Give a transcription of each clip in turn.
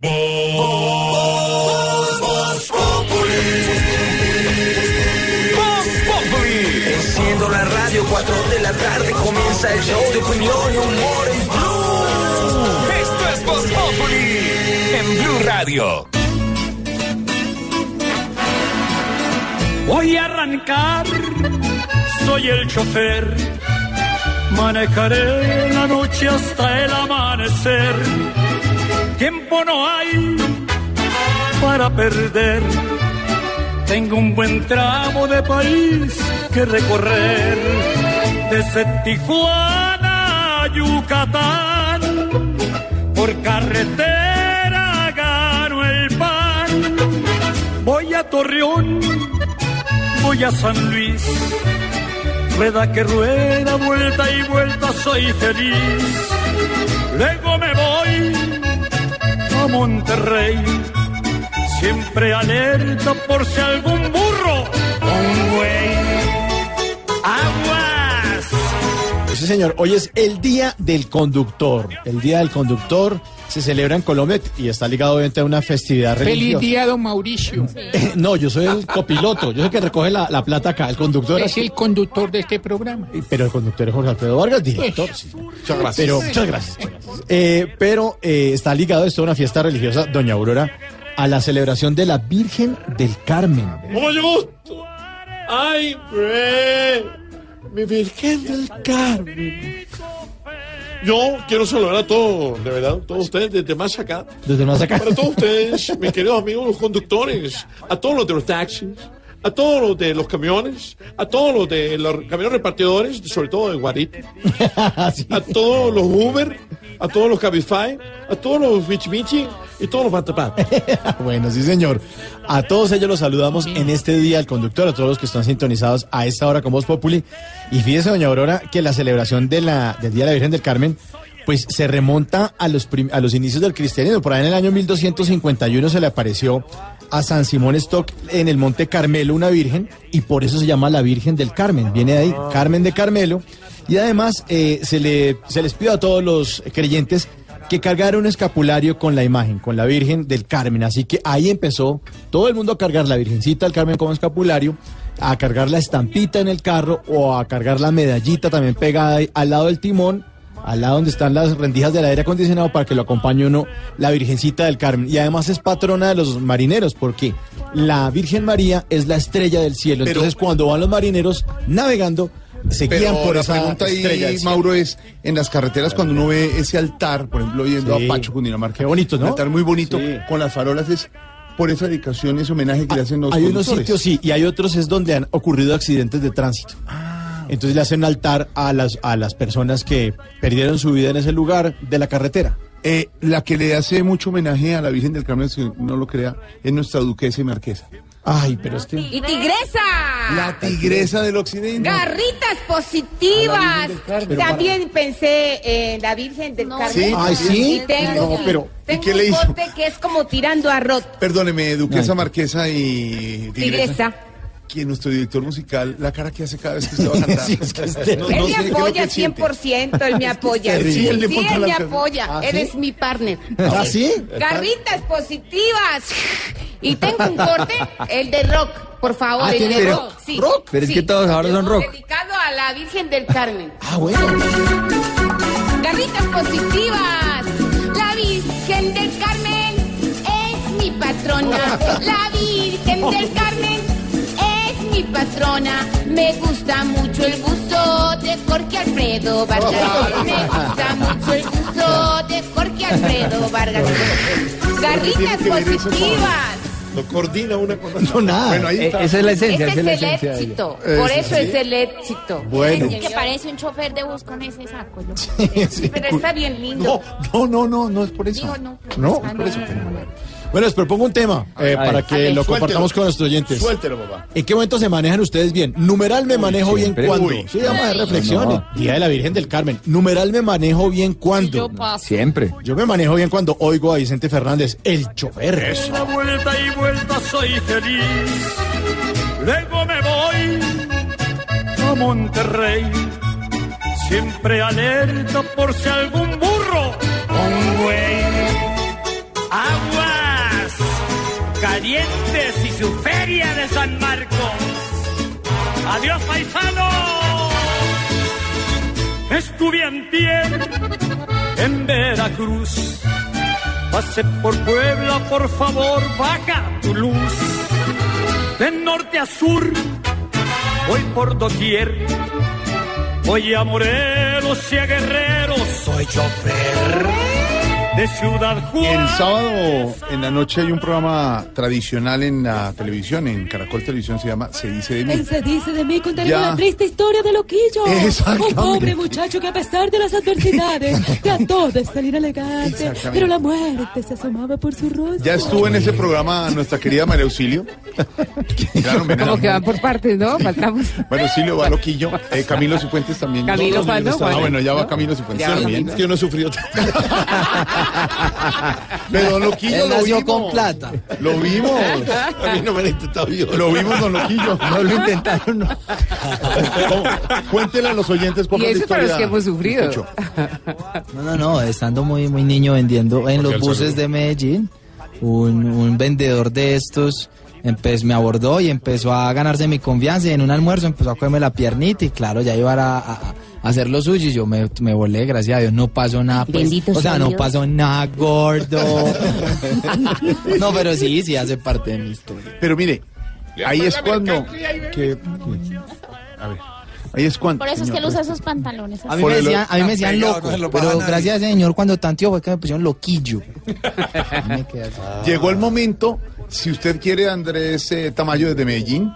Enciendo la radio, 4 de la tarde comienza el show de opinión y humor en Blue. Esto es Voz Populi en Blue Radio. Voy a arrancar, soy el chofer. Manejaré la noche hasta el amanecer. Tiempo no hay para perder. Tengo un buen tramo de país que recorrer. Desde Tijuana a Yucatán, por carretera gano el pan. Voy a Torreón, voy a San Luis. Rueda que rueda, vuelta y vuelta, soy feliz. Luego me voy Monterrey, siempre alerta por si algún burro Sí, señor. Hoy es el Día del Conductor. El Día del Conductor se celebra en Colombia y está ligado obviamente a una festividad Feliz religiosa. día, don Mauricio. Eh, no, yo soy el copiloto. Yo soy el que recoge la, la plata acá. El conductor Es el conductor de este programa. Pero el conductor es Jorge Alfredo Vargas, director. sí. Muchas gracias. Pero, muchas gracias. Eh, pero eh, está ligado esto a una fiesta religiosa, Doña Aurora, a la celebración de la Virgen del Carmen. ¡Mucho gusto! ¡Ay, bre! Mi Virgen del Carmen. Yo quiero saludar a todos, de verdad, todos ustedes desde más acá. Desde más acá. Para todos ustedes, mis queridos amigos, los conductores, a todos los de los taxis, a todos los de los camiones, a todos los de los camiones repartidores, sobre todo de Guarito, a todos los Uber, a todos los Cabify, a todos los Michi Michi y todos los Batapat. bueno, sí, señor. A todos ellos los saludamos en este día al conductor, a todos los que están sintonizados a esta hora con Voz Populi. Y fíjese, doña Aurora, que la celebración de la, del Día de la Virgen del Carmen, pues se remonta a los, prim- a los inicios del cristianismo. Por ahí en el año 1251 se le apareció a San Simón Stock en el Monte Carmelo una virgen, y por eso se llama la Virgen del Carmen. Viene de ahí, Carmen de Carmelo. Y además eh, se, le, se les pidió a todos los creyentes que cargara un escapulario con la imagen, con la Virgen del Carmen. Así que ahí empezó todo el mundo a cargar la Virgencita del Carmen como escapulario, a cargar la estampita en el carro o a cargar la medallita también pegada al lado del timón, al lado donde están las rendijas del aire acondicionado para que lo acompañe uno la Virgencita del Carmen. Y además es patrona de los marineros porque la Virgen María es la estrella del cielo. Pero- Entonces cuando van los marineros navegando, se guían por la esa pregunta ahí. Mauro, es en las carreteras cuando uno ve ese altar, por ejemplo, yendo Sí. a Pacho, Cundinamarca. Qué bonito, ¿no? Un altar muy bonito, Sí. con las farolas, es por esa dedicación, ese homenaje que le hacen los Hay unos sitios sí, y hay otros es donde han ocurrido accidentes de tránsito. Entonces le hacen altar a las, a las personas que perdieron su vida en ese lugar de la carretera. Eh, la que le hace mucho homenaje a la Virgen del Carmen, si no lo crea, es nuestra duquesa y marquesa. Ay, pero es que... ¡Y tigresa! La tigresa del occidente. ¡Garritas positivas! También pensé en la Virgen del Carmen. Sí, Ay, sí. Y tengo, No, pero... tengo qué le hizo? que es como tirando arroz. Perdóneme, duquesa, Ay. marquesa y tigresa. Tigresa. Que nuestro director musical, la cara que hace cada vez que usted va a cantar. Sí, es que No- él no me apoya que siente. 100%, él me apoya. Sí, Sí, él sí, me apoya. ¿Ah, Él sí? es mi partner. ¿Ah, sí? Garritas positivas. Y tengo un corte, el de rock, por favor, Ah, el ¿tiene de rock. Sí, rock? Pero es que todos ahora son rock. Dedicado a la Virgen del Carmen. Ah, bueno. Garritas positivas. La Virgen del Carmen es mi patrona. La Virgen del Carmen patrona. Me gusta mucho el buzo de Jorge Alfredo Vargas. Me gusta mucho el buzo de Jorge Alfredo Vargas. Garritas positivas. No coordina una con otra. No, nada. Bueno, ahí Eh, está. esa es la esencia, Ese es la el esencia éxito. Por sí, eso sí. es el éxito. Bueno. Que parece un chofer de bus con ese saco. ¿no? sí. Pero está bien lindo. No, no, no, no, no es por eso. Digo, no. No, Ah, por eso. Bueno, les propongo un tema eh, para que ver. lo Suéltelo. compartamos con nuestros oyentes. Suéltelo, papá. ¿En qué momento se manejan ustedes bien? Numeral me manejo bien siempre. cuando. Uy. Sí, vamos a ver reflexiones. No. Día de la Virgen del Carmen. Numeral me manejo bien cuando. Siempre. Yo me manejo bien cuando oigo a Vicente Fernández, el chofer. Una vuelta y vuelta soy feliz. Luego me voy a Monterrey. Siempre alerta por si algún burro un güey. Aguas y su feria de San Marcos. Adiós, paisano. Estuve antier en Veracruz. Pasé por Puebla, por favor, baja tu luz. De norte a sur, voy por doquier. Voy a Morelos y a Guerrero, soy chofer. De Ciudad Juárez. El sábado en la noche hay un programa tradicional en la televisión, en Caracol Televisión, se llama Se dice de mí. Él se dice de mí contaré Ya. la triste historia de Loquillo. Exactamente. Un pobre muchacho que a pesar de las adversidades trató de salir elegante, pero la muerte se asomaba por su rostro. Ya estuvo en ese programa nuestra querida María Auxilio. Claro, Como que van por partes, ¿no? Faltamos. María Auxilio va loquillo. Eh, Camilo Cifuentes también. Camilo, ¿cuál no? Ah, bueno, ya va ¿No? Camilo Cifuentes también. Que yo no he sufrido tanto. Pero don Loquillo Él lo nació vimos. con plata. Lo vimos. A mí no me lo intentado yo. Lo vimos, don Loquillo. No lo intentaron, no. ¿Cómo? Cuéntele a los oyentes cuál Y fue la eso para los historia. que hemos sufrido. Escucho. No, no, no, estando muy, muy niño vendiendo en los buses saludo. de Medellín, un, un vendedor de estos empe- me abordó y empezó a ganarse mi confianza y en un almuerzo empezó a comerme la piernita y claro, ya iba a, a- a hacer lo suyo y yo me, me volé, gracias a Dios, no pasó nada, pues, o sea, sea no Dios. pasó nada gordo. no, pero sí, sí hace parte de mi historia. Pero mire, ahí es cuando. que- a ver. Ahí es cuando. Por eso es que él usa esos pantalones. A mí me a mí me decían loco, no pero nadie. gracias a ese señor cuando tanteó fue que me pusieron loquillo. A mí me quedé así. Llegó el momento, si usted quiere, Andrés eh, Tamayo desde Medellín,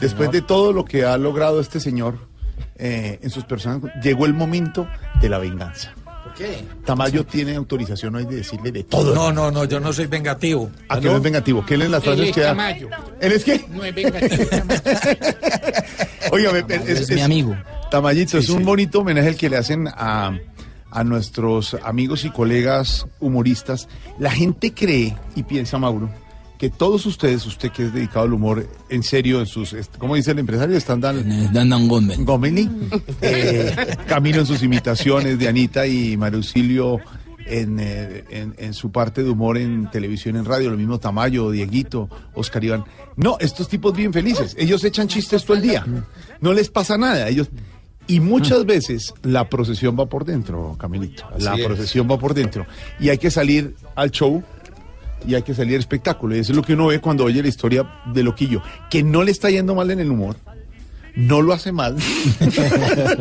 después de todo lo que ha logrado este señor eh, en sus personas, llegó el momento de la venganza. ¿Por qué? Tamayo tiene autorización hoy de decirle de todo. No, no, no, yo no soy vengativo. A que no es vengativo, que él en las Él frases es que da. Tamayo. ¿Él es qué? No es vengativo, Tamayo. Oiga, es mi amigo. Tamayito, es un bonito homenaje el que le hacen a, a nuestros amigos y colegas humoristas. La gente cree y piensa, Mauro, que todos ustedes, usted que es dedicado al humor, en serio, en sus, ¿cómo dice el empresario? Están dan Dandan Gómez. Gomeli, eh, Camilo en sus imitaciones de Anita y Marucilio en, eh, en, en su parte de humor en televisión, en radio, lo mismo Tamayo, Dieguito, Oscar Iván. No, estos tipos bien felices, ellos echan chistes todo el día, no les pasa nada, ellos... Y muchas veces la procesión va por dentro, Camilito. la es. procesión va por dentro. Y hay que salir al show y hay que salir al espectáculo. Y eso es lo que uno ve cuando oye la historia de Loquillo, que no le está yendo mal en el humor, no lo hace mal.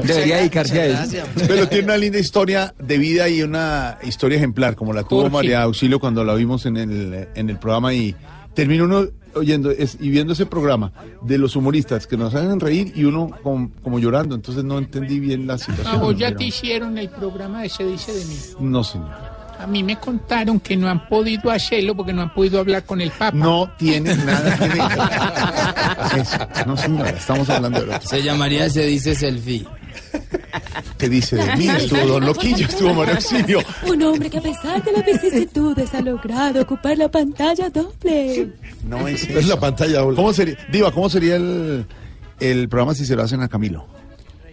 Debería dedicarse a eso. Gracias. Pero tiene una linda historia de vida y una historia ejemplar, como la tuvo Jorge. María Auxilio cuando la vimos en el, en el programa y termina uno oyendo es- y viendo ese programa de los humoristas que nos hacen reír y uno com- como llorando, entonces no entendí bien la situación. vos ya pero- te hicieron el programa de Se dice de mí. No, señor. A mí me contaron que no han podido hacerlo porque no han podido hablar con el Papa. No tiene nada que ver. Eso, no, señora, estamos hablando de lo que Se llamaría Se dice selfie. que dice de mí. Estuvo Don Loquillo, estuvo María Auxilio. Un hombre que a pesar de las vicisitudes ha logrado ocupar la pantalla doble. No es Es la pantalla doble. ¿Cómo sería, Diva, cómo sería el, el programa si se lo hacen a Camilo?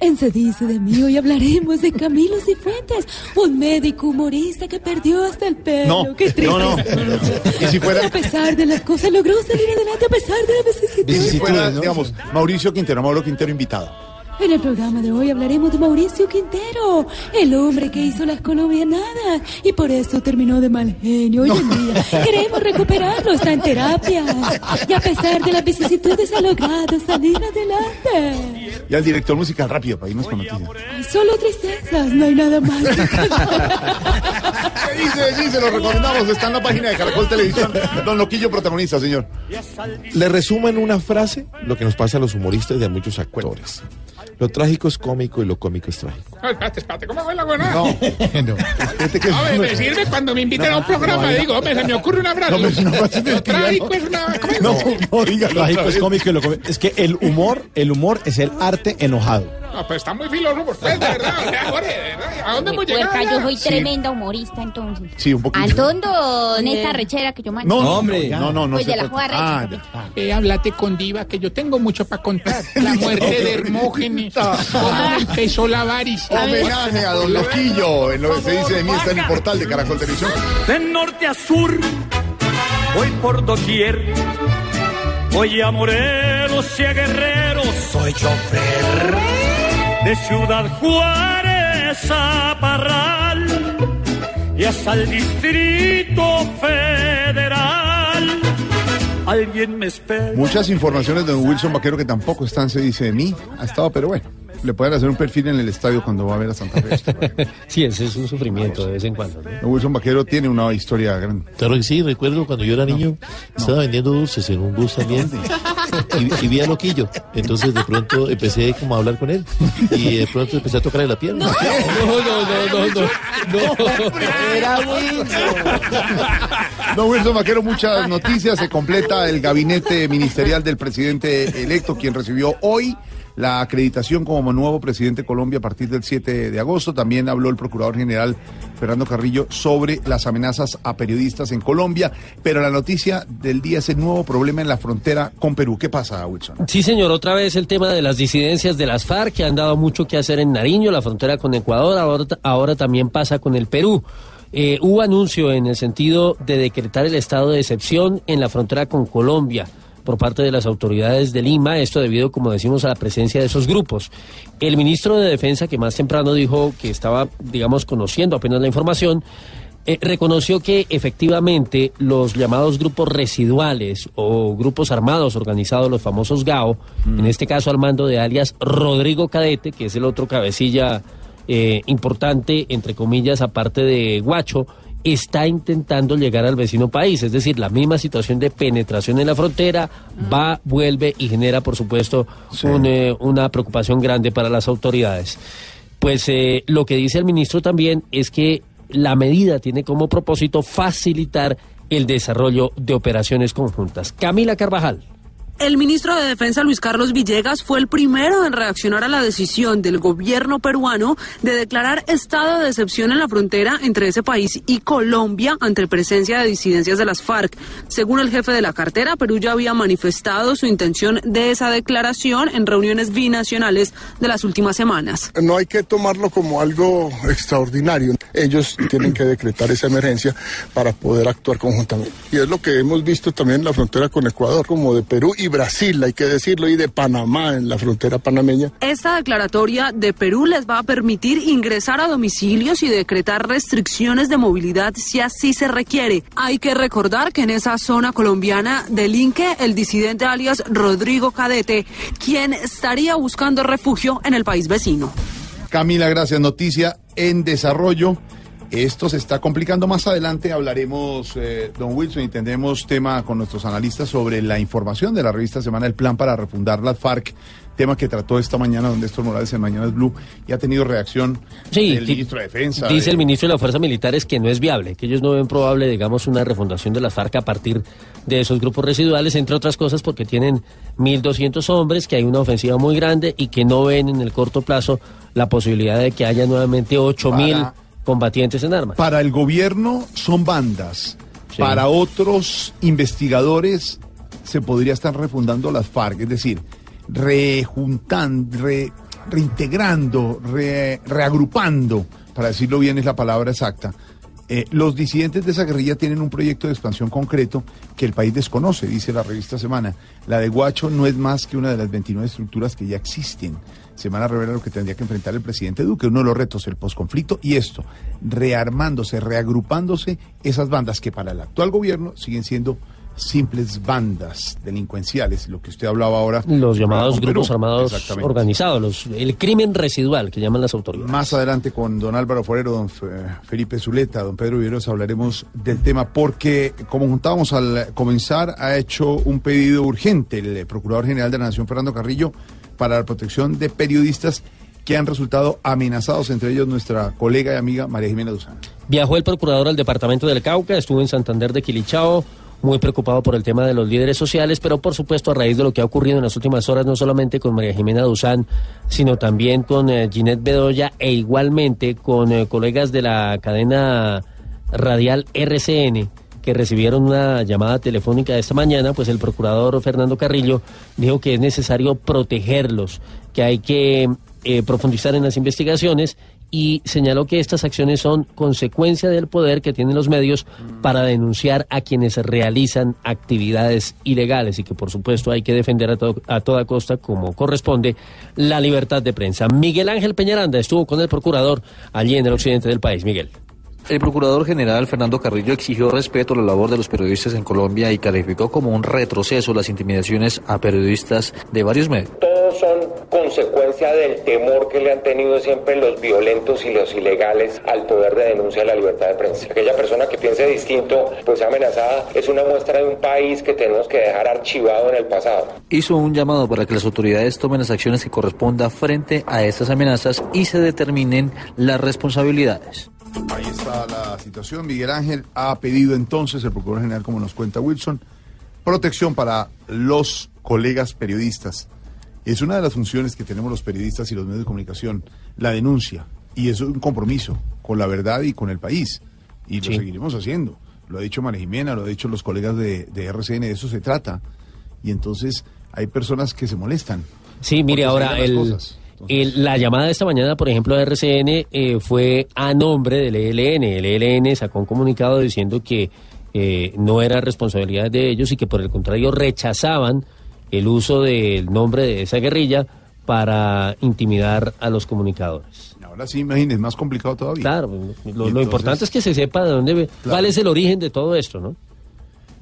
En Se dice de mí hoy hablaremos de Camilo Cifuentes, un médico humorista que perdió hasta el pelo. No, Qué triste no, no. Y si fuera- A pesar de las cosas logró salir adelante a pesar de las vicisitudes. Y si fuera, digamos, Mauricio Quintero, Mauro Quintero invitado. En el programa de hoy hablaremos de Mauricio Quintero, el hombre que hizo las colombianadas y por eso terminó de mal genio. Hoy en día queremos recuperarlo, está en terapia y a pesar de las vicisitudes ha logrado salir adelante. Y al director musical, rápido, para irnos con noticias. Ay, solo tristezas, no hay nada más. ¿Qué dice? Dice, lo recomendamos. Está en la página de Caracol Televisión. Don Loquillo, protagonista, señor. Le resumo en una frase lo que nos pasa a los humoristas y a muchos actores. Lo trágico es cómico y lo cómico es trágico. No, espérate, espérate, ¿cómo fue la buena? No, no. Fíjate que es- A ver, me sirve cuando me inviten a un programa. no, digo, hombre, se me ocurre una frase. No, pero es una frase Lo trágico ¿no? es una. ¿cómo es? No, no diga trágico, es cómico y lo cómico. Es que el humor, el humor es el arte enojado. No, pues está muy filósofo usted, de verdad. O sea, Jorge, de verdad, ¿A dónde hemos llegado? Puerca, yo soy Sí. tremenda humorista, entonces. Sí, un poquito. Antondo, en esta rechera que yo mando. No, hombre. No, no, no. Pues de la Ah, recha. ya. Eh, háblate con Diva, que yo tengo mucho para contar. La muerte de Hermógenes, cómo empezó la varice. Homenaje a Don Loquillo. En lo que se dice de mí está en el portal de Caracol Televisión. De norte a sur, voy por doquier. Voy a Morelos y a Guerrero, soy chofer. De Ciudad Juárez a Parral y hasta el Distrito Federal. Alguien me espera. Muchas informaciones de Wilson Vaquero que tampoco están, se dice de mí. Ha estado, pero bueno. Le pueden hacer un perfil en el estadio cuando va a ver a Santa Fe. esto. Sí, ese es un sufrimiento de vez en cuando. ¿no? Don Wilson Vaquero tiene una historia grande. Claro que sí, recuerdo cuando yo era niño, estaba vendiendo dulces en un bus también y, y vi a Loquillo. Entonces de pronto empecé como a hablar con él y de pronto empecé a tocarle la pierna. No, no, no, no, no. Era Wilson. Don Wilson Vaquero, muchas noticias. Se completa el gabinete ministerial del presidente electo, quien recibió hoy la acreditación como nuevo presidente de Colombia a partir del 7 de agosto. También habló el procurador general Fernando Carrillo sobre las amenazas a periodistas en Colombia. Pero la noticia del día es el nuevo problema en la frontera con Perú. ¿Qué pasa, Wilson? Sí, señor, otra vez el tema de las disidencias de las FARC que han dado mucho que hacer en Nariño, la frontera con Ecuador, ahora, también pasa con el Perú. Eh, hubo anuncio en el sentido de decretar el estado de excepción en la frontera con Colombia por parte de las autoridades de Lima, esto debido, como decimos, a la presencia de esos grupos. El ministro de Defensa, que más temprano dijo que estaba, digamos, conociendo apenas la información, eh, reconoció que efectivamente los llamados grupos residuales o grupos armados organizados, los famosos GAO, en este caso al mando de alias Rodrigo Cadete, que es el otro cabecilla eh, importante, entre comillas, aparte de Guacho, está intentando llegar al vecino país, es decir, la misma situación de penetración en la frontera, va, vuelve y genera, por supuesto, un, eh, una preocupación grande para las autoridades. Pues eh, lo que dice el ministro también es que la medida tiene como propósito facilitar el desarrollo de operaciones conjuntas. Camila Carvajal. El ministro de Defensa Luis Carlos Villegas fue el primero en reaccionar a la decisión del gobierno peruano de declarar estado de excepción en la frontera entre ese país y Colombia ante presencia de disidencias de las FARC. Según el jefe de la cartera, Perú ya había manifestado su intención de esa declaración en reuniones binacionales de las últimas semanas. No hay que tomarlo como algo extraordinario. Ellos tienen que decretar esa emergencia para poder actuar conjuntamente. Y es lo que hemos visto también en la frontera con Ecuador, como de Perú y Brasil, hay que decirlo, y de Panamá en la frontera panameña. Esta declaratoria de Perú les va a permitir ingresar a domicilios y decretar restricciones de movilidad si así se requiere. Hay que recordar que en esa zona colombiana delinque el disidente alias Rodrigo Cadete, quien estaría buscando refugio en el país vecino. Camila, gracias. Noticia en desarrollo. Esto se está complicando más adelante. Hablaremos, eh, don Wilson, y tendremos tema con nuestros analistas sobre la información de la revista Semana El Plan para refundar las FARC, tema que trató esta mañana don Néstor Morales en Mañanas Blue y ha tenido reacción Sí, del ministro de Defensa. Dice de- el ministro de las Fuerzas Militares que no es viable, que ellos no ven probable, digamos, una refundación de las FARC a partir de esos grupos residuales, entre otras cosas porque tienen 1.200 hombres, que hay una ofensiva muy grande y que no ven en el corto plazo la posibilidad de que haya nuevamente 8.000 Para- combatientes en armas. Para el gobierno son bandas. Para otros investigadores se podría estar refundando las FARC, es decir, rejuntando, re- reintegrando, re- reagrupando, para decirlo bien es la palabra exacta. Eh, los disidentes de esa guerrilla tienen un proyecto de expansión concreto que el país desconoce, dice la revista Semana. La de Guacho no es más que una de las 29 estructuras que ya existen. Semana revela lo que tendría que enfrentar el presidente Duque, uno de los retos, el posconflicto, y esto, rearmándose, reagrupándose esas bandas que para el actual gobierno siguen siendo simples bandas delincuenciales, lo que usted hablaba ahora. Los llamados Perú. grupos armados organizados, los- el crimen residual que llaman las autoridades. Más adelante con don Álvaro Forero, don Fe- Felipe Zuleta, don Pedro Viveros hablaremos del tema porque, como juntábamos al comenzar, ha hecho un pedido urgente el Procurador General de la Nación, Fernando Carrillo, para la protección de periodistas que han resultado amenazados, entre ellos nuestra colega y amiga María Jimena Duzán. Viajó el procurador al departamento del Cauca, estuvo en Santander de Quilichao, muy preocupado por el tema de los líderes sociales, pero por supuesto a raíz de lo que ha ocurrido en las últimas horas, no solamente con María Jimena Duzán, sino también con eh, Ginette Bedoya e igualmente con eh, colegas de la cadena radial RCN que recibieron una llamada telefónica esta mañana, pues el procurador Fernando Carrillo dijo que es necesario protegerlos, que hay que eh, profundizar en las investigaciones y señaló que estas acciones son consecuencia del poder que tienen los medios para denunciar a quienes realizan actividades ilegales y que por supuesto hay que defender a, a toda costa, como corresponde, la libertad de prensa. Miguel Ángel Peñaranda estuvo con el procurador allí en el occidente del país. Miguel. El procurador general Fernando Carrillo exigió respeto a la labor de los periodistas en Colombia y calificó como un retroceso las intimidaciones a periodistas de varios medios. Todos son consecuencia del temor que le han tenido siempre los violentos y los ilegales al poder de denuncia de la libertad de prensa. Aquella persona que piense distinto, pues amenazada, es una muestra de un país que tenemos que dejar archivado en el pasado. Hizo un llamado para que las autoridades tomen las acciones que correspondan frente a estas amenazas y se determinen las responsabilidades. Ahí está la situación. Miguel Ángel ha pedido entonces, el Procurador General, como nos cuenta Wilson, protección para los colegas periodistas. Es una de las funciones que tenemos los periodistas y los medios de comunicación, la denuncia. Y eso es un compromiso con la verdad y con el país. Y lo seguiremos haciendo. Lo ha dicho María Jimena, lo ha dicho los colegas de, de RCN, de eso se trata. Y entonces hay personas que se molestan. Sí, mire, ahora el, cosas. El- la llamada de esta mañana, por ejemplo, de RCN eh, fue a nombre del ELN. El ELN sacó un comunicado diciendo que eh, no era responsabilidad de ellos y que por el contrario rechazaban el uso del nombre de esa guerrilla para intimidar a los comunicadores. Ahora sí, imagínense, es más complicado todavía. Claro, lo, lo importante es que se sepa de dónde, cuál es el origen de todo esto, ¿no?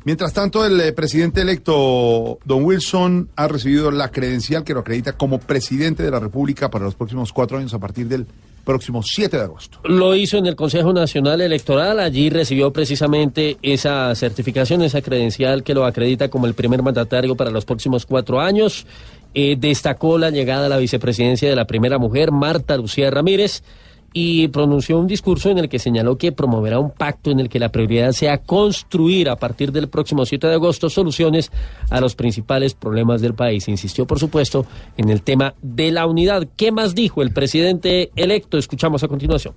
Mientras tanto, el eh, presidente electo, don Wilson, ha recibido la credencial que lo acredita como presidente de la República para los próximos cuatro años a partir del próximo 7 de agosto. Lo hizo en el Consejo Nacional Electoral, allí recibió precisamente esa certificación, esa credencial que lo acredita como el primer mandatario para los próximos cuatro años. Eh, destacó la llegada a la vicepresidencia de la primera mujer, Marta Lucía Ramírez, y pronunció un discurso en el que señaló que promoverá un pacto en el que la prioridad sea construir a partir del próximo 7 de agosto soluciones a los principales problemas del país. Insistió, por supuesto, en el tema de la unidad. ¿Qué más dijo el presidente electo? Escuchamos a continuación.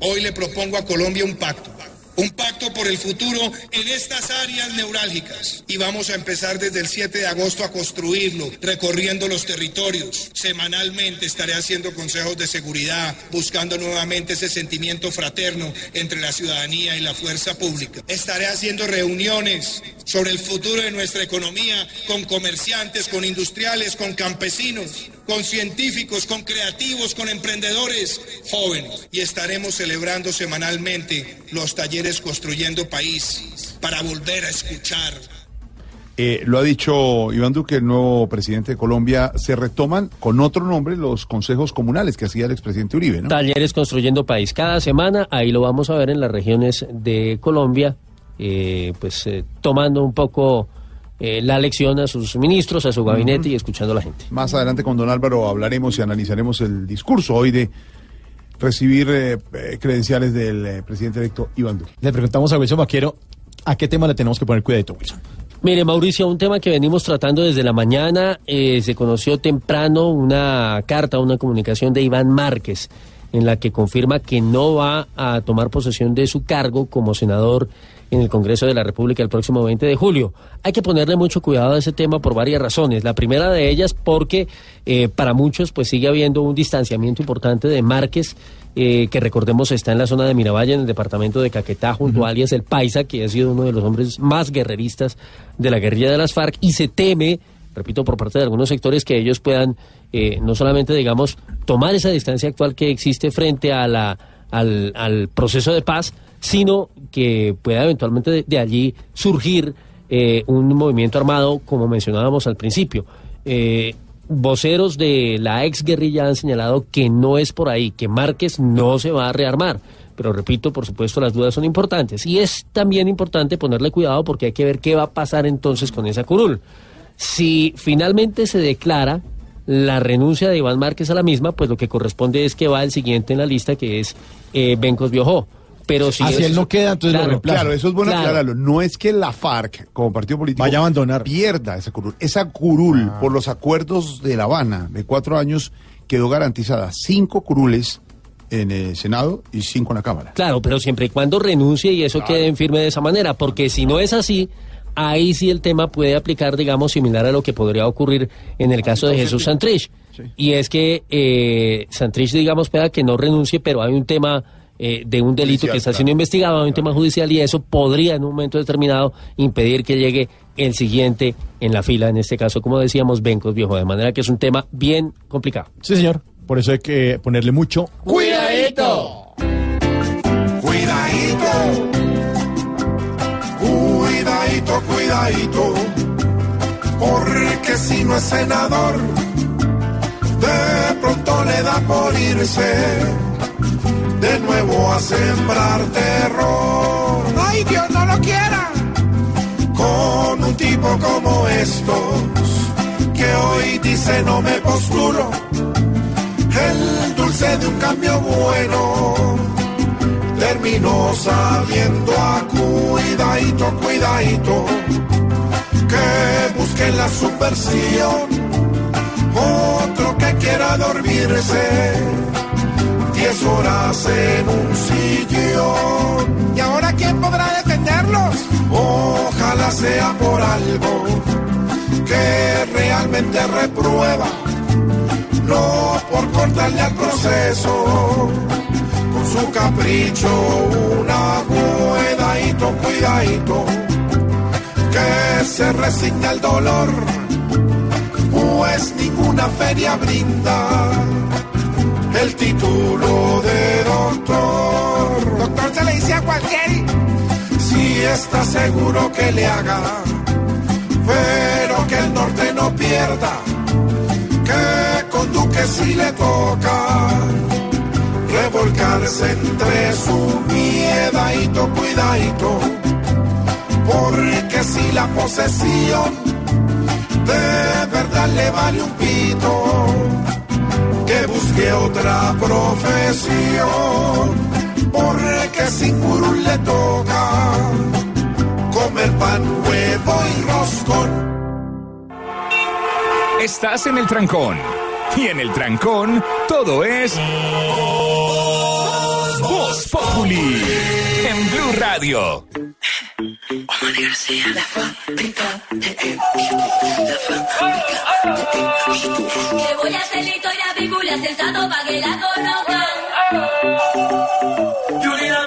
Hoy le propongo a Colombia un pacto. Un pacto por el futuro en estas áreas neurálgicas. Y vamos a empezar desde el 7 de agosto a construirlo, recorriendo los territorios. Semanalmente estaré haciendo consejos de seguridad, buscando nuevamente ese sentimiento fraterno entre la ciudadanía y la fuerza pública. Estaré haciendo reuniones sobre el futuro de nuestra economía con comerciantes, con industriales, con campesinos, con científicos, con creativos, con emprendedores jóvenes. Y estaremos celebrando semanalmente los talleres Construyendo País para volver a escuchar. Eh, lo ha dicho Iván Duque, el nuevo presidente de Colombia. Se retoman con otro nombre los consejos comunales que hacía el expresidente Uribe, ¿no? Talleres Construyendo País. Cada semana, ahí lo vamos a ver en las regiones de Colombia, eh, pues eh, tomando un poco eh, la lección a sus ministros, a su gabinete y escuchando a la gente. Más adelante con don Álvaro hablaremos y analizaremos el discurso hoy de recibir eh, eh, credenciales del eh, presidente electo Iván Duque. Le preguntamos a Wilson Vaquero, ¿a qué tema le tenemos que poner cuidado, Wilson? Mire, Mauricio, un tema que venimos tratando desde la mañana, eh, se conoció temprano una carta, una comunicación de Iván Márquez, en la que confirma que no va a tomar posesión de su cargo como senador en el Congreso de la República el próximo 20 de julio. Hay que ponerle mucho cuidado a ese tema por varias razones. La primera de ellas porque eh, para muchos pues sigue habiendo un distanciamiento importante de Márquez, eh, que recordemos está en la zona de Miravalle, en el departamento de Caquetá, junto a alias El Paisa, que ha sido uno de los hombres más guerreristas de la guerrilla de las FARC, y se teme, repito, por parte de algunos sectores, que ellos puedan eh, no solamente, digamos, tomar esa distancia actual que existe frente a la, al, al proceso de paz, sino que pueda eventualmente de, allí surgir eh, un movimiento armado, como mencionábamos al principio. Eh, voceros de la ex guerrilla han señalado que no es por ahí, que Márquez no se va a rearmar. Pero repito, por supuesto, las dudas son importantes. Y es también importante ponerle cuidado porque hay que ver qué va a pasar entonces con esa curul. Si finalmente se declara la renuncia de Iván Márquez a la misma, pues lo que corresponde es que va el siguiente en la lista, que es eh, Bencos Biojó. Pero si, Ah, si él no queda, entonces lo reemplaza. Claro, eso es bueno Claro. aclararlo. No es que la FARC, como partido político, Vaya a abandonar. pierda esa curul. Esa curul, Ah. por los acuerdos de La Habana de cuatro años, quedó garantizada. Cinco curules en el Senado y cinco en la Cámara. Claro, pero siempre y cuando renuncie y eso quede en firme de esa manera, porque si no es así, ahí sí el tema puede aplicar, digamos, similar a lo que podría ocurrir en el caso de Jesús Santrich. Y es que eh, Santrich, digamos, pueda que no renuncie, pero hay un tema eh, de un delito Judicial, que está claro. siendo investigado, hay un tema judicial y eso podría en un momento determinado impedir que llegue el siguiente en la fila, en este caso, como decíamos, Bencos Viejo, de manera que es un tema bien complicado. Sí, señor. Por eso hay que ponerle mucho. Cuidadito. Cuidadito. Cuidadito, cuidadito. Porque si no es senador, de pronto le da por irse de nuevo a sembrar terror. ¡Ay, Dios no lo quiera! Con un tipo como estos, que hoy dice no me postulo el dulce de un cambio bueno terminó sabiendo a cuidadito, cuidadito, que busque la subversión, otro que quiera dormirse, diez horas en un sillón. ¿Y ahora quién podrá defenderlos? Ojalá sea por algo que realmente reprueba no por cortarle al proceso. Con su capricho, una cuidadito, cuidadito, que se resigna al dolor, pues ninguna feria brinda el título de doctor. Doctor se le dice a cualquiera, si está seguro que le haga, pero que el norte no pierda que con Duque sí le toca revolcarse entre su miedadito, cuidadito, porque si la posesión de verdad le vale un pito, que busque otra profesión, porque sin curul le toca comer pan, huevo y roscón. Estás en el trancón. Y en el trancón, todo es. Voz Populi. En Blue Radio. Omar García, la fábrica de la fábrica de voy a hacer la historia bíblia sensato para que la conozcan. Yuri, la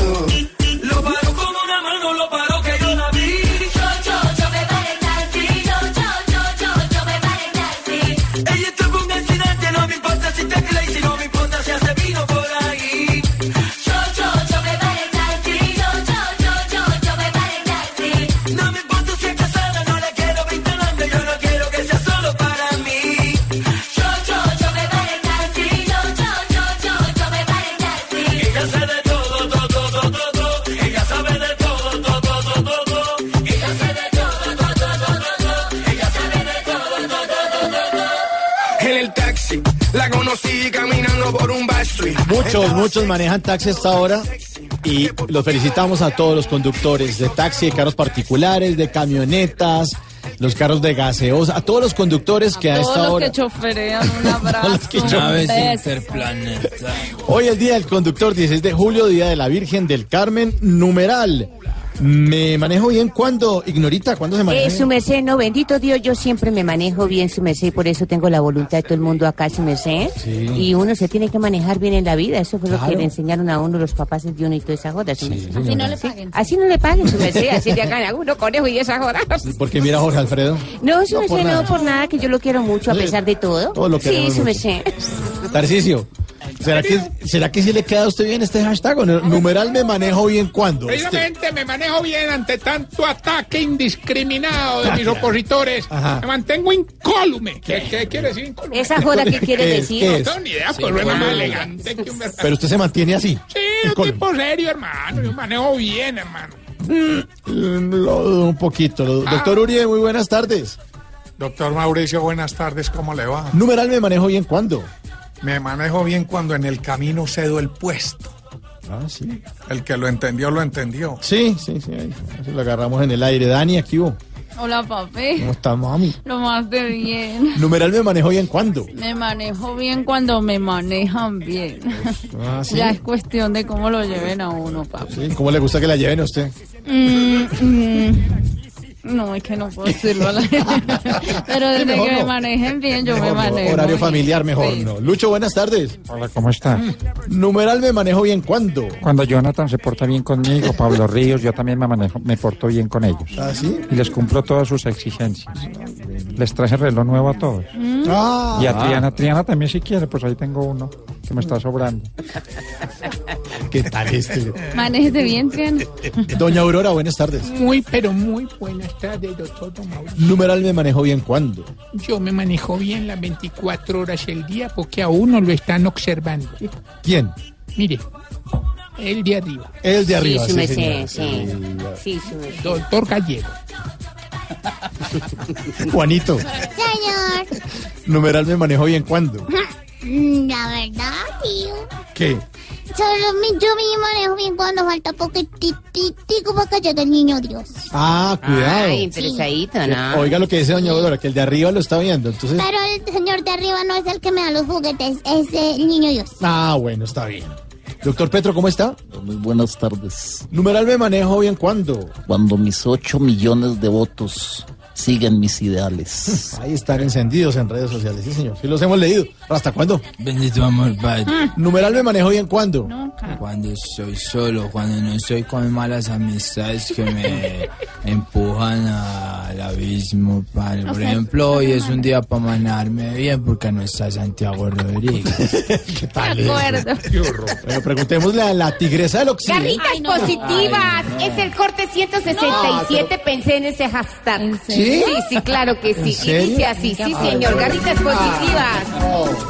En el taxi, la conocí caminando por un backstreet. Muchos, muchos manejan taxi hasta ahora y los felicitamos a todos los conductores de taxi, de carros particulares, de camionetas, los carros de gaseosa, a todos los conductores que a Todos esta los hora... que choferean, un abrazo. que. Hoy el Día del Conductor, 16 de julio, Día de la Virgen del Carmen, numeral. Me manejo bien cuando, Ignorita, ¿cuándo se maneja? Eh, su merced, no, bendito Dios, yo siempre me manejo bien, su merced, y por eso tengo la voluntad de todo el mundo acá, su merced. Sí. Y uno se tiene que manejar bien en la vida, eso fue lo que le enseñaron a uno los papás de uno y toda esa joda, su merced. Así no le paguen. Así no le paguen, su merced, así le hagan a uno conejo y esa joda. Porque mira Jorge Alfredo. No, su No, por merced, nada. no, por nada, que yo lo quiero mucho, a pesar de todo. Todo lo Sí, su merced. Tarcicio, ¿será que, ¿será que sí le queda a usted bien este hashtag? o no? Numeral me manejo bien cuando. Precisamente me manejo bien ante tanto ataque indiscriminado de mis opositores. Ajá. Me mantengo incólume. ¿Qué, qué quiere decir incólume? ¿Esa joda qué quiere decir? ¿Qué No es? tengo ni idea, Sí, pero es más elegante que un verdadero. Pero usted se mantiene así. Sí, un tipo serio, hermano. Yo manejo bien, hermano. Mm, Lo dudo un poquito. lo dudo. Doctor Uribe, muy buenas tardes. Doctor Mauricio, buenas tardes, ¿cómo le va? Numeral me manejo bien cuando. Me manejo bien cuando en el camino cedo el puesto. Ah, sí. El que lo entendió, lo entendió. Sí, sí, sí. ahí, lo agarramos en el aire. Dani, aquí hubo. Hola, papi. ¿Cómo está, mami? Lo más de bien. Numeral me manejo bien cuando. Me manejo bien cuando me manejan bien. Ah, sí. Ya es cuestión de cómo lo lleven a uno, papi. Sí, ¿Cómo le gusta que la lleven a usted? Mm, mm. No, es que no puedo decirlo a la Pero desde que me manejen bien, yo me no, manejo. Horario familiar, mejor Sí. no. Lucho, buenas tardes. Hola, ¿cómo está? Numeral me manejo bien cuando. Cuando Jonathan se porta bien conmigo, Pablo Ríos, yo también me manejo, me porto bien con ellos. ¿Ah, sí? Y les cumplo todas sus exigencias. Les traje reloj nuevo a todos. Ah. Y a Triana, Triana también si quiere, pues ahí tengo uno que me está sobrando. ¿Qué tal este? Manéjese bien, Triana. Doña Aurora, buenas tardes. Muy, pero muy buenas tardes, doctor Don Mauricio. Numeral me manejo bien cuando. Yo me manejo bien las 24 horas del día porque a uno lo están observando. ¿Quién? Mire, el de arriba. El de arriba. Sí, su sí, sí. Sí, su merced. Doctor Gallego. Juanito, Señor, numeral me manejo bien cuando. la verdad, tío. ¿Qué? Solo mi, yo me manejo bien cuando falta poquititico para que llegue el niño Dios. Ah, cuidado. Ay, interesadito, Que- ¿no? Oiga lo que dice Doña Aurora, que el de arriba lo está viendo. Entonces. Pero el señor de arriba no es el que me da los juguetes, es el niño Dios. Ah, bueno, está bien. Doctor Petro, ¿cómo está? Muy buenas tardes. Numeral me manejo bien cuando. Cuando mis 8 millones de votos siguen mis ideales. Ahí están encendidos en redes sociales, sí, señor. Sí, los hemos leído. ¿Hasta cuándo? Bendito amor, Padre. Numeral me manejo bien cuando. Cuando estoy solo, cuando no estoy con malas amistades que me empujan al abismo, Padre. Por ejemplo, hoy es un día para manejarme bien porque no está Santiago Rodríguez. ¿Qué tal? De acuerdo. Bueno, preguntémosle a la tigresa del occidente. Garritas positivas, es el corte 167, pensé en ese hashtag. ¿Sí? Sí, sí, claro que sí. ¿En Y dice así, sí, señor, bueno. garritas positivas.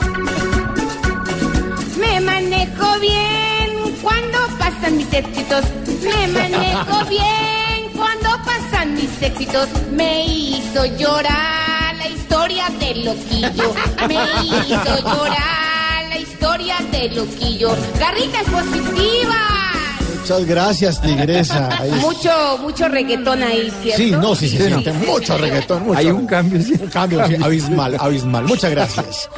Me manejo bien cuando pasan mis éxitos. Me manejo bien cuando pasan mis éxitos. Me hizo llorar la historia del loquillo. Me hizo llorar la historia del loquillo. Garritas positivas. Muchas gracias, tigresa. Ahí- Mucho, mucho reggaetón ahí, ¿cierto? Sí, no, sí, se siente mucho reggaetón. Mucho. Hay un cambio, sí. Un cambio, sí, abismal, abismal. Muchas gracias.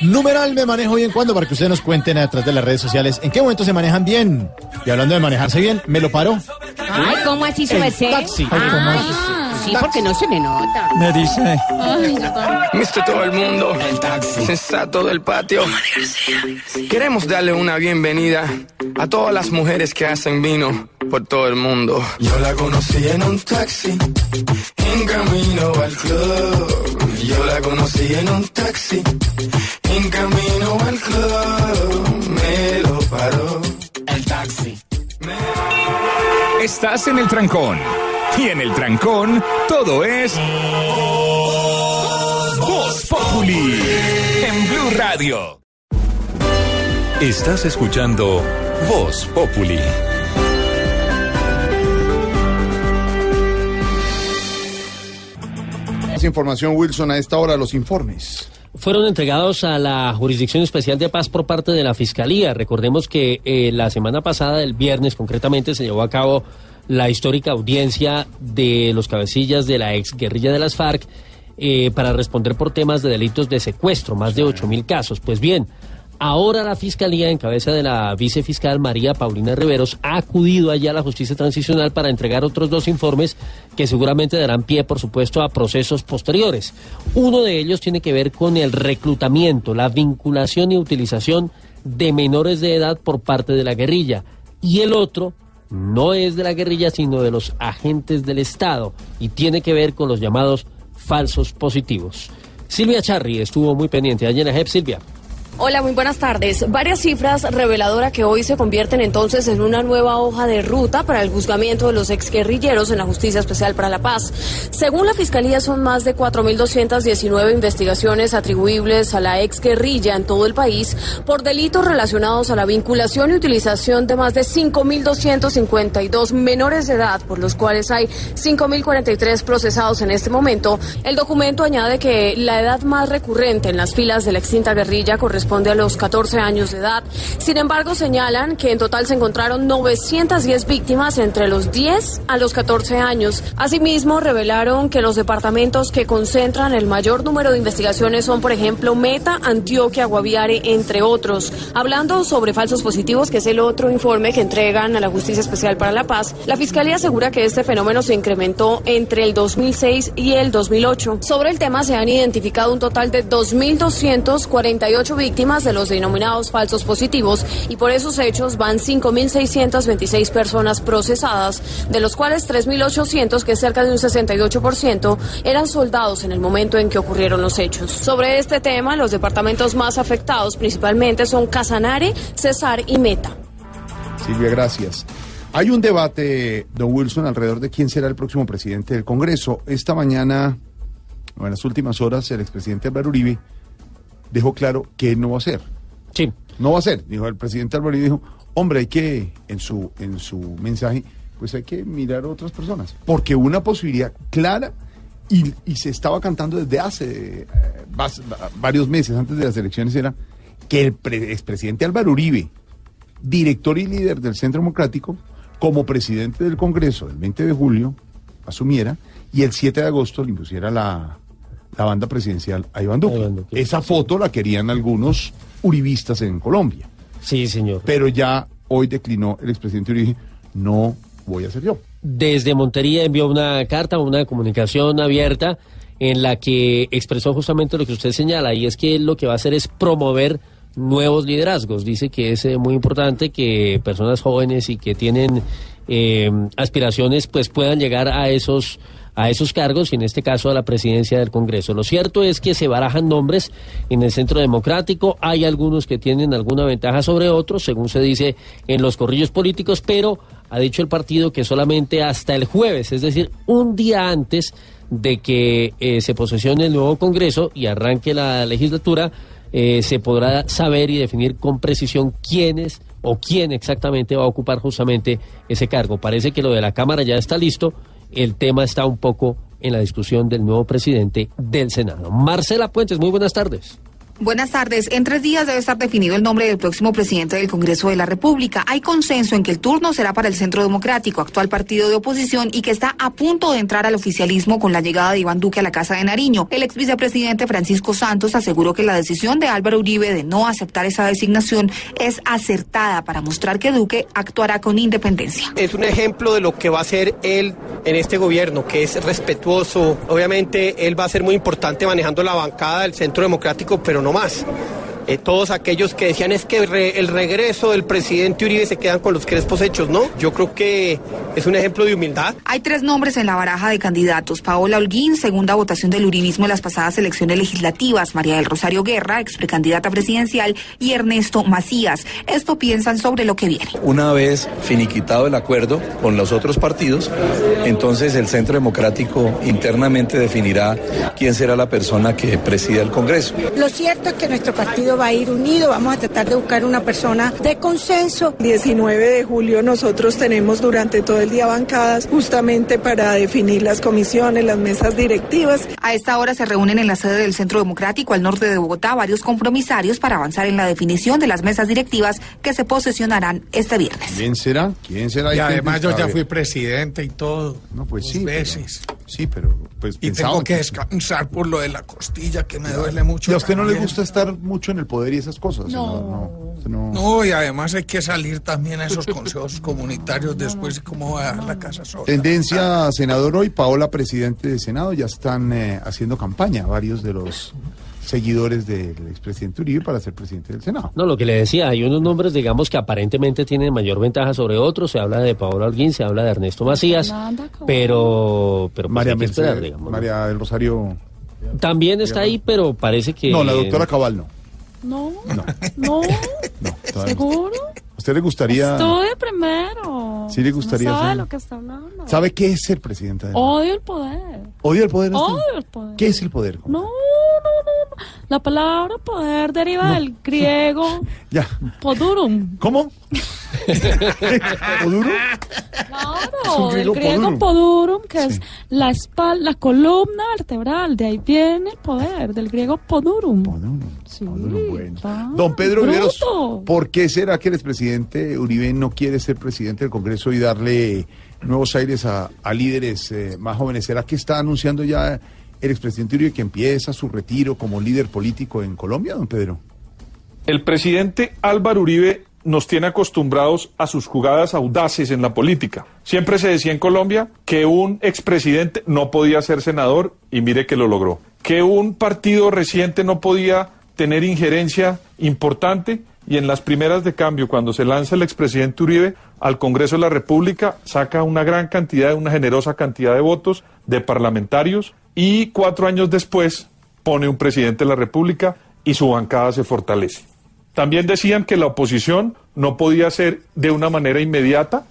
Numeral me manejo bien cuando para que ustedes nos cuenten a través de las redes sociales en qué momento se manejan bien. Y hablando de manejarse bien, me lo paro. Ay, ¿cómo así su El merced? taxi. Ah, sí, porque no se le nota. Me dice, Ay. Mister todo el mundo, el taxi, sensato del patio. Queremos darle una bienvenida a todas las mujeres que hacen vino por todo el mundo. Yo la conocí en un taxi, en camino al club. Yo la conocí en un taxi, en camino al club. Me lo paró el taxi. Estás en el trancón. Y en el trancón, todo es. Voz Populi. En Blue Radio. Estás escuchando Voz Populi. Más información, Wilson, a esta hora los informes. fueron entregados a la Jurisdicción Especial de Paz por parte de la Fiscalía. Recordemos que eh, la semana pasada, el viernes concretamente, se llevó a cabo la histórica audiencia de los cabecillas de la ex guerrilla de las FARC eh, para responder por temas de delitos de secuestro, más de 8.000 casos. Pues bien, ahora la Fiscalía, en cabeza de la vicefiscal María Paulina Riveros, ha acudido allá a la justicia transicional para entregar otros dos informes que seguramente darán pie, por supuesto, a procesos posteriores. Uno de ellos tiene que ver con el reclutamiento, la vinculación y utilización de menores de edad por parte de la guerrilla. Y el otro no es de la guerrilla, sino de los agentes del Estado y tiene que ver con los llamados falsos positivos. Silvia Charri estuvo muy pendiente. Allá en Silvia. Hola, muy buenas tardes. Varias cifras reveladoras que hoy se convierten entonces en una nueva hoja de ruta para el juzgamiento de los exguerrilleros en la Justicia Especial para la Paz. Según la Fiscalía, son más de 4.219 investigaciones atribuibles a la exguerrilla en todo el país por delitos relacionados a la vinculación y utilización de más de 5.252 menores de edad, por los cuales hay 5.043 procesados en este momento. El documento añade que la edad más recurrente en las filas de la extinta guerrilla corresponde a los 14 años de edad. Sin embargo, señalan que en total se encontraron 910 víctimas entre los 10 a los 14 años. Asimismo, revelaron que los departamentos que concentran el mayor número de investigaciones son, por ejemplo, Meta, Antioquia, Guaviare, entre otros. Hablando sobre falsos positivos, que es el otro informe que entregan a la Justicia Especial para la Paz, la Fiscalía asegura que este fenómeno se incrementó entre el 2006 y el 2008. Sobre el tema se han identificado un total de 2.248 víctimas de los denominados falsos positivos y por esos hechos van 5.626 personas procesadas, de los cuales 3.800, que es cerca de un 68%, eran soldados en el momento en que ocurrieron los hechos. Sobre este tema, los departamentos más afectados principalmente son Casanare, Cesar y Meta. Silvia, gracias. Hay un debate, don Wilson, alrededor de quién será el próximo presidente del Congreso. Esta mañana, o en las últimas horas, el expresidente Álvaro Uribe dejó claro que él no va a ser. Sí. No va a ser. Dijo el presidente Álvaro Uribe, dijo, hombre, hay que, en su, en su mensaje, pues hay que mirar a otras personas. Porque una posibilidad clara, y, y se estaba cantando desde hace eh, vas- varios meses antes de las elecciones, era que el pre- expresidente Álvaro Uribe, director y líder del Centro Democrático, como presidente del Congreso el 20 de julio, asumiera y el 7 de agosto le impusiera la, la banda presidencial a Iván Duque. Esa foto la querían algunos uribistas en Colombia. Sí, señor. Pero ya hoy declinó el expresidente Uribe, no voy a ser yo. desde Montería envió una carta, una comunicación abierta en la que expresó justamente lo que usted señala y es que lo que va a hacer es promover nuevos liderazgos. Dice que es eh, muy importante que personas jóvenes y que tienen eh, aspiraciones pues puedan llegar a esos a esos cargos y en este caso a la presidencia del Congreso. Lo cierto es que se barajan nombres en el Centro Democrático, hay algunos que tienen alguna ventaja sobre otros, según se dice en los corrillos políticos, pero ha dicho el partido que solamente hasta el jueves, es decir, un día antes de que eh, se posesione el nuevo Congreso y arranque la legislatura, eh, se podrá saber y definir con precisión quiénes o quién exactamente va a ocupar justamente ese cargo. Parece que lo de la Cámara ya está listo, el tema está un poco en la discusión del nuevo presidente del Senado. Marcela Puentes, muy buenas tardes. Buenas tardes. En tres días debe estar definido el nombre del próximo presidente del Congreso de la República. Hay consenso en que el turno será para el Centro Democrático, actual partido de oposición, y que está a punto de entrar al oficialismo con la llegada de Iván Duque a la Casa de Nariño. El ex vicepresidente Francisco Santos aseguró que la decisión de Álvaro Uribe de no aceptar esa designación es acertada para mostrar que Duque actuará con independencia. Es un ejemplo de lo que va a hacer él en este gobierno, que es respetuoso. Obviamente él va a ser muy importante manejando la bancada del Centro Democrático, pero no más. Eh, todos aquellos que decían es que re- el regreso del presidente Uribe se quedan con los crespos hechos, ¿no? Yo creo que es un ejemplo de humildad. Hay tres nombres en la baraja de candidatos. Paola Holguín, segunda votación del uribismo en las pasadas elecciones legislativas. María del Rosario Guerra, ex precandidata presidencial. Y Ernesto Macías. Esto piensan sobre lo que viene. Una vez finiquitado el acuerdo con los otros partidos, entonces el Centro Democrático internamente definirá quién será la persona que presida el Congreso. Lo cierto es que nuestro partido va a ir unido, vamos a tratar de buscar una persona de consenso. 19 de julio nosotros tenemos durante todo el día bancadas justamente para definir las comisiones, las mesas directivas. A esta hora se reúnen en la sede del Centro Democrático al norte de Bogotá varios compromisarios para avanzar en la definición de las mesas directivas que se posesionarán este viernes. ¿Quién será? ¿Quién será? Y ¿Quién además yo ya fui presidente y todo. No, pues dos sí. pero- veces. sí, pero pues Y pensaba tengo que descansar por lo de la costilla que me duele mucho. ¿Y a usted no le gusta estar mucho en el poder y esas cosas? No. no, no- No, y además hay que salir también a esos consejos comunitarios después y cómo va a dejar la casa sola. Tendencia, senador hoy, Paola, presidente de Senado, ya están eh, haciendo campaña varios de los seguidores del expresidente Uribe para ser presidente del Senado. No, lo que le decía, hay unos nombres, digamos, que aparentemente tienen mayor ventaja sobre otros. Se habla de Paola Holguín, se habla de Ernesto Macías, pero, pero pues, María hay que esperar, Mercedes, digamos. ¿no? María del Rosario. También está ahí, pero parece que... No, la doctora Cabal no. No, no, todavía no. ¿seguro? ¿A usted le gustaría? Estudia primero. Sí le gustaría No sabe ser- lo que está hablando. ¿Sabe qué es ser presidente de Odio el poder. ¿Odia el poder? Odio el poder. ¿Qué es el poder? No, no, no, no. La palabra poder deriva del griego Ya. podurum. ¿Cómo? Un Claro, del griego podurum. podurum, que es la espalda, la columna vertebral. De ahí viene el poder, del griego podurum. Sí, va. Don Pedro Bruto. Viveros, ¿por qué será que el expresidente Uribe no quiere ser presidente del Congreso y darle nuevos aires a, a líderes eh, más jóvenes? ¿Será que está anunciando ya el expresidente Uribe que empieza su retiro como líder político en Colombia, don Pedro? El presidente Álvaro Uribe nos tiene acostumbrados a sus jugadas audaces en la política. Siempre se decía en Colombia que un expresidente no podía ser senador y mire que lo logró. Que un partido reciente no podía tener injerencia importante y en las primeras de cambio, cuando se lanza el expresidente Uribe al Congreso de la República, saca una gran cantidad, una generosa cantidad de votos de parlamentarios y cuatro años después pone un presidente de la República y su bancada se fortalece. También decían que la oposición no podía ser de una manera inmediata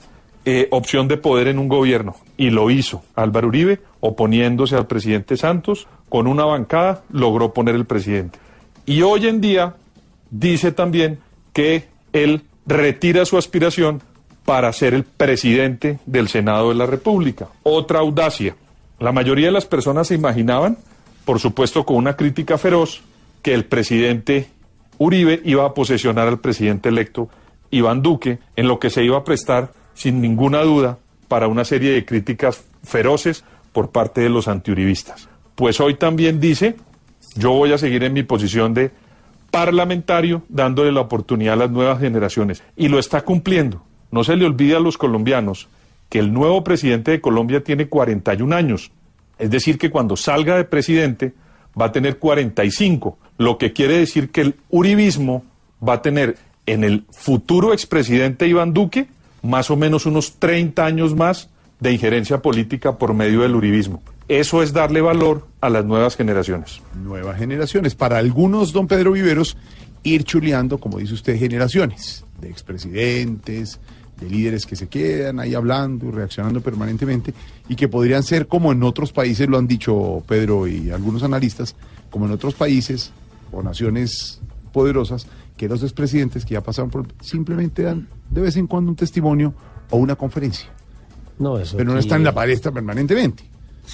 eh, opción de poder en un gobierno. Y lo hizo. Álvaro Uribe, oponiéndose al presidente Santos, con una bancada logró poner el presidente. Y hoy en día dice también que él retira su aspiración para ser el presidente del Senado de la República. Otra audacia. La mayoría de las personas se imaginaban, por supuesto con una crítica feroz, que el presidente Uribe iba a posesionar al presidente electo Iván Duque, en lo que se iba a prestar, sin ninguna duda, para una serie de críticas feroces por parte de los antiuribistas. Pues hoy también dice, yo voy a seguir en mi posición de parlamentario, dándole la oportunidad a las nuevas generaciones. Y lo está cumpliendo. No se le olvide a los colombianos que el nuevo presidente de Colombia tiene 41 años. Es decir, que cuando salga de presidente va a tener 45, lo que quiere decir que el uribismo va a tener en el futuro expresidente Iván Duque más o menos unos 30 años más de injerencia política por medio del uribismo. Eso es darle valor a las nuevas generaciones. Nuevas generaciones. Para algunos, don Pedro Viveros, ir chuleando, como dice usted, generaciones de expresidentes, de líderes que se quedan ahí hablando y reaccionando permanentemente y que podrían ser como en otros países, lo han dicho Pedro y algunos analistas, como en otros países o naciones poderosas, que los expresidentes que ya pasaron por simplemente dan de vez en cuando un testimonio o una conferencia. No, eso Pero no están en la palestra permanentemente.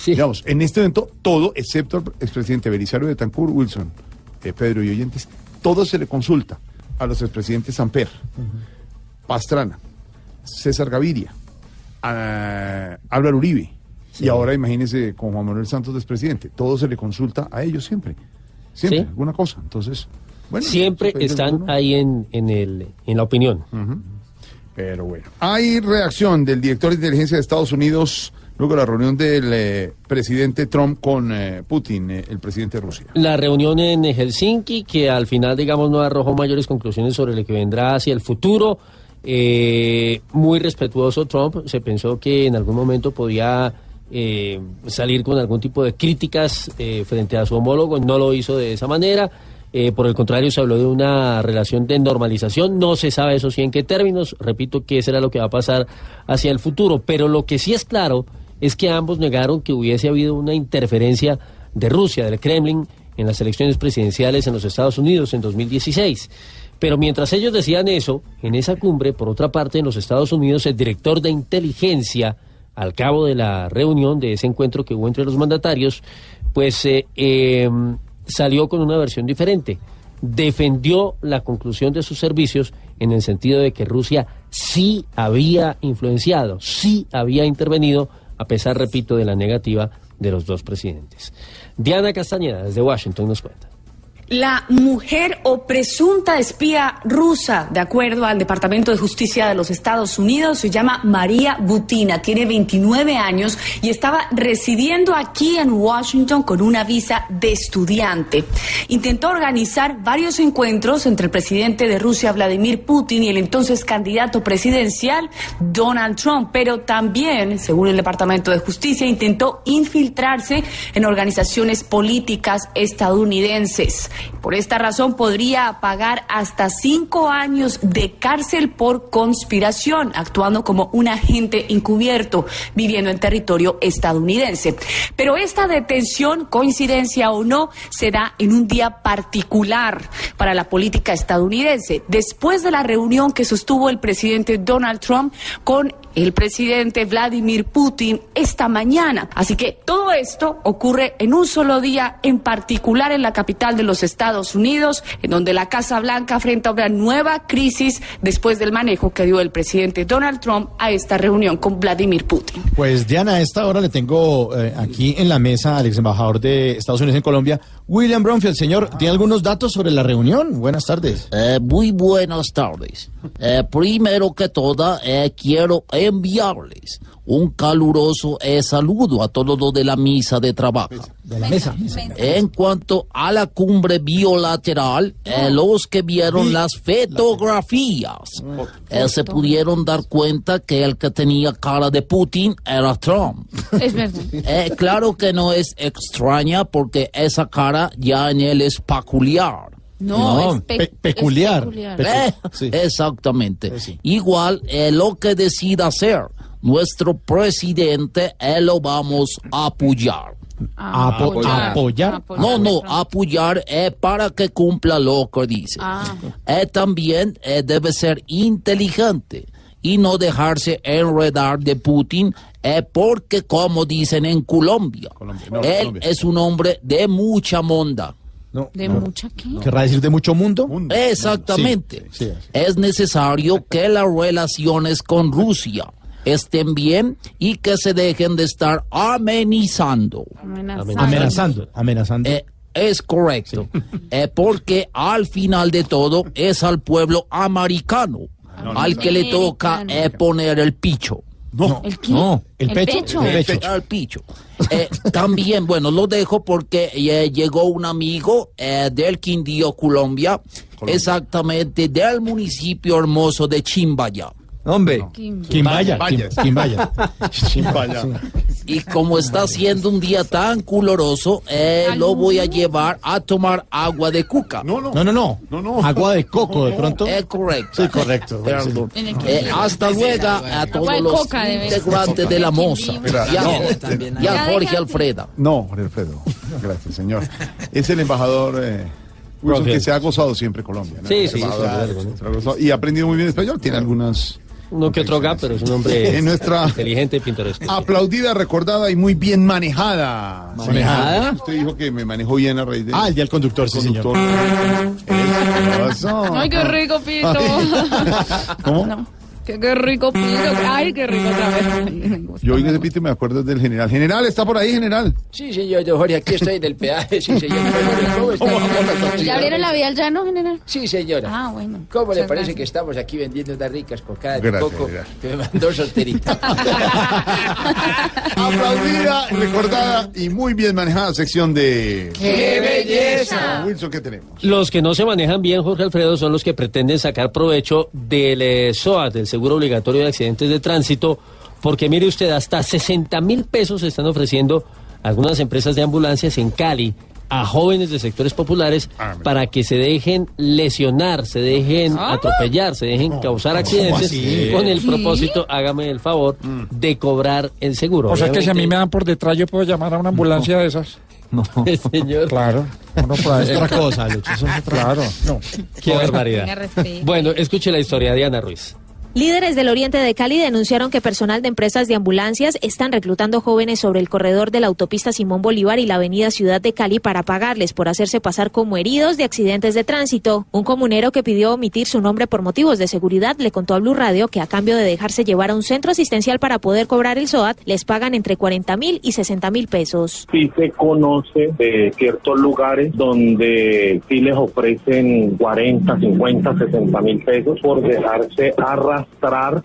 Digamos, en este evento, todo, excepto al expresidente Belisario de Tancur, Wilson, eh, Pedro y oyentes, todo se le consulta a los expresidentes Samper, Pastrana, César Gaviria, a Álvaro Uribe, y ahora imagínese con Juan Manuel Santos de expresidente, todo se le consulta a ellos siempre, siempre, Sí. alguna cosa. Entonces, bueno, Siempre eso es están ahí en, en, el, en la opinión. Pero bueno. Hay reacción del director de inteligencia de Estados Unidos luego la reunión del eh, presidente Trump con eh, Putin, eh, el presidente de Rusia. La reunión en Helsinki, que al final, digamos, no arrojó mayores conclusiones sobre lo que vendrá hacia el futuro. Eh, muy respetuoso Trump. Se pensó que en algún momento podía salir con algún tipo de críticas frente a su homólogo. No lo hizo de esa manera. Eh, por el contrario, se habló de una relación de normalización. No se sabe eso sí en qué términos. Repito que será lo que va a pasar hacia el futuro. Pero lo que sí es claro es que ambos negaron que hubiese habido una interferencia de Rusia, del Kremlin, en las elecciones presidenciales en los Estados Unidos en 2016. Pero mientras ellos decían eso, en esa cumbre, por otra parte, en los Estados Unidos, el director de inteligencia, al cabo de la reunión de ese encuentro que hubo entre los mandatarios, pues eh, eh, salió con una versión diferente. Defendió la conclusión de sus servicios en el sentido de que Rusia sí había influenciado, sí había intervenido, a pesar, repito, de la negativa de los dos presidentes. Diana Castañeda, desde Washington, nos cuenta. La mujer o presunta espía rusa, de acuerdo al Departamento de Justicia de los Estados Unidos, se llama María Butina, tiene 29 años y estaba residiendo aquí en Washington con una visa de estudiante. Intentó organizar varios encuentros entre el presidente de Rusia, Vladimir Putin, y el entonces candidato presidencial, Donald Trump, pero también, según el Departamento de Justicia, intentó infiltrarse en organizaciones políticas estadounidenses. Por esta razón podría pagar hasta cinco años de cárcel por conspiración, actuando como un agente encubierto viviendo en territorio estadounidense. Pero esta detención, coincidencia o no, se da en un día particular para la política estadounidense, después de la reunión que sostuvo el presidente Donald Trump con el presidente Vladimir Putin esta mañana. Así que todo esto ocurre en un solo día, en particular en la capital de los Estados Unidos, en donde la Casa Blanca enfrenta una nueva crisis después del manejo que dio el presidente Donald Trump a esta reunión con Vladimir Putin. Pues Diana, a esta hora le tengo eh, aquí en la mesa al ex embajador de Estados Unidos en Colombia, William Bromfield. Señor, ¿tiene algunos datos sobre la reunión? Buenas tardes. Eh, muy buenas tardes. Eh, primero que todo, eh, quiero enviarles un caluroso eh, saludo a todos los de la misa de trabajo. De la mesa. En cuanto a la cumbre bilateral, eh, los que vieron las fotografías eh, se pudieron dar cuenta que el que tenía cara de Putin era Trump. Es verdad. Eh, claro que no es extraña porque esa cara ya en él es peculiar. No, es pe- pe- peculiar. es peculiar. Pecu- Eh, sí. Exactamente. Igual eh, lo que decida hacer nuestro presidente, eh, lo vamos a apoyar. Apo- apoyar. No, no, apoyar eh, para que cumpla lo que dice. Ah. Eh, también eh, debe ser inteligente y no dejarse enredar de Putin, eh, porque como dicen en Colombia, no, él Colombia. es un hombre de mucha monda. No, ¿De no. mucha qué? ¿Querrá decir de mucho mundo? Exactamente. Sí, sí, sí. Es necesario que las relaciones con Rusia estén bien y que se dejen de estar amenizando. Amenazando. Amenazando. Eh, es correcto. Eh, porque al final de todo es al pueblo americano al que le toca eh, poner el picho. No. ¿El qué? No, el ¿El pecho. pecho? El pecho. El picho. Eh, también, bueno, lo dejo porque eh, llegó un amigo eh, del Quindío, Colombia, exactamente del municipio hermoso de Chimbaya. Hombre. Quimbaya. Quimbaya. Y como está siendo un día tan coloroso, eh, lo voy a llevar a tomar agua de cuca. No, no. No, no, no. Agua de coco, de pronto. Es correcto. Sí, correcto. Perdón. Eh, hasta luego a todos los integrantes de la moza. Gracias. Y a, y Jorge. Alfreda. No, Jorge Alfredo. Gracias, señor. Es el embajador eh, Wilson que se ha gozado siempre Colombia. ¿no? Sí, sí, ha gozado. Y ha aprendido muy bien español. Tiene algunas Uno que otro gap, pero es un hombre En nuestra- inteligente y pintoresco. aplaudida, recordada y muy bien manejada. ¿Manejada? Usted dijo que me manejó bien a raíz de. Ah, el día del conductor, sí, señor. Eso. Ay, qué rico, Pito. ¿Cómo? No. Qué, qué rico, Pito. Ay, qué rico otra vez. Yo oigo ese pito y me acuerdo del general. General, ¿está por ahí, general? Sí, señor, don Jorge, aquí estoy en el peaje, sí, señor. ¿Cómo está? ¿Ya abrieron la vía al llano, general? Sí, señora. Ah, bueno. ¿Cómo le parece gracias. que estamos aquí vendiendo unas ricas cocadas de Gracias, coco gracias. que me mandó solterita? Aplaudida, recordada y muy bien manejada sección de. ¡Qué belleza! Wilson, ¿qué tenemos? Los que no se manejan bien, Jorge Alfredo, son los que pretenden sacar provecho del eh, SOAT, del Seguro Obligatorio de Accidentes de Tránsito, porque mire usted, hasta 60 mil pesos se están ofreciendo algunas empresas de ambulancias en Cali a jóvenes de sectores populares para que se dejen lesionar, se dejen atropellar, se dejen causar accidentes con el propósito, hágame el favor, de cobrar el seguro. O sea que si a mí me dan por detrás, yo puedo llamar a una ambulancia de esas. Señor. Claro. Ahí- Es otra cosa, Lucho, eso es otra- Claro. No. Qué barbaridad. Bueno, escuche la historia de Diana Ruiz. Líderes del oriente de Cali denunciaron que personal de empresas de ambulancias están reclutando jóvenes sobre el corredor de la autopista Simón Bolívar y la avenida Ciudad de Cali para pagarles por hacerse pasar como heridos de accidentes de tránsito. Un comunero que pidió omitir su nombre por motivos de seguridad le contó a Blue Radio que a cambio de dejarse llevar a un centro asistencial para poder cobrar el SOAT, les pagan entre 40 mil y 60 mil pesos. sí se conoce de ciertos lugares donde sí les ofrecen 40, 50, 60 mil pesos por dejarse arrastrar,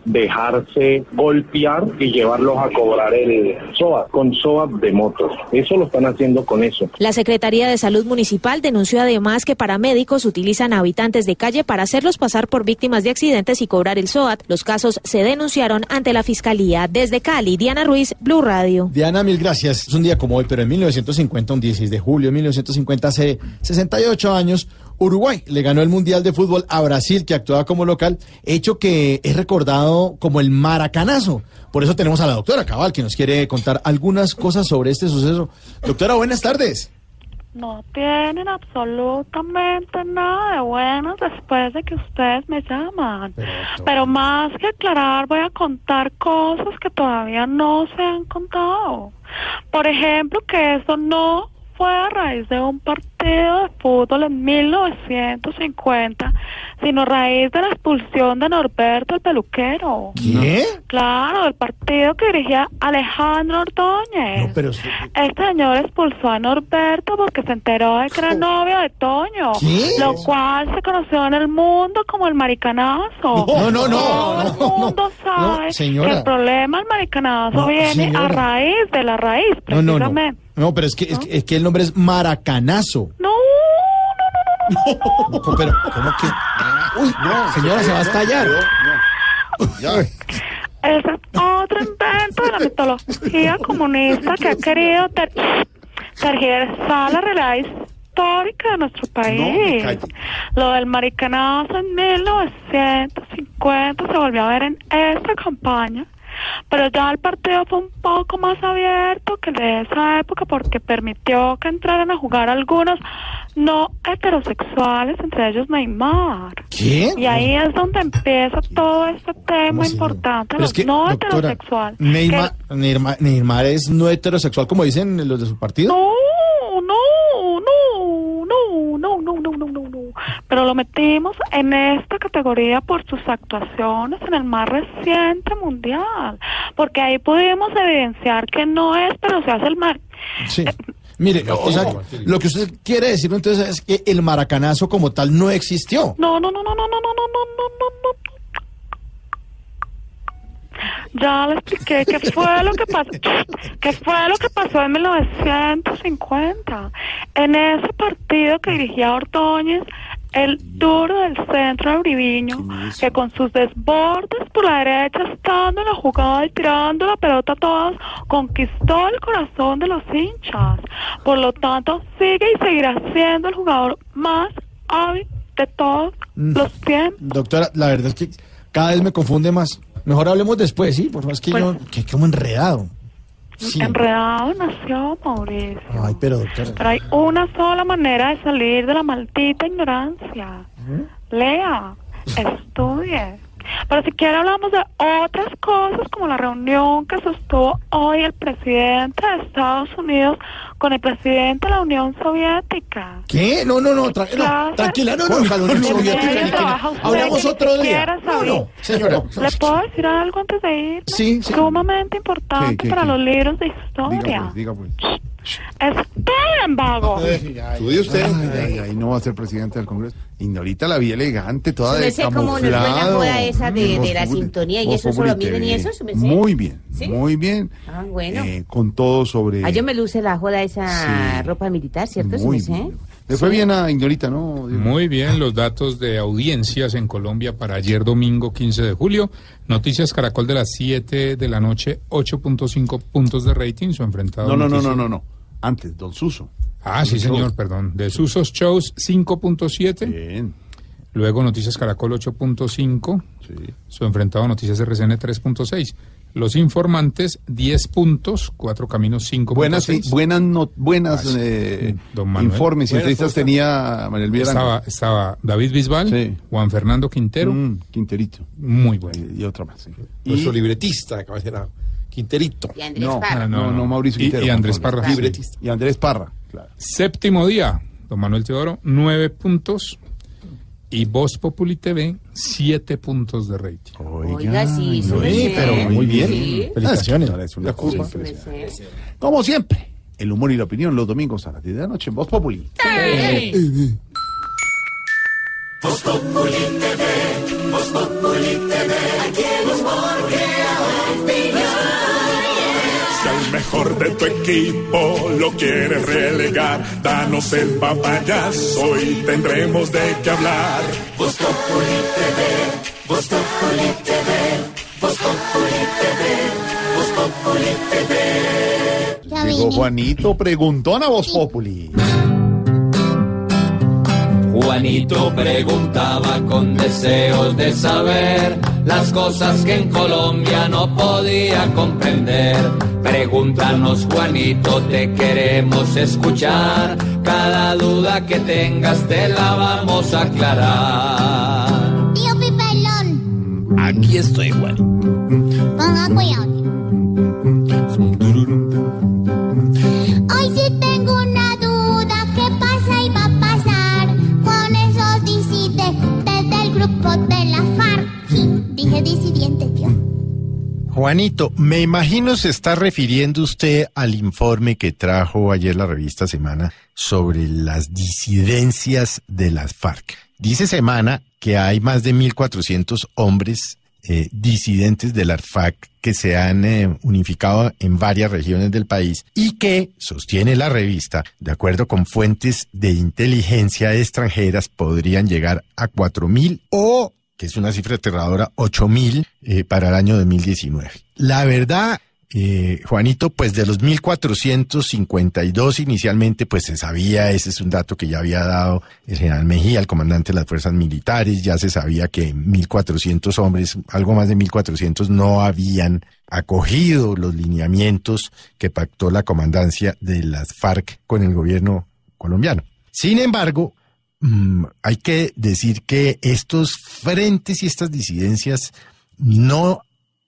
dejarse golpear y llevarlos a cobrar el SOA, con SOA de motos. Eso lo están haciendo con eso. La Secretaría de Salud Municipal denunció además que paramédicos utilizan a habitantes de calle para hacerlos pasar por víctimas de accidentes y cobrar el SOAT. Los casos se denunciaron ante la Fiscalía. Desde Cali, Diana Ruiz, Blue Radio. Diana, mil gracias. Es un día como hoy, pero en 1950, un 16 de julio de 1950, hace 68 años, Uruguay le ganó el Mundial de Fútbol a Brasil, que actuaba como local, hecho que es recordado como el maracanazo. Por eso tenemos a la doctora Cabal, que nos quiere contar algunas cosas sobre este suceso. Doctora, buenas tardes. No tienen absolutamente nada de buenos después de que ustedes me llaman. Pero más que aclarar, voy a contar cosas que todavía no se han contado. Por ejemplo, que eso no fue a raíz de un partido de fútbol en 1950, sino a raíz de la expulsión de Norberto el peluquero. ¿Qué? Claro, el partido que dirigía Alejandro Ordóñez. Pero, Este señor expulsó a Norberto porque se enteró de que era novio de Toño, ¿Qué? lo cual se conoció en el mundo como el maricanazo. No, no, no, Todo el no, mundo sabe no, que el problema del maricanazo No, viene señora. a raíz de la raíz, no, no, no. precisamente. No, pero es que, es, que- es que el nombre es Maracanazo. No, No, pero, ¿cómo que? Uy, señora, se va a estallar. Ese es otro invento de la mitología comunista que ha querido ter tergiversar la realidad histórica de nuestro país. Lo del maricanazo en 1950 se volvió a ver en esta campaña, pero ya el partido fue un poco más abierto que el de esa época porque permitió que entraran a jugar algunos no heterosexuales, entre ellos Neymar. ¿Qué? Y ahí es donde empieza todo este tema importante, los es que, no doctora, heterosexuales. Neymar, Neymar, Neymar es no heterosexual, como dicen los de su partido. No, no, no, no, no, no, no, no, no, no. Pero lo metimos en esta categoría por sus actuaciones en el más reciente mundial. Porque ahí pudimos evidenciar que no es, pero se hace el mal. Sí. Mire, o sea, lo que usted quiere decir entonces es que el maracanazo como tal no existió. No, no, no, no, no, no, no, no, no, no, no, no. Ya le expliqué qué fue lo que pasó, qué fue lo que pasó en 1950. En ese partido que dirigía Ordóñez, el duro del centro de Uribiño, que con sus desbordes por la derecha, estando en la jugada y tirando la pelota a todos, conquistó el corazón de los hinchas. Por lo tanto, sigue y seguirá siendo el jugador más hábil de todos Mm. los tiempos. Doctora, la verdad es que cada vez me confunde más. Mejor hablemos después, sí, por es que yo, que como enredado. Sí. Enredado nació Mauricio. Ay, pero doctora. Pero hay una sola manera de salir de la maldita ignorancia. Lea, estudie. Pero si quiere hablamos de otras cosas como la reunión que sostuvo hoy el presidente de Estados Unidos con el presidente de la Unión Soviética. ¿Qué? No, no, no, tra- no, tranquila, no, no, no, ¿De Soviética? Hablamos otro día. No, no, señora. ¿Le puedo decir algo antes de ir? Sí, sí. Sumamente importante ¿Qué, qué, para qué? los libros de Diga historia. pues, diga pues. Esperen, vago. Estudie usted. Ay, ay, ay, no va a ser presidente del Congreso. Ignorita la vi elegante, toda de Súmese como nos fue la joda esa de, de la sintonía y eso, solo miren y eso. Muy bien, ¿Sí? muy bien. Ah, bueno. Eh, con todo sobre... Ah, yo me luce la joda esa Sí. ropa militar, ¿cierto? Muy Súmese, ¿eh? Le fue bien a Ignorita, ¿no? Muy bien, los datos de audiencias en Colombia para ayer domingo 15 de julio. Noticias Caracol de las 7 de la noche, 8.5 puntos de rating, su enfrentado. No, no, no, no, no, no. Antes, Don Suso. Ah, sí, Suso. señor, perdón. De Susos Shows 5.7. Bien. Luego Noticias Caracol 8.5. Su enfrentado Noticias RCN 3.6. Los informantes, 10 puntos, cuatro caminos, 5 Buenas, sí, buenas, no- buenas Ah, sí. eh, Don Manuel. informes y entrevistas tenía Manuel. Estaba, estaba David Bisbal, Juan Fernando Quintero. Mm, Quinterito. Muy bueno. Y otra más. sí. Nuestro libretista, caballera. Quinterito. No, no, no, Mauricio Y- Quintero. y Andrés. Parra. Libretista. Y Andrés Parra. Claro. Séptimo día, don Manuel Teodoro, 9 puntos. Y Voz Populi TV, 7 puntos de rating. Oiga, sí, su Sí, merced. pero muy bien. Sí. Felicitaciones. Es una curva. impresionante. Como siempre, el humor y la opinión los domingos a las 10 de la noche en Voz Populi. Voz Populi TV, Voz Populi TV, aquí el humor al mejor de tu equipo lo quieres relegar, danos el papayazo y tendremos de qué hablar. Voz Populi TV, Voz Populi TV, Voz Populi TV, Voz Populi TV. Llegó Juanito, preguntón a Voz Populi. Juanito preguntaba con deseos de saber las cosas que en Colombia no podía comprender. Pregúntanos, Juanito, te queremos escuchar. Cada duda que tengas te la vamos a aclarar. Tío Pipelón, Aquí estoy, Juan. ponga cuidado. Tío. Juanito, me imagino se está refiriendo usted al informe que trajo ayer la revista Semana sobre las disidencias de las FARC. Dice Semana que hay más de 1.400 hombres eh, disidentes de las FARC que se han eh, unificado en varias regiones del país y que, sostiene la revista, de acuerdo con fuentes de inteligencia extranjeras, podrían llegar a 4.000 o que es una cifra aterradora, 8 mil eh, para el año 2019. La verdad, eh, Juanito, pues de los 1.452 inicialmente, pues se sabía, ese es un dato que ya había dado el general Mejía, el comandante de las fuerzas militares, ya se sabía que 1.400 hombres, algo más de 1.400 no habían acogido los lineamientos que pactó la comandancia de las FARC con el gobierno colombiano. Sin embargo, Mm, hay que decir que estos frentes y estas disidencias no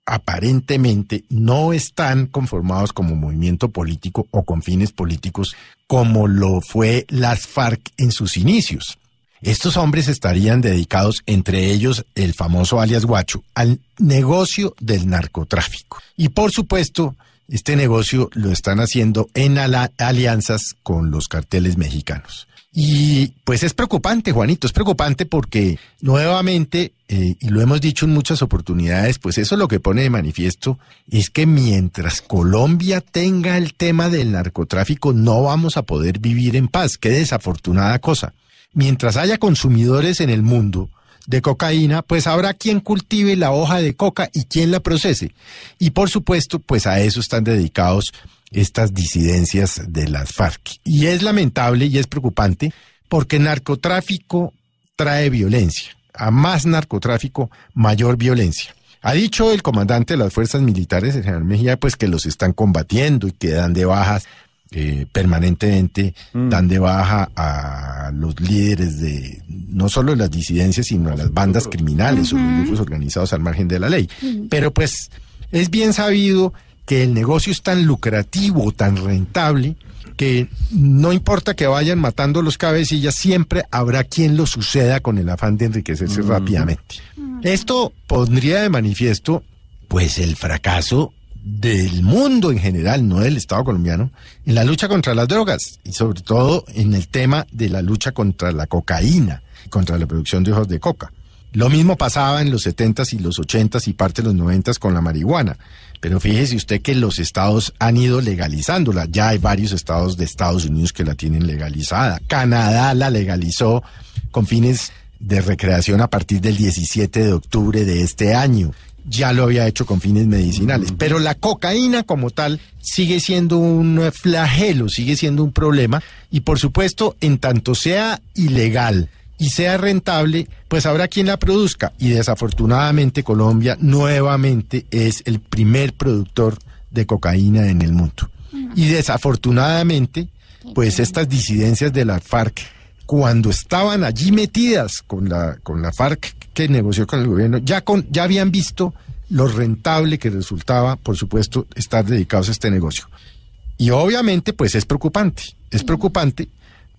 aparentemente no están conformados como movimiento político o con fines políticos como lo fue las FARC en sus inicios. Estos hombres estarían dedicados, entre ellos el famoso alias Guacho, al negocio del narcotráfico. Y por supuesto, este negocio lo están haciendo en alianzas con los carteles mexicanos. Y pues es preocupante, Juanito, es preocupante porque nuevamente, eh, y lo hemos dicho en muchas oportunidades, pues eso lo que pone de manifiesto es que mientras Colombia tenga el tema del narcotráfico no vamos a poder vivir en paz. Qué desafortunada cosa. Mientras haya consumidores en el mundo de cocaína, pues habrá quien cultive la hoja de coca y quien la procese. Y por supuesto, pues a eso están dedicados estas disidencias de las FARC. Y es lamentable y es preocupante porque narcotráfico trae violencia. A más narcotráfico, mayor violencia. Ha dicho el comandante de las fuerzas militares, el general Mejía, pues que los están combatiendo y que dan de bajas eh, permanentemente, dan de baja a los líderes de no solo las disidencias, sino a las bandas criminales o los grupos organizados al margen de la ley. Pero pues es bien sabido que el negocio es tan lucrativo, tan rentable, que no importa que vayan matando los cabecillas, siempre habrá quien lo suceda con el afán de enriquecerse rápidamente. Esto pondría de manifiesto, pues, el fracaso del mundo en general, no del Estado colombiano, en la lucha contra las drogas y sobre todo en el tema de la lucha contra la cocaína, contra la producción de hojos de coca. Lo mismo pasaba en los 70s y los 80s y parte de los 90s con la marihuana. Pero fíjese usted que los estados han ido legalizándola. Ya hay varios estados de Estados Unidos que la tienen legalizada. Canadá la legalizó con fines de recreación a partir del 17 de octubre de este año. Ya lo había hecho con fines medicinales. Pero la cocaína como tal sigue siendo un flagelo, sigue siendo un problema. Y por supuesto, en tanto sea ilegal y sea rentable, pues habrá quien la produzca. Y desafortunadamente Colombia nuevamente es el primer productor de cocaína en el mundo. Y desafortunadamente, pues estas disidencias de la FARC, cuando estaban allí metidas con la, con la FARC que negoció con el gobierno, ya, con, ya habían visto lo rentable que resultaba, por supuesto, estar dedicados a este negocio. Y obviamente, pues es preocupante. Es preocupante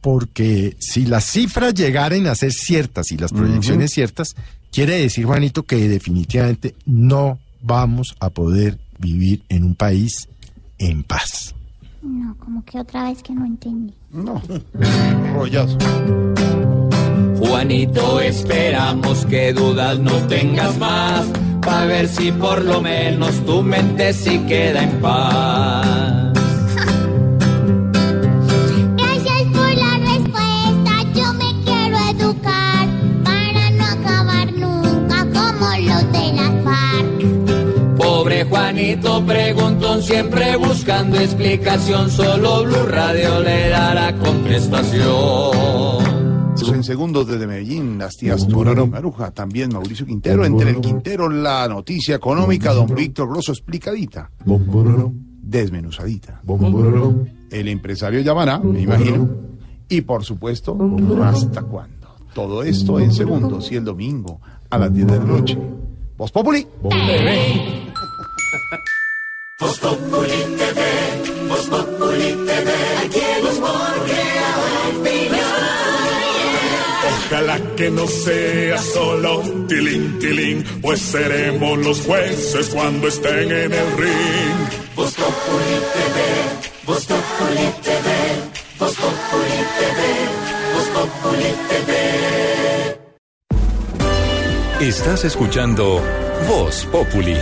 porque si las cifras llegaran a ser ciertas y las proyecciones ciertas, quiere decir, Juanito, que definitivamente no vamos a poder vivir en un país en paz. No, como que otra vez que no entendí. No, rollazo. Juanito, esperamos que dudas no tengas más, para ver si por lo menos tu mente sí queda en paz. Juanito preguntón, siempre buscando explicación, solo Blue Radio le dará contestación. En segundos desde Medellín, las tías Toraro Maruja, también Mauricio Quintero. Entre el Quintero, la noticia económica, don Víctor Grosso explicadita, desmenuzadita. El empresario llamará, me imagino. Y por supuesto, ¿hasta cuándo? Todo esto en segundos y el domingo a las 10 de la noche. Voz Populi. Voz Populi TV, Voz Populi TV, aquí el humor. Ojalá que no sea solo tilín, tilín, pues seremos los jueces cuando estén en el ring. Voz Populi TV, Voz Populi TV, Voz Populi TV, Voz Populi TV. Estás escuchando Voz Populi.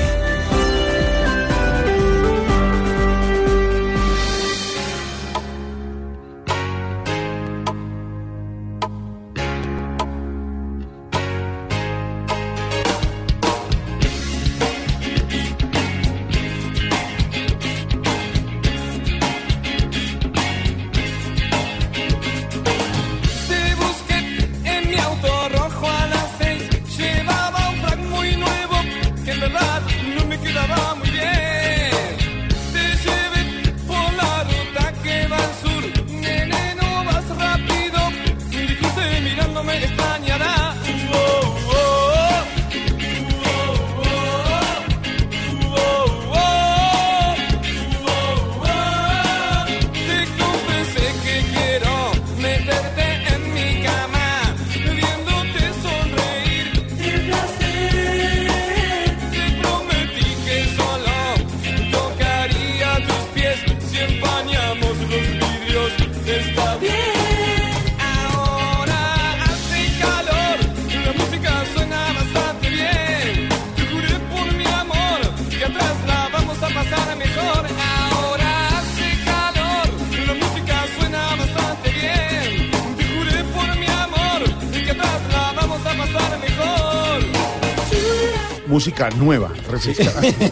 Música nueva.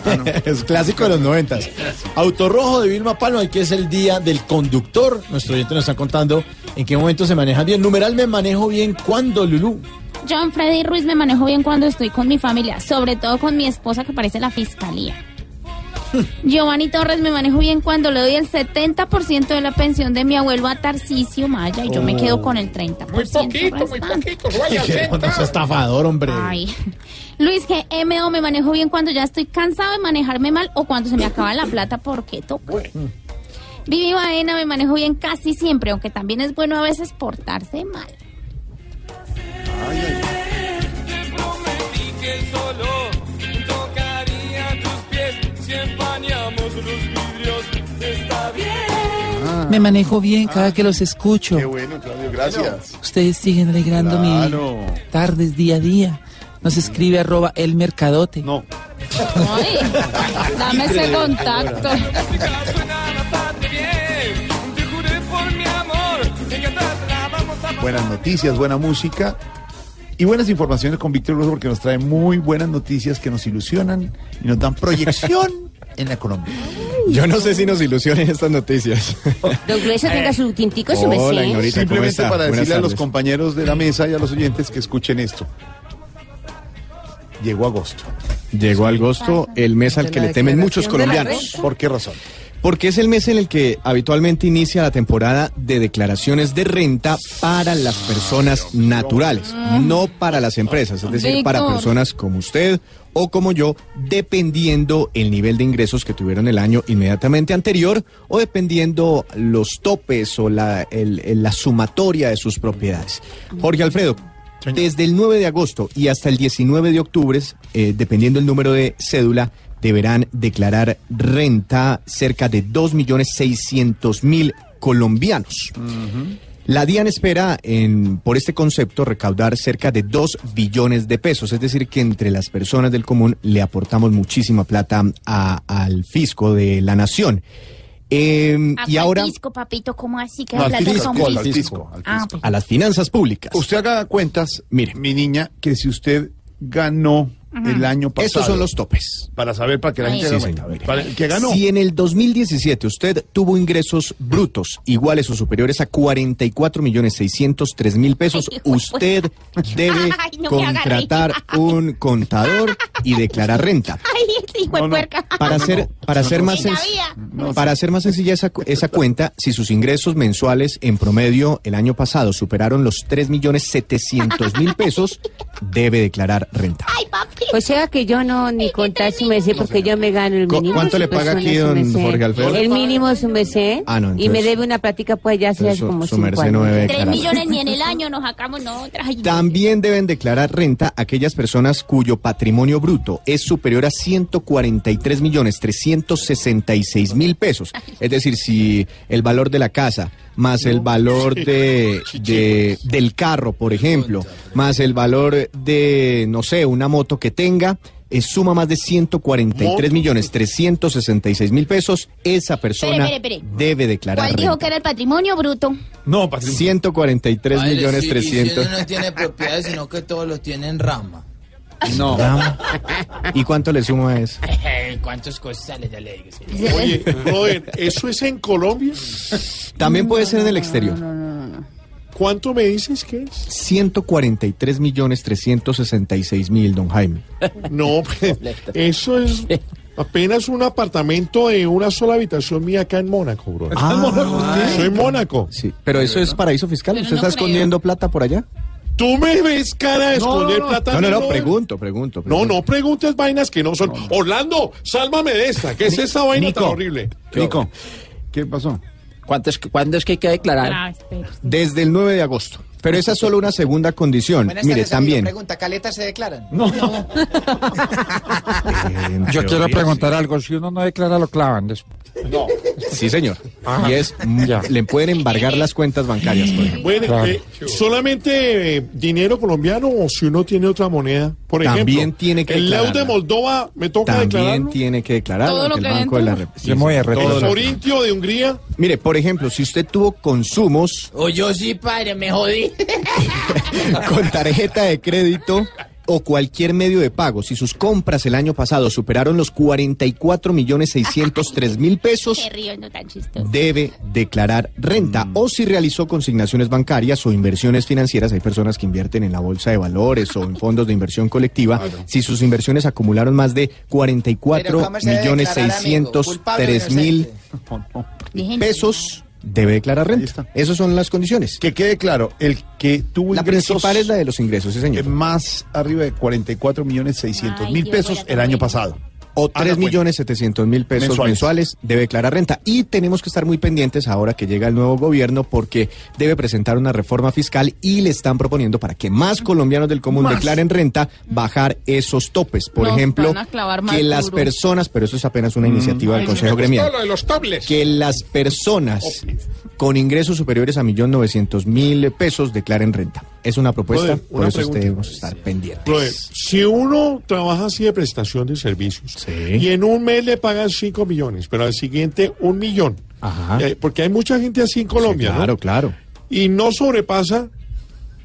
Ah, no. es clásico de los noventas. Autorrojo de Vilma Palma, que es el día del conductor. Nuestro oyente nos está contando en qué momento se maneja bien. Numeral me manejo bien cuando, Lulú. John Freddy Ruiz me manejo bien cuando estoy con mi familia, sobre todo con mi esposa que parece la fiscalía. Giovanni Torres me manejo bien cuando le doy el 70% de la pensión de mi abuelo a Tarcisio Maya y yo me quedo con el 30%. Muy poquito, muy poquito, vaya No es estafador, hombre. Ay. Luis GMO me manejo bien cuando ya estoy cansado de manejarme mal o cuando se me acaba la plata porque toca. Vivi Baena me manejo bien casi siempre, aunque también es bueno a veces portarse mal. Prometí Me manejo bien cada que los escucho. Qué bueno, Claudio, gracias. Ustedes siguen alegrando Claro. mi tardes día a día. Nos escribe arroba el mercadote. No. Ay, dame ese contacto. Buenas noticias, buena música y buenas informaciones con Víctor Grosso porque nos trae muy buenas noticias que nos ilusionan y nos dan proyección en la economía. Yo no sé si nos ilusionen estas noticias. Don tenga su tintico, su Hola, merced. Ignorita, ¿cómo Simplemente está? para Buenas decirle a los tardes. compañeros de la mesa y a los oyentes que escuchen esto. Llegó agosto. Llegó agosto, el mes al que le temen muchos colombianos. ¿Por qué razón? Porque es el mes en el que habitualmente inicia la temporada de declaraciones de renta para las personas naturales, no para las empresas, es decir, para personas como usted o como yo, dependiendo el nivel de ingresos que tuvieron el año inmediatamente anterior o dependiendo los topes o la, el- la sumatoria de sus propiedades. Jorge Alfredo, desde el 9 de agosto y hasta el 19 de octubre, eh, dependiendo el número de cédula, deberán declarar renta cerca de 2.600.000 colombianos. La DIAN espera, en, por este concepto, recaudar cerca de 2 billones de pesos, es decir, que entre las personas del común le aportamos muchísima plata a- al fisco de la nación. Eh, y ahora Pisco, papito, ¿cómo así que No, al fisco, al fisco, Ah, pues. a las finanzas públicas. Usted haga cuentas, mire, mi niña, que si usted ganó Ajá. el año pasado. Estos son los topes. Para saber, para que la Ahí. gente Sí, señor. Para el que ganó. Si en el 2017 usted tuvo ingresos brutos iguales o superiores a 44 millones 603 mil pesos, usted debe Ay, no contratar un contador y declarar renta. Ay, este hijo de puerca. Para hacer, para hacer más para hacer más sencilla esa, cu- esa cuenta, si sus ingresos mensuales en promedio el año pasado superaron los 3 millones 700 mil pesos, debe declarar renta. Ay, papi. O sea que yo no ni contar su merced porque yo me gano el ¿Cu- mínimo. cuánto le paga persona, aquí don. Jorge Alfredo? El mínimo su merced. Ah, no, y me debe una plática pues ya hace como su merced no debe Tres millones ni en el año nos sacamos nosotras. También deben declarar renta aquellas personas cuyo patrimonio bruto es superior a 143 millones 366 mil pesos. Es decir, si el valor de la casa más el valor de, de- del carro, por ejemplo, más el valor de, no sé, una moto que tenga, eh, suma más de 143 millones 366 mil pesos, esa persona Espere, espere, espere. debe declarar ¿Cuál dijo renta. que era el patrimonio bruto? No, 143 Padre, millones sí, y 300. Si no tiene propiedades, sino que todos los tienen rama. No. ¿Y cuánto le suma a eso? ¿Cuántos costales ya le digo? Oye, brother, ¿eso es en Colombia? También puede ser en el exterior. ¿Cuánto me dices que es? 143 millones 366 mil, don Jaime. No, pues, eso es apenas un apartamento de una sola habitación mía acá en Mónaco, bro. Ah, Soy en Mónaco. Sí, pero eso es paraíso fiscal. ¿Usted está escondiendo plata por allá? ¿Tú me ves cara de No, esconder no, no. plata? No, no, no, pregunto, pregunto. No, no preguntes vainas que no son. Orlando, sálvame de esta. ¿Qué es esa vaina tan horrible? Nico, ¿qué pasó? ¿Cuánto es, ¿Cuándo es que hay que declarar? Desde el 9 de agosto. Pero esa es solo una segunda condición. Buenas Mire, tardes, amigo. también. Pregunta, ¿caletas se declaran? No. Yo quiero preguntar algo. Si uno no declara, lo clavan después. No. Sí, señor. Ajá. Y es, le pueden embargar las cuentas bancarias, por ejemplo. Bueno, Claro. eh, solamente eh, dinero colombiano o si uno tiene otra moneda. Por También ejemplo, tiene que el leu de. Moldova me toca También declararlo. tiene que declarar Todo lo el Banco de la. República. El forintio de Hungría. Mire, por ejemplo, si usted tuvo consumos O yo sí, padre, me jodí. con tarjeta de crédito o cualquier medio de pago, si sus compras el año pasado superaron los 44 millones 603 mil pesos, Qué río, no tan chistoso. debe declarar renta. Mm. O si realizó consignaciones bancarias o inversiones financieras, hay personas que invierten en la bolsa de valores o en fondos de inversión colectiva, si sus inversiones acumularon más de 44 Pero ¿cómo se debe millones declarar, amigo? 603 mil pesos, debe declarar renta. Esas son las condiciones. Que quede claro, el que tuvo La ingresos principal es la de los ingresos, sí, señor. más arriba de 44 millones 600 mil pesos el año pasado. O Haga 3 cuenta. millones 700 mil pesos Mensuales. mensuales. debe declarar renta. Y tenemos que estar muy pendientes ahora que llega el nuevo gobierno porque debe presentar una reforma fiscal y le están proponiendo para que más colombianos del común Más. declaren renta, bajar esos topes. Por Nos ejemplo, que las duro. personas, pero eso es apenas una iniciativa del Ay, Consejo Gremial. lo de los tablets. Que las personas con ingresos superiores a 1.900.000 pesos declaren renta. Es una propuesta, Brother, por una eso debemos estar pendientes. Brother, si uno trabaja así de prestación de servicios y en un mes le pagan 5 millones, pero al siguiente un millón, Ajá. eh, porque hay mucha gente así en Colombia, Claro, ¿no? claro. Y no sobrepasa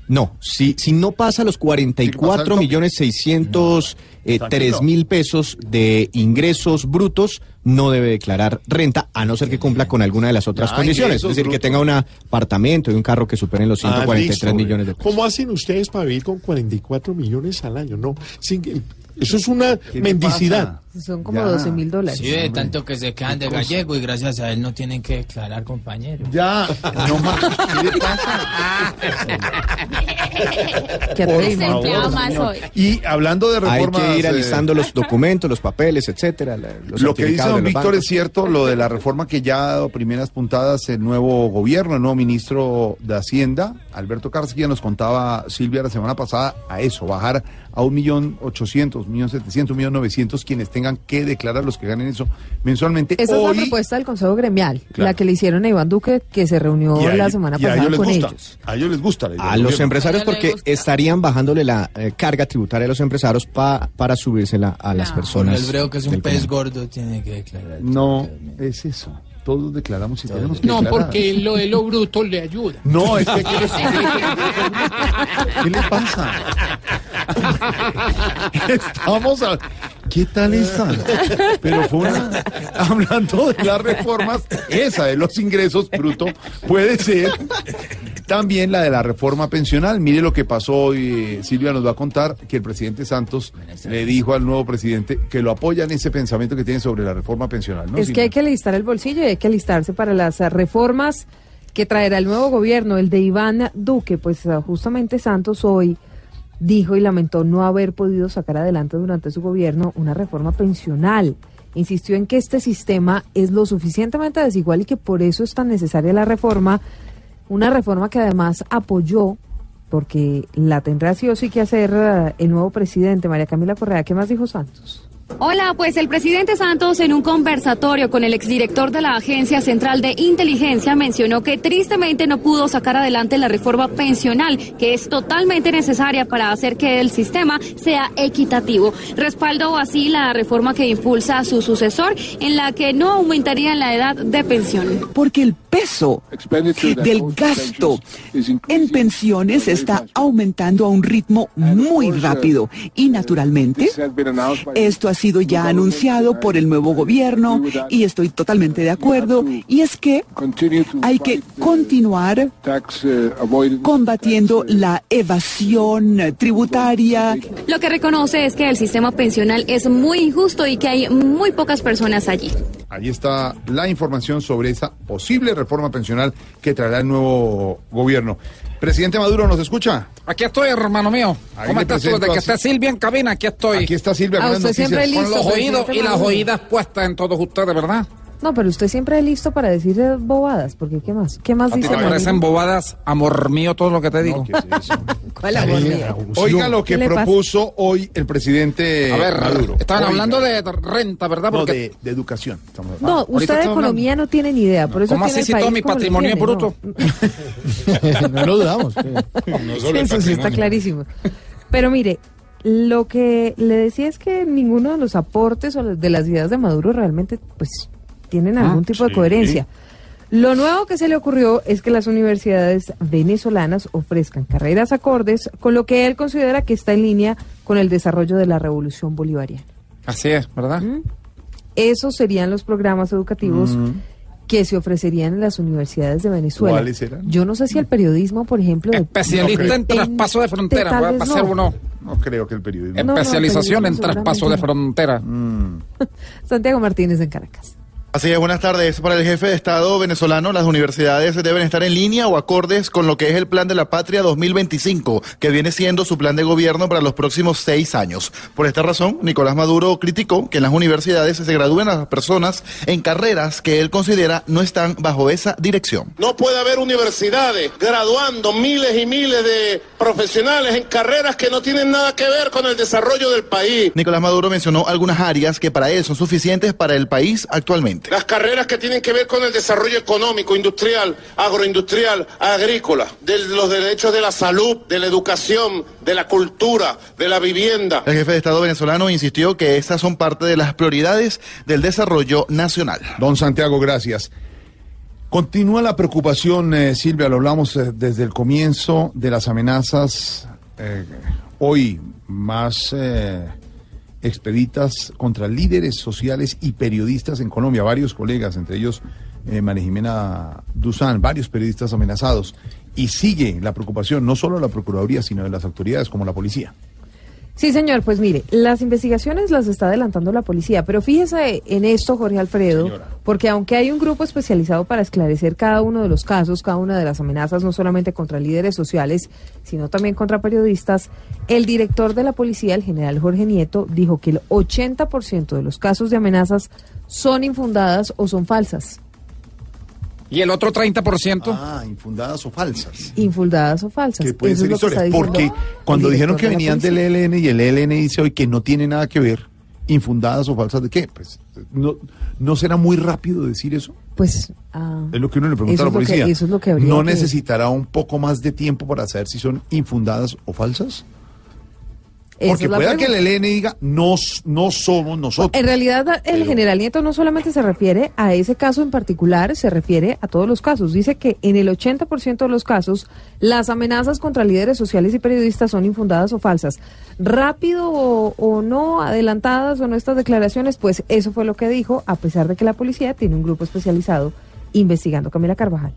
No, si, si no pasa los 44 millones 600 eh, tres mil pesos de ingresos brutos, no debe declarar renta, a no ser que cumpla con alguna de las otras Ah, condiciones. Es decir, que tenga un apartamento y un carro que superen los Ah, 143 listo. millones de pesos. ¿Cómo hacen ustedes para vivir con 44 millones al año? No, sin que- eso es una mendicidad. Son como Ya. 12 mil dólares. Sí, de tanto que se quedan de gallego y gracias a él no tienen que declarar compañeros. Ya, no más. ¿Qué le pasa? Qué Por atrevimiento. favor, Empleado más señor. hoy. Y hablando de Hay reformas... que ir eh, alistando los documentos, los papeles, etcétera. los Lo que dice don Víctor es cierto, lo de la reforma que ya ha dado primeras puntadas el nuevo gobierno, el nuevo ministro de Hacienda, Alberto Carcilla, nos contaba Silvia la semana pasada a eso, bajar a un millón ochocientos, un millón setecientos, un millón novecientos quienes tengan que declarar los que ganen eso mensualmente. Esa es la propuesta del Consejo Gremial, Claro. la que le hicieron a Iván Duque, que se reunió a la ellos- semana y a pasada ellos con gusta, ellos. A ellos les gusta. la idea A los gobierno. empresarios porque estarían bajándole la eh, carga tributaria a los empresarios pa- para subírsela a las personas. el breo que es un pez común. gordo tiene que declarar. No, es eso. Todos declaramos y tenemos que No, declarar. porque lo de lo bruto le ayuda. No, es que ¿qué le, ¿qué le pasa? Estamos a... ¿Qué tal esta? Pero fue una... Hablando de las reformas, esa de los ingresos bruto puede ser también la de la reforma pensional. Mire lo que pasó hoy, eh, Silvia nos va a contar que el presidente Santos le dijo al nuevo presidente que lo apoya en ese pensamiento que tiene sobre la reforma pensional. ¿no, es que hay que alistar el bolsillo y hay que alistarse para las reformas que traerá el nuevo gobierno, el de Iván Duque. Pues eh, justamente Santos hoy dijo y lamentó no haber podido sacar adelante durante su gobierno una reforma pensional. Insistió en que este sistema es lo suficientemente desigual y que por eso es tan necesaria la reforma, una reforma que además apoyó, porque la tendrá sí o sí que hacer eh, el nuevo presidente, María Camila Correa. ¿Qué más dijo Santos? Hola, pues el presidente Santos en un conversatorio con el exdirector de la Agencia Central de Inteligencia mencionó que tristemente no pudo sacar adelante la reforma pensional, que es totalmente necesaria para hacer que el sistema sea equitativo. Respaldó así la reforma que impulsa su sucesor, en la que no aumentaría la edad de pensión. Porque el peso del gasto en pensiones está aumentando a un ritmo muy rápido y naturalmente esto ha sido ya anunciado por el nuevo gobierno y estoy totalmente de acuerdo y es que hay que continuar combatiendo la evasión tributaria. Lo que reconoce es que el sistema pensional es muy injusto y que hay muy pocas personas allí. Ahí está la información sobre esa posible reforma pensional que traerá el nuevo gobierno. Presidente Maduro, ¿nos escucha? Aquí estoy, hermano mío. Ahí ¿Cómo estás tú? Desde que está Silvia en cabina, aquí estoy. Aquí está Silvia Ah, usted siempre listo, Con los oídos y las oídas puestas en todos ustedes, ¿verdad? No, pero usted siempre es listo para decir bobadas, porque ¿qué más? ¿Qué más ¿A ti dice te parecen bobadas, amor mío, todo lo que te digo? ¿Cuál amor mío? Oiga lo que propuso hoy el presidente A ver, Maduro. estaban Oiga. hablando de renta, ¿verdad? No, Porque de, de educación. estamos. No, ahorita usted de economía no tiene ni idea, por eso ¿Cómo así el si todo mi patrimonio es tiene, bruto? no lo dudamos. Eso sí está clarísimo. Pero mire, lo que le decía es que ninguno de los aportes o de las ideas de Maduro realmente pues tienen algún Ah, tipo de coherencia. Lo nuevo que se le ocurrió es que las universidades venezolanas ofrezcan carreras acordes con lo que él considera que está en línea con el desarrollo de la revolución bolivariana. Así es, ¿verdad? Esos serían los programas educativos Mm. que se ofrecerían en las universidades de Venezuela. Yo no sé si el periodismo, por ejemplo... de- Especialista en traspaso de frontera, pasar no. uno. No creo que el periodismo. No, no, Especialización en traspaso de frontera. Santiago Martínez en Caracas. Así es, buenas tardes. Para el jefe de Estado venezolano, las universidades deben estar en línea o acordes con lo que es el Plan de la Patria 2025, que viene siendo su plan de gobierno para los próximos seis años. Por esta razón, Nicolás Maduro criticó que en las universidades se gradúen a las personas en carreras que él considera no están bajo esa dirección. No puede haber universidades graduando miles y miles de profesionales en carreras que no tienen nada que ver con el desarrollo del país. Nicolás Maduro mencionó algunas áreas que para él son suficientes para el país actualmente. Las carreras que tienen que ver con el desarrollo económico, industrial, agroindustrial, agrícola, de los derechos de la salud, de la educación, de la cultura, de la vivienda. El jefe de Estado venezolano insistió que estas son parte de las prioridades del desarrollo nacional. Don Santiago, gracias. Continúa la preocupación, eh, Silvia, lo hablamos eh, desde el comienzo de las amenazas eh, hoy más eh, expeditas contra líderes sociales y periodistas en Colombia. Varios colegas, entre ellos eh, María Jimena Duzán, varios periodistas amenazados. Y sigue la preocupación, no solo de la Procuraduría, sino de las autoridades como la policía. Sí, señor, pues mire, las investigaciones las está adelantando la policía, pero fíjese en esto, Jorge Alfredo, porque aunque hay un grupo especializado para esclarecer cada uno de los casos, cada una de las amenazas, no solamente contra líderes sociales, sino también contra periodistas, el director de la policía, el general Jorge Nieto, dijo que el 80% de los casos de amenazas son infundadas o son falsas. ¿Y el otro 30%? Ah, infundadas o falsas. Infundadas o falsas. Que pueden ser historias. Porque cuando dijeron que venían del policía. ELN y el ELN dice hoy que no tiene nada que ver, infundadas o falsas de qué, pues no, no será muy rápido decir eso. Pues ah, Es lo que uno le pregunta Eso a la es lo que- policía. eso es lo que habría ¿No que- necesitará un poco más de tiempo para saber si son infundadas o falsas? Porque pueda que el ELN diga, no, no somos nosotros. En realidad, el general Nieto no solamente se refiere a ese caso en particular, se refiere a todos los casos. Dice que en el 80% de los casos, las amenazas contra líderes sociales y periodistas son infundadas o falsas. Rápido o, o no, adelantadas o no estas declaraciones, pues eso fue lo que dijo, a pesar de que la policía tiene un grupo especializado investigando. Camila Carvajal.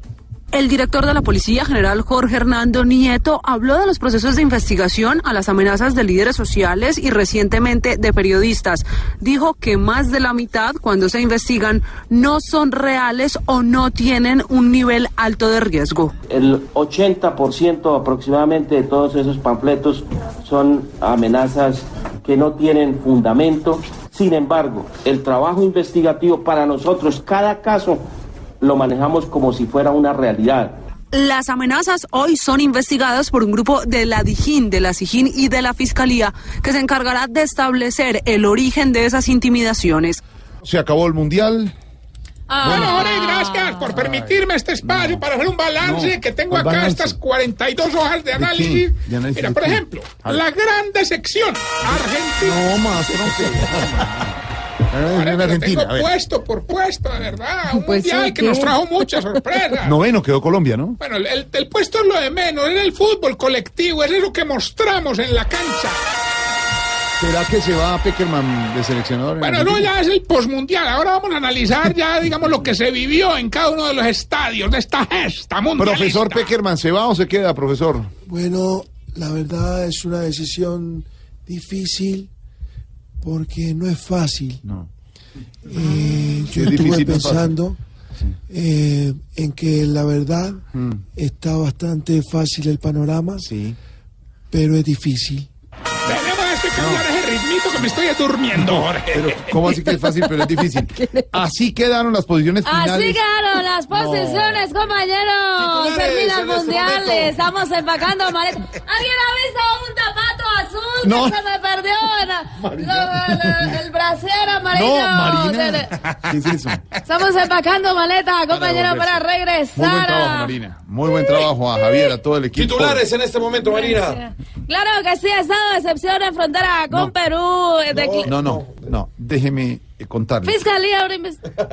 El director de la Policía General Jorge Hernando Nieto habló de los procesos de investigación a las amenazas de líderes sociales y recientemente de periodistas. Dijo que más de la mitad, cuando se investigan, no son reales o no tienen un nivel alto de riesgo. El 80% aproximadamente de todos esos panfletos son amenazas que no tienen fundamento. Sin embargo, el trabajo investigativo para nosotros, cada caso lo manejamos como si fuera una realidad. Las amenazas hoy son investigadas por un grupo de la DIJÍN, de la SIJÍN y de la Fiscalía, que se encargará de establecer el origen de esas intimidaciones. Se acabó el mundial. Bueno, Jorge, gracias por permitirme este espacio para hacer un balance No, que tengo ¿cuál acá, balance? estas 42 hojas de análisis. ¿De análisis Mira, de por qué? ejemplo, la gran decepción. Argentina. No más, Ahora, En Argentina, tengo a ver. puesto por puesto, de verdad. Un Pues mundial sí, que ¿qué? nos trajo muchas sorpresas. Noveno quedó Colombia, ¿no? Bueno, el, puesto es lo de menos, es el fútbol colectivo, es eso que mostramos en la cancha. ¿Será que se va Peckerman de seleccionador? en Bueno, no, ya es el posmundial. Ahora vamos a analizar ya, digamos, lo que se vivió en cada uno de los estadios de esta gesta mundialista. Profesor Peckerman, ¿se va o se queda, profesor? Bueno, la verdad es una decisión difícil porque no es fácil. No. Eh, Sí, yo es estuve no pensando eh, en que la verdad Mm. está bastante fácil el panorama, pero es difícil. Tenemos que cambiar ese ritmito que me estoy durmiendo, Jorge. Pero, ¿cómo así que es fácil, pero es difícil? Así quedaron las posiciones finales. Así quedaron las posiciones, compañeros. En este mundial, momento. estamos empacando maletas. ¿Alguien ha visto un zapato azul No. que se me perdió? en- lo- el brasier amarillo. No, Marina. ¿Qué es eso? Estamos empacando maleta, compañero, para Muy buen regresar. trabajo, a- Marina. Muy buen trabajo a Javier, a todo el equipo. Titulares en este momento, Marina. Claro que sí, estado de excepción en frontera con Perú. eh, de- No, no, no. Déjeme eh, contarle. Fiscalía ahora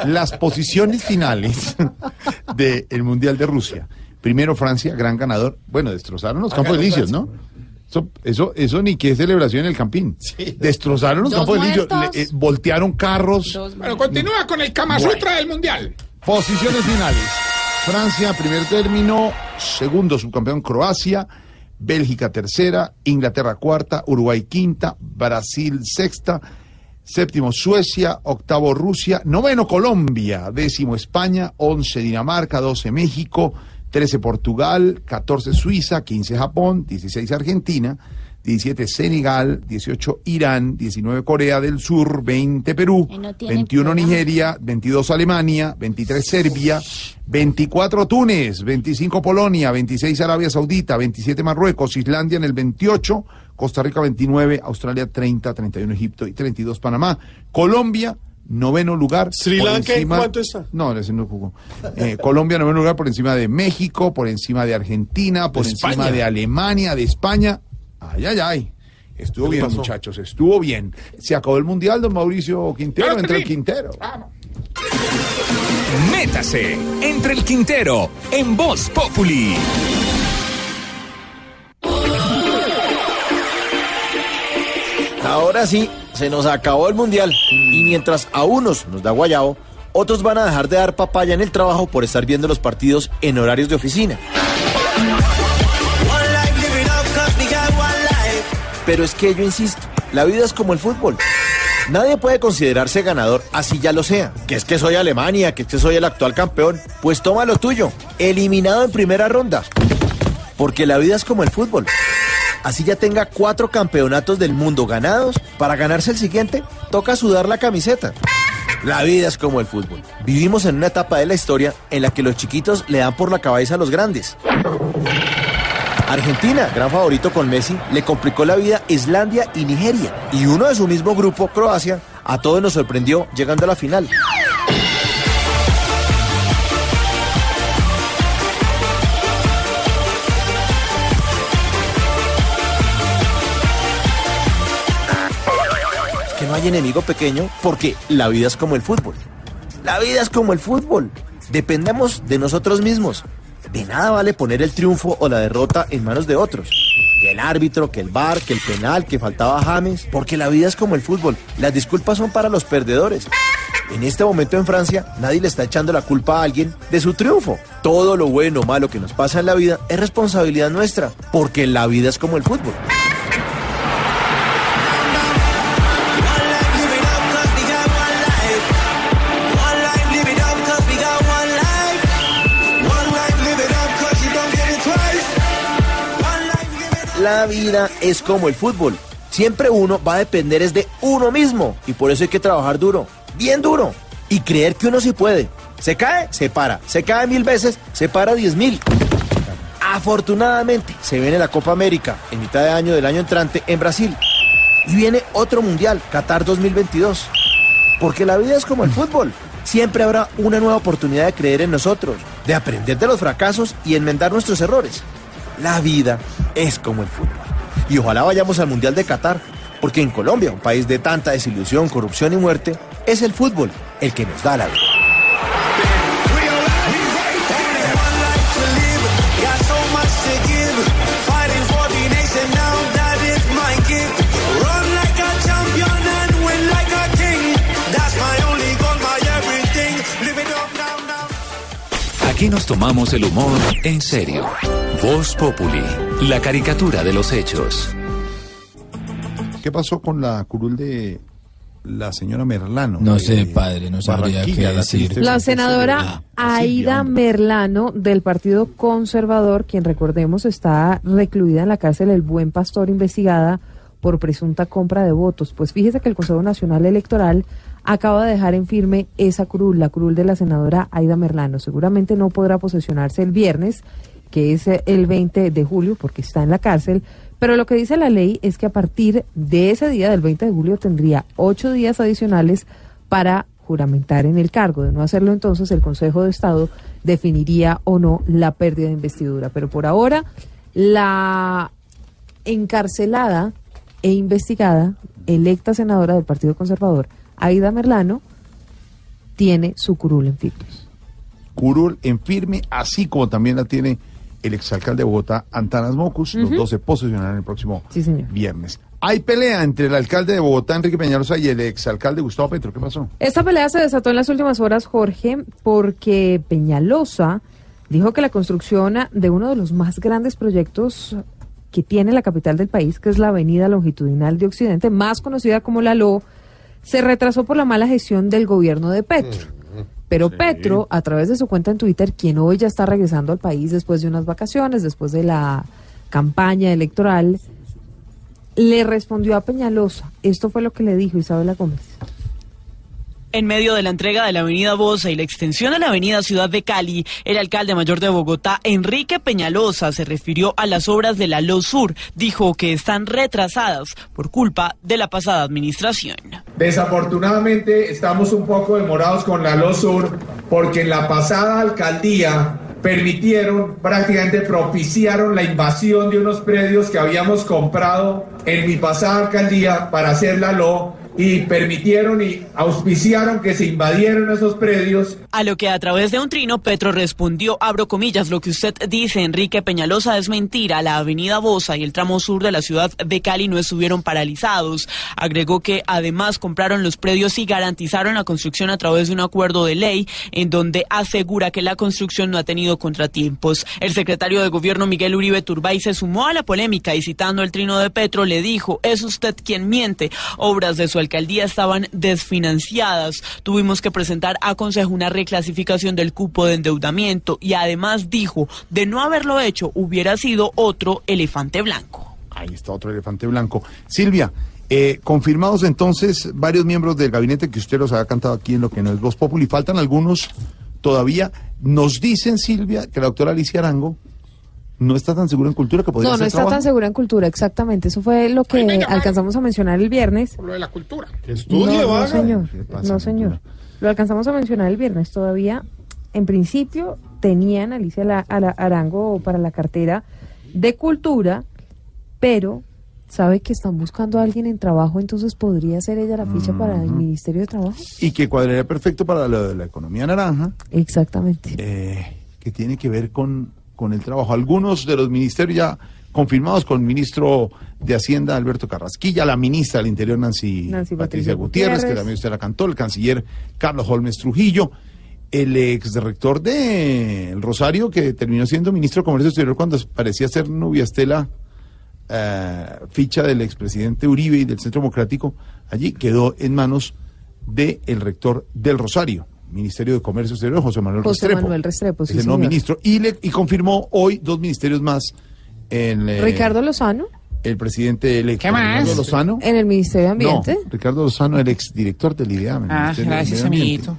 Las posiciones finales del Mundial de Rusia. Primero Francia, gran ganador. Bueno, destrozaron los Ah, campos elíseos, ¿no? Eso, eso, eso ni qué celebración en el Campín. Destrozaron los Dos campos muertos. le- eh, voltearon carros. Bueno, continúa con el Kama Sutra del mundial. Posiciones finales. Francia, primer término. Segundo, subcampeón Croacia. Bélgica, tercera. Inglaterra, cuarta. Uruguay, quinta. Brasil, sexta. Séptimo, Suecia. Octavo, Rusia. Noveno, Colombia. Décimo, España. Once, Dinamarca. Doce, México. Trece, Portugal. Catorce, Suiza. Quince, Japón. Dieciséis, Argentina. 17 Senegal, 18 Irán, 19 Corea del Sur, 20 Perú, no tiene 21 programa. Nigeria, 22 Alemania, 23 Serbia, 24 Túnez, 25 Polonia, 26 Arabia Saudita, 27 Marruecos, Islandia en el 28, Costa Rica 29, Australia 30, 31 Egipto y 32 Panamá. Colombia, noveno lugar. Sri por Lanka, ¿en cuánto está? No, ese no jugó. Eh, Colombia, noveno lugar por encima de México, por encima de Argentina, por De encima España. de Alemania, de España. Ay, ay, ay. Estuvo ¿Qué le bien, pasó? muchachos, estuvo bien. Se acabó el mundial, don Mauricio Quintero, Claro entra el. Quintero. Vamos. Métase entre el Quintero en Voz Populi. Ahora sí, se nos acabó el mundial. Y mientras a unos nos da guayabo, otros van a dejar de dar papaya en el trabajo por estar viendo los partidos en horarios de oficina. Pero es que yo insisto, la vida es como el fútbol. Nadie puede considerarse ganador así ya lo sea. Que es que soy Alemania, que es que soy el actual campeón. Pues toma lo tuyo, eliminado en primera ronda. Porque la vida es como el fútbol. Así ya tenga cuatro campeonatos del mundo ganados, para ganarse el siguiente, toca sudar la camiseta. La vida es como el fútbol. Vivimos en una etapa de la historia en la que los chiquitos le dan por la cabeza a los grandes. Argentina, gran favorito con Messi, le complicó la vida Islandia y Nigeria. Y uno de su mismo grupo, Croacia, a todos nos sorprendió llegando a la final. Hay enemigo pequeño porque la vida es como el fútbol. La vida es como el fútbol. Dependemos de nosotros mismos. De nada vale poner el triunfo o la derrota en manos de otros. Que el árbitro, que el bar, que el penal, que faltaba James. Porque la vida es como el fútbol. Las disculpas son para los perdedores. En este momento en Francia, nadie le está echando la culpa a alguien de su triunfo. Todo lo bueno o malo que nos pasa en la vida es responsabilidad nuestra. Porque la vida es como el fútbol. La vida es como el fútbol. Siempre uno va a depender es de uno mismo. Y por eso hay que trabajar duro, bien duro. Y creer que uno sí puede. Se cae, se para. Se cae mil veces, se para diez mil. Afortunadamente, se viene la Copa América en mitad de año del año entrante en Brasil. Y viene otro mundial, Qatar 2022. Porque la vida es como el fútbol. Siempre habrá una nueva oportunidad de creer en nosotros, de aprender de los fracasos y enmendar nuestros errores. La vida es como el fútbol. Y ojalá vayamos al Mundial de Qatar, porque en Colombia, un país de tanta desilusión, corrupción y muerte, es el fútbol el que nos da la vida. Aquí nos tomamos el humor en serio. Voz Populi, la caricatura de los hechos. ¿Qué pasó con la curul de la señora Merlano? No sé, padre, no sabría qué decir. La senadora Aida Merlano del Partido Conservador, quien recordemos está recluida en la cárcel El Buen Pastor, investigada por presunta compra de votos. Pues fíjese que el Consejo Nacional Electoral acaba de dejar en firme esa curul, la curul de la senadora Aida Merlano. Seguramente no podrá posesionarse el viernes, que es eh, el 20 de julio, porque está en la cárcel. Pero lo que dice la ley es que a partir de ese día, del 20 de julio, tendría ocho días adicionales para juramentar en el cargo. De no hacerlo entonces, el Consejo de Estado definiría o no la pérdida de investidura. Pero por ahora, la encarcelada e investigada, electa senadora del Partido Conservador, Aida Merlano, tiene su curul en firmes. curul en firme, así como también la tiene el exalcalde de Bogotá, Antanas Mocus. Los dos se posesionarán el próximo Sí, señor. viernes. Hay pelea entre el alcalde de Bogotá, Enrique Peñalosa, y el exalcalde Gustavo Petro. ¿Qué pasó? Esta pelea se desató en las últimas horas, Jorge, porque Peñalosa dijo que la construcción de uno de los más grandes proyectos que tiene la capital del país, que es la Avenida Longitudinal de Occidente, más conocida como la LO, se retrasó por la mala gestión del gobierno de Petro. Pero Petro, a través de su cuenta en Twitter, quien hoy ya está regresando al país después de unas vacaciones, después de la campaña electoral, le respondió a Peñalosa. Esto fue lo que le dijo Isabela Gómez. En medio de la entrega de la avenida Bosa y la extensión de la avenida Ciudad de Cali, el alcalde mayor de Bogotá, Enrique Peñalosa, se refirió a las obras de la LO Sur. Dijo que están retrasadas por culpa de la pasada administración. Desafortunadamente estamos un poco demorados con la LOSUR porque en la pasada alcaldía permitieron, prácticamente propiciaron la invasión de unos predios que habíamos comprado en mi pasada alcaldía para hacer la LO y permitieron y auspiciaron que se invadieran esos predios. A lo que a través de un trino Petro respondió, abro comillas, lo que usted dice, Enrique Peñalosa, es mentira. La avenida Bosa y el tramo sur de la ciudad de Cali no estuvieron paralizados. Agregó que además compraron los predios y garantizaron la construcción a través de un acuerdo de ley en donde asegura que la construcción no ha tenido contratiempos. El secretario de gobierno Miguel Uribe Turbay se sumó a la polémica y citando el trino de Petro le dijo, es usted quien miente. Obras de su alcaldía estaban desfinanciadas. Tuvimos que presentar a Consejo una reclasificación del cupo de endeudamiento y además dijo, de no haberlo hecho hubiera sido otro elefante blanco. Ahí está otro elefante blanco. Silvia, eh, confirmados entonces varios miembros del gabinete que usted los ha cantado aquí en lo que no es Voz Populi. Faltan algunos todavía. Nos dicen, Silvia, que la doctora Alicia Arango no está tan segura en cultura que podría No, no está trabajo. tan segura en cultura, exactamente. Eso fue lo que alcanzamos a mencionar el viernes. Por lo de la cultura. No, no, señor. No, señor. Lo alcanzamos a mencionar el viernes. Todavía, en principio, tenían Alicia La- a la- Arango para la cartera de cultura, pero sabe que están buscando a alguien en trabajo, entonces podría ser ella la ficha para el Ministerio de Trabajo. Y que cuadraría perfecto para lo de la economía naranja. Exactamente. eh, que tiene que ver con, con el trabajo. Algunos de los ministerios ya confirmados con el ministro de Hacienda Alberto Carrasquilla, la ministra del Interior Nancy, Nancy Patricia Patricia Gutiérrez, que también usted la cantó, el canciller Carlos Holmes Trujillo, el ex rector de El Rosario, que terminó siendo ministro de Comercio Exterior cuando parecía ser Nubia Estela, eh, ficha del expresidente Uribe y del Centro Democrático, allí quedó en manos del rector del Rosario. Ministerio de Comercio Exterior, José Manuel José Restrepo. Manuel Restrepo, sí, Es el nuevo señor. ministro. Y, le, y confirmó hoy dos ministerios más. En, eh, Ricardo Lozano, El presidente electo. ¿Qué más? Ricardo Lozano. en el Ministerio de Ambiente. No, Ricardo Lozano, el exdirector del IDEAM. el Ah, gracias, amiguito.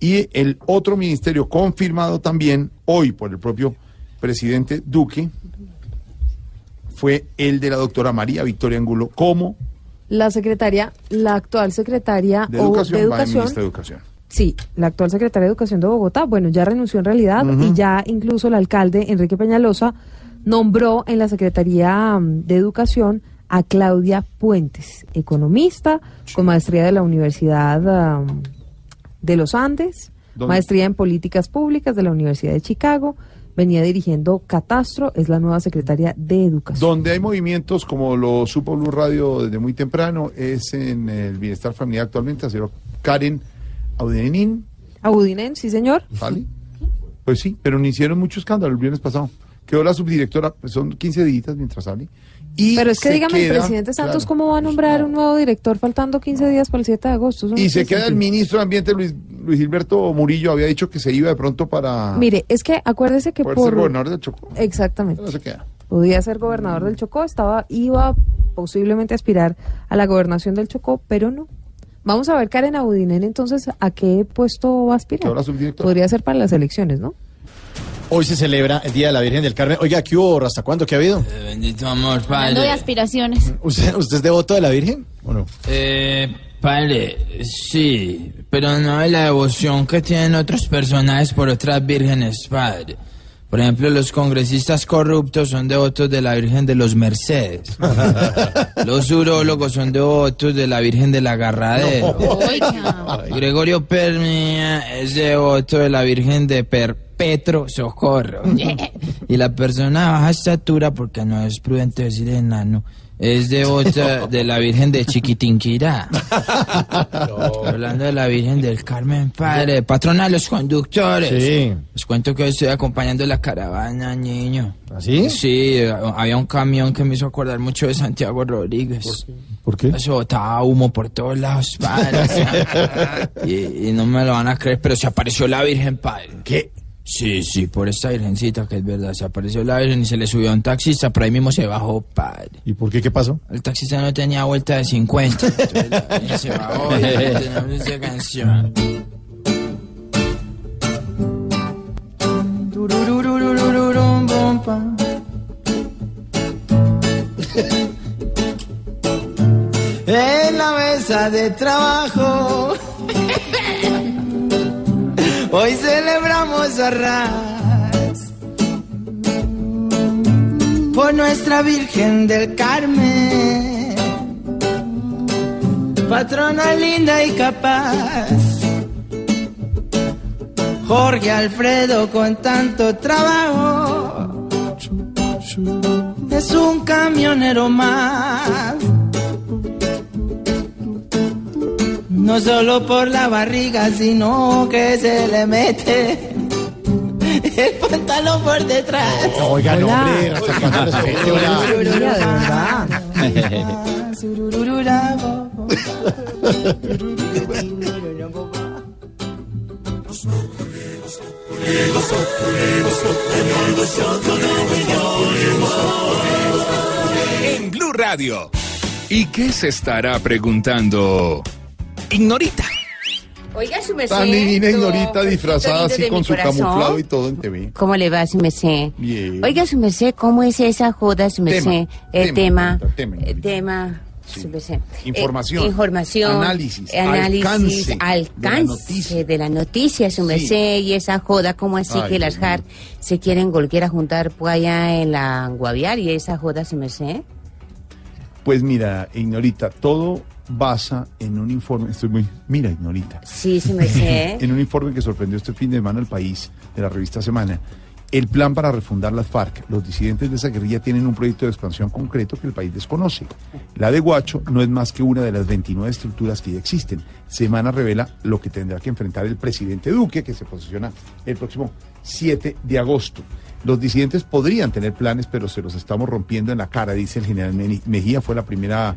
Y el otro ministerio confirmado también hoy por el propio presidente Duque fue el de la doctora María Victoria Angulo como La secretaria, la actual secretaria de o educación, de va en educación de educación. Sí, la actual secretaria de Educación de Bogotá, bueno, ya renunció en realidad y ya incluso el alcalde Enrique Peñalosa nombró en la Secretaría mm, de Educación a Claudia Puentes, economista con maestría de la Universidad am, de los Andes, ¿Dónde? maestría en políticas públicas de la Universidad de Chicago, venía dirigiendo Catastro, es la nueva secretaria de Educación. Donde hay movimientos, como lo supo Blue Radio desde muy temprano, es en el bienestar familiar actualmente, así Karen Audenín, Abudinen, sí señor. ¿sale? Pues sí, pero no hicieron mucho escándalo el viernes pasado. Quedó la subdirectora, pues son 15 días mientras sale. Y Pero es que dígame, el presidente Santos, claro. ¿cómo va a nombrar un nuevo director faltando 15 días para el 7 de agosto? Y se queda el ministro de Ambiente, Luis, Luis Gilberto Murillo, había dicho que se iba de pronto para Mire, es que acuérdese que por... ser gobernador del Chocó. Exactamente. No se queda. Podía ser gobernador del Chocó, estaba, iba posiblemente a aspirar a la gobernación del Chocó, pero no. Vamos a ver, Karen Abudinen, entonces, ¿a qué puesto va a aspirar? Podría ser para las elecciones, ¿no? Hoy se celebra el Día de la Virgen del Carmen. Oiga, ¿qué hubo? ¿Hasta cuándo? ¿Qué ha habido? Bendito amor, Hablando de padre. aspiraciones. ¿Usted, usted es devoto de la Virgen o no? Eh, padre, sí, pero no de la devoción que tienen otros personajes por otras vírgenes, padre. Por ejemplo, los congresistas corruptos son devotos de la Virgen de los Mercedes. Los urólogos son devotos de la Virgen del Agarradero. Gregorio Permia es devoto de la Virgen de Perpetro Socorro. Y la persona de baja estatura, porque no es prudente decir enano, es devota de la Virgen de Chiquitinquirá. Hablando de la Virgen del Carmen Padre, patrona de los conductores. Sí. Les cuento que hoy estoy acompañando la caravana, niño. ¿Así? Sí, había un camión que me hizo acordar mucho de Santiago Rodríguez. ¿Por qué? Eso botaba humo por todos lados, padre. y, y no me lo van a creer, pero se apareció la Virgen, padre. ¿Qué? Sí, sí, por esta virgencita que es verdad. Se apareció la Virgen y se le subió a un taxista, pero ahí mismo se bajó, padre. ¿Y por qué? ¿Qué pasó? El taxista no tenía vuelta de 50. Entonces la Virgen se bajó y tenemos esa canción. En la mesa de trabajo Hoy celebramos a Ras por nuestra Virgen del Carmen. patrona linda y capaz. Jorge Alfredo con tanto trabajo es un camionero más. No solo por la barriga, sino que se le mete el pantalón por detrás. Oiga, no, hombre, ¿hasta hola? Bo, bo. En Blue Radio. ¿Y qué se estará preguntando? Ignorita. Oiga, su merced. Tan divina no, Ignorita disfrazada así con su corazón. camuflado y todo en TV. ¿Cómo le va, su merced? Bien. Oiga, su merced, ¿cómo es esa joda, su merced? Tema, El tema, tema, tema, el tema, su merced. Información. Eh, información. Análisis, Análisis, alcance alcance de la noticia, su Sí. merced. Y esa joda, ¿cómo así Ay, que las. JAR se quieren volver a juntar pues allá en la Guaviare? ¿Y esa joda, su merced? Pues mira, Ignorita, todo basa en un informe. Estoy muy. Mira, Ignorita. Sí, su merced. en un informe que sorprendió este fin de semana al país de la revista Semana. El plan para refundar las FARC. Los disidentes de esa guerrilla tienen un proyecto de expansión concreto que el país desconoce. La de Guacho no es más que una de las 29 estructuras que ya existen. Semana revela lo que tendrá que enfrentar el presidente Duque, que se posiciona el próximo 7 de agosto. Los disidentes podrían tener planes, pero se los estamos rompiendo en la cara, dice el general Mejía. Fue la primera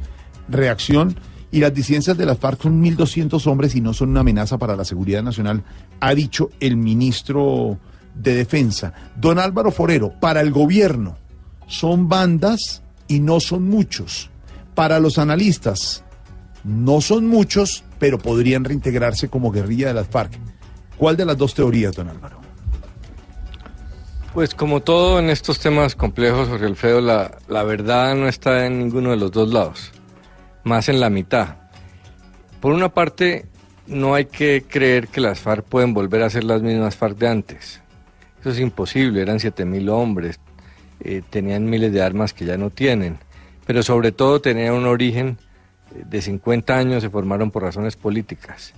reacción. Y las disidencias de las FARC son 1.200 hombres y no son una amenaza para la seguridad nacional, ha dicho el ministro de Defensa. Don Álvaro Forero, para el gobierno son bandas y no son muchos. Para los analistas no son muchos, pero podrían reintegrarse como guerrilla de las FARC. ¿Cuál de las dos teorías, don Álvaro? Pues como todo en estos temas complejos, Jorge Alfredo, la, la verdad no está en ninguno de los dos lados, más en la mitad. Por una parte, no hay que creer que las FARC pueden volver a ser las mismas FARC de antes. Eso es imposible, eran 7.000 hombres, eh, tenían miles de armas que ya no tienen, pero sobre todo tenían un origen eh, de 50 años, se formaron por razones políticas.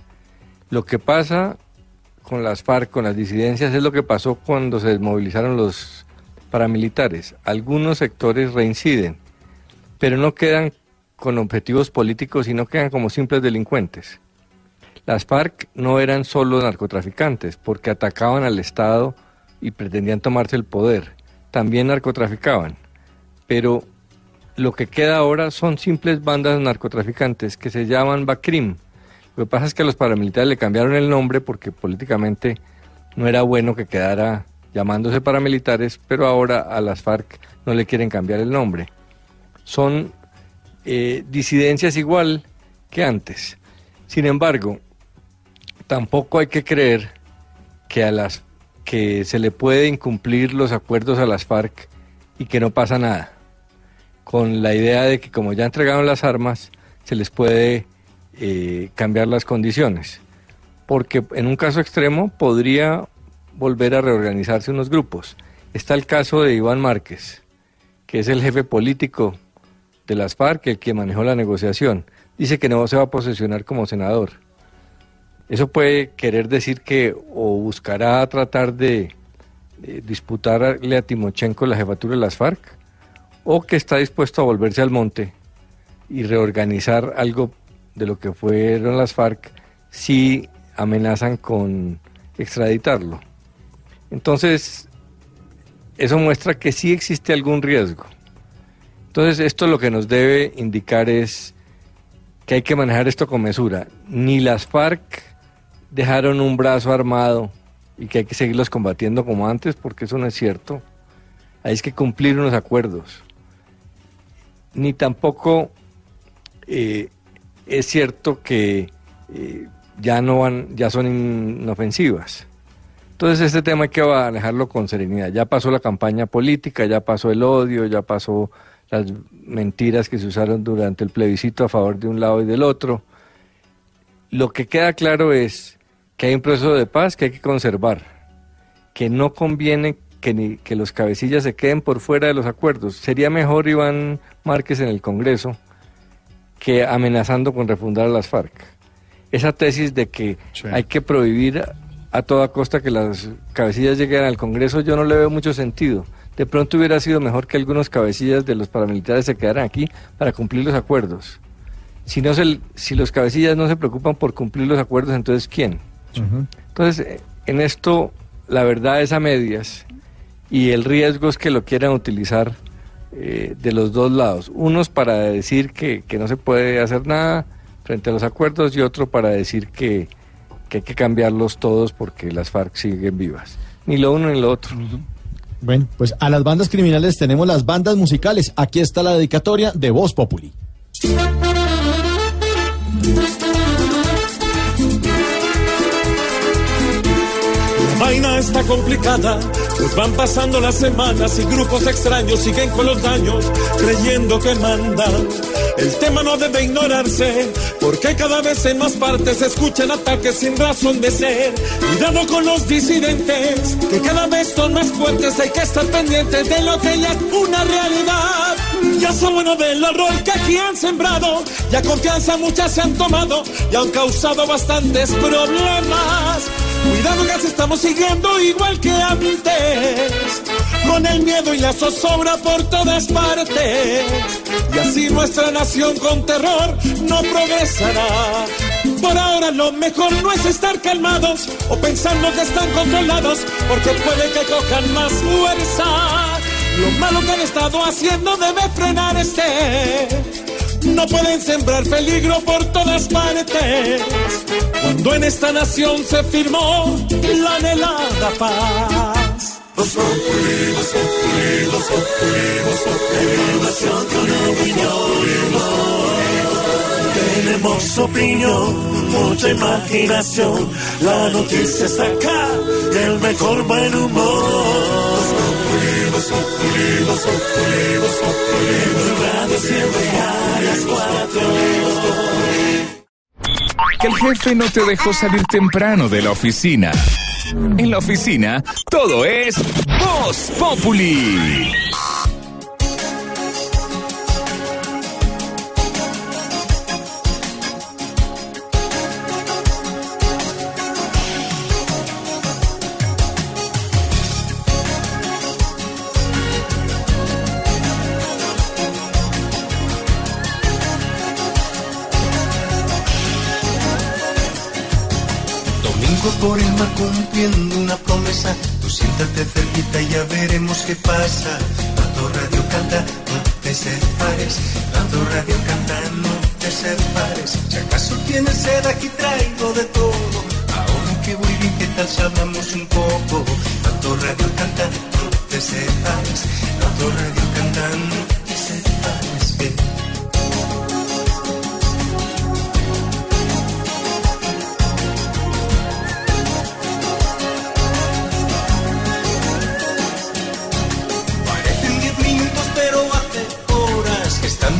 Lo que pasa con las FARC, con las disidencias, es lo que pasó cuando se desmovilizaron los paramilitares. Algunos sectores reinciden, pero no quedan con objetivos políticos, sino quedan como simples delincuentes. Las FARC no eran solo narcotraficantes, porque atacaban al Estado y pretendían tomarse el poder. También narcotraficaban. Pero lo que queda ahora son simples bandas narcotraficantes que se llaman BACRIM. Lo que pasa es que a los paramilitares le cambiaron el nombre porque políticamente no era bueno que quedara llamándose paramilitares, pero ahora a las FARC no le quieren cambiar el nombre. Son eh, disidencias igual que antes. Sin embargo, tampoco hay que creer que a las que se le puede incumplir los acuerdos a las FARC y que no pasa nada. Con la idea de que como ya entregaron las armas, se les puede eh, cambiar las condiciones. Porque en un caso extremo podría volver a reorganizarse unos grupos. Está el caso de Iván Márquez, que es el jefe político de las FARC, el que manejó la negociación. Dice que no se va a posesionar como senador. Eso puede querer decir que o buscará tratar de, de disputarle a Timochenko la jefatura de las FARC, o que está dispuesto a volverse al monte y reorganizar algo de lo que fueron las FARC si amenazan con extraditarlo. Entonces, eso muestra que sí existe algún riesgo. Entonces, esto lo que nos debe indicar es que hay que manejar esto con mesura. Ni las FARC dejaron un brazo armado y que hay que seguirlos combatiendo como antes, porque eso no es cierto. Hay que cumplir unos acuerdos. Ni tampoco eh, es cierto que eh, ya no van, ya son inofensivas. Entonces este tema hay que manejarlo con serenidad. Ya pasó la campaña política, ya pasó el odio, ya pasó las mentiras que se usaron durante el plebiscito a favor de un lado y del otro. Lo que queda claro es que hay un proceso de paz que hay que conservar, que no conviene que, ni, que los cabecillas se queden por fuera de los acuerdos. Sería mejor Iván Márquez en el Congreso que amenazando con refundar a las FARC. Esa tesis de que hay que prohibir a toda costa que las cabecillas lleguen al Congreso, yo no le veo mucho sentido. De pronto hubiera sido mejor que algunos cabecillas de los paramilitares se quedaran aquí para cumplir los acuerdos. Si, no se, si los cabecillas no se preocupan por cumplir los acuerdos, entonces ¿quién? Entonces, eh, en esto la verdad es a medias y el riesgo es que lo quieran utilizar eh, de los dos lados. Unos para decir que, que no se puede hacer nada frente a los acuerdos y otro para decir que, que hay que cambiarlos todos porque las FARC siguen vivas. Ni lo uno ni lo otro. Bueno, pues a las bandas criminales tenemos las bandas musicales. Aquí está la dedicatoria de Voz Populi. La vaina está complicada, pues van pasando las semanas y grupos extraños siguen con los daños, creyendo que mandan. El tema no debe ignorarse, porque cada vez en más partes se escuchan ataques sin razón de ser. Cuidado con los disidentes, que cada vez son más fuertes, hay que estar pendientes de lo que ya es una realidad. Ya son bueno del horror que aquí han sembrado, ya confianza muchas se han tomado y han causado bastantes problemas. Cuidado que estamos siguiendo igual que antes, con el miedo y la zozobra por todas partes. Y así nuestra nación con terror no progresará. Por ahora lo mejor no es estar calmados o pensando que están controlados, porque puede que cojan más fuerza. Lo malo que han estado haciendo debe frenar este. No pueden sembrar peligro por todas partes. Cuando en esta nación se firmó la anhelada paz. Tenemos opinión, mucha imaginación. La noticia está acá, y el mejor buen humor. Radio siempre a las cuatro. Que el jefe no te dejó salir temprano de la oficina. En la oficina, todo es Voz Populi. Cumpliendo una promesa. Tú siéntate cerquita y ya veremos qué pasa. Tanto radio canta, no te separes. Tanto radio canta, no te separes. Si acaso tienes sed, aquí traigo de todo. Ahora que voy bien, ¿qué tal si hablamos un poco? Tanto radio canta, no te separes. Tanto radio canta, no te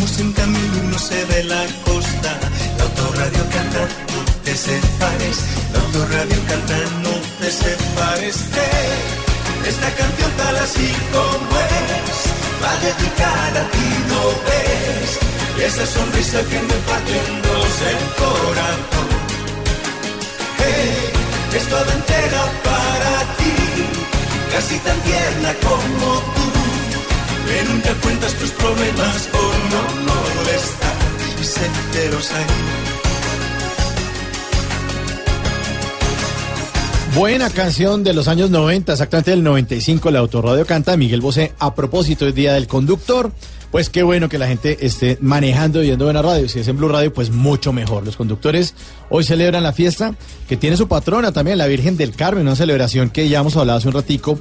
estamos en camino se ve la costa. La autorradio canta, no te separes. La autorradio canta, no te separes. Esta canción tal así como es, va dedicada a ti, ¿no ves? Y esa sonrisa que me parte en el corazón. Hey, es toda entera para ti casi tan tierna como tú, que nunca cuentas tus problemas por no molestar y senteros ahí. Buena canción de los años 90, exactamente del 95, la Autorradio canta Miguel Bosé. A propósito, es Día del Conductor. Pues qué bueno que la gente esté manejando y yendo buena radio. Si es en Blue Radio, pues mucho mejor. Los conductores hoy celebran la fiesta que tiene su patrona también, la Virgen del Carmen, una celebración que ya hemos hablado hace un ratico,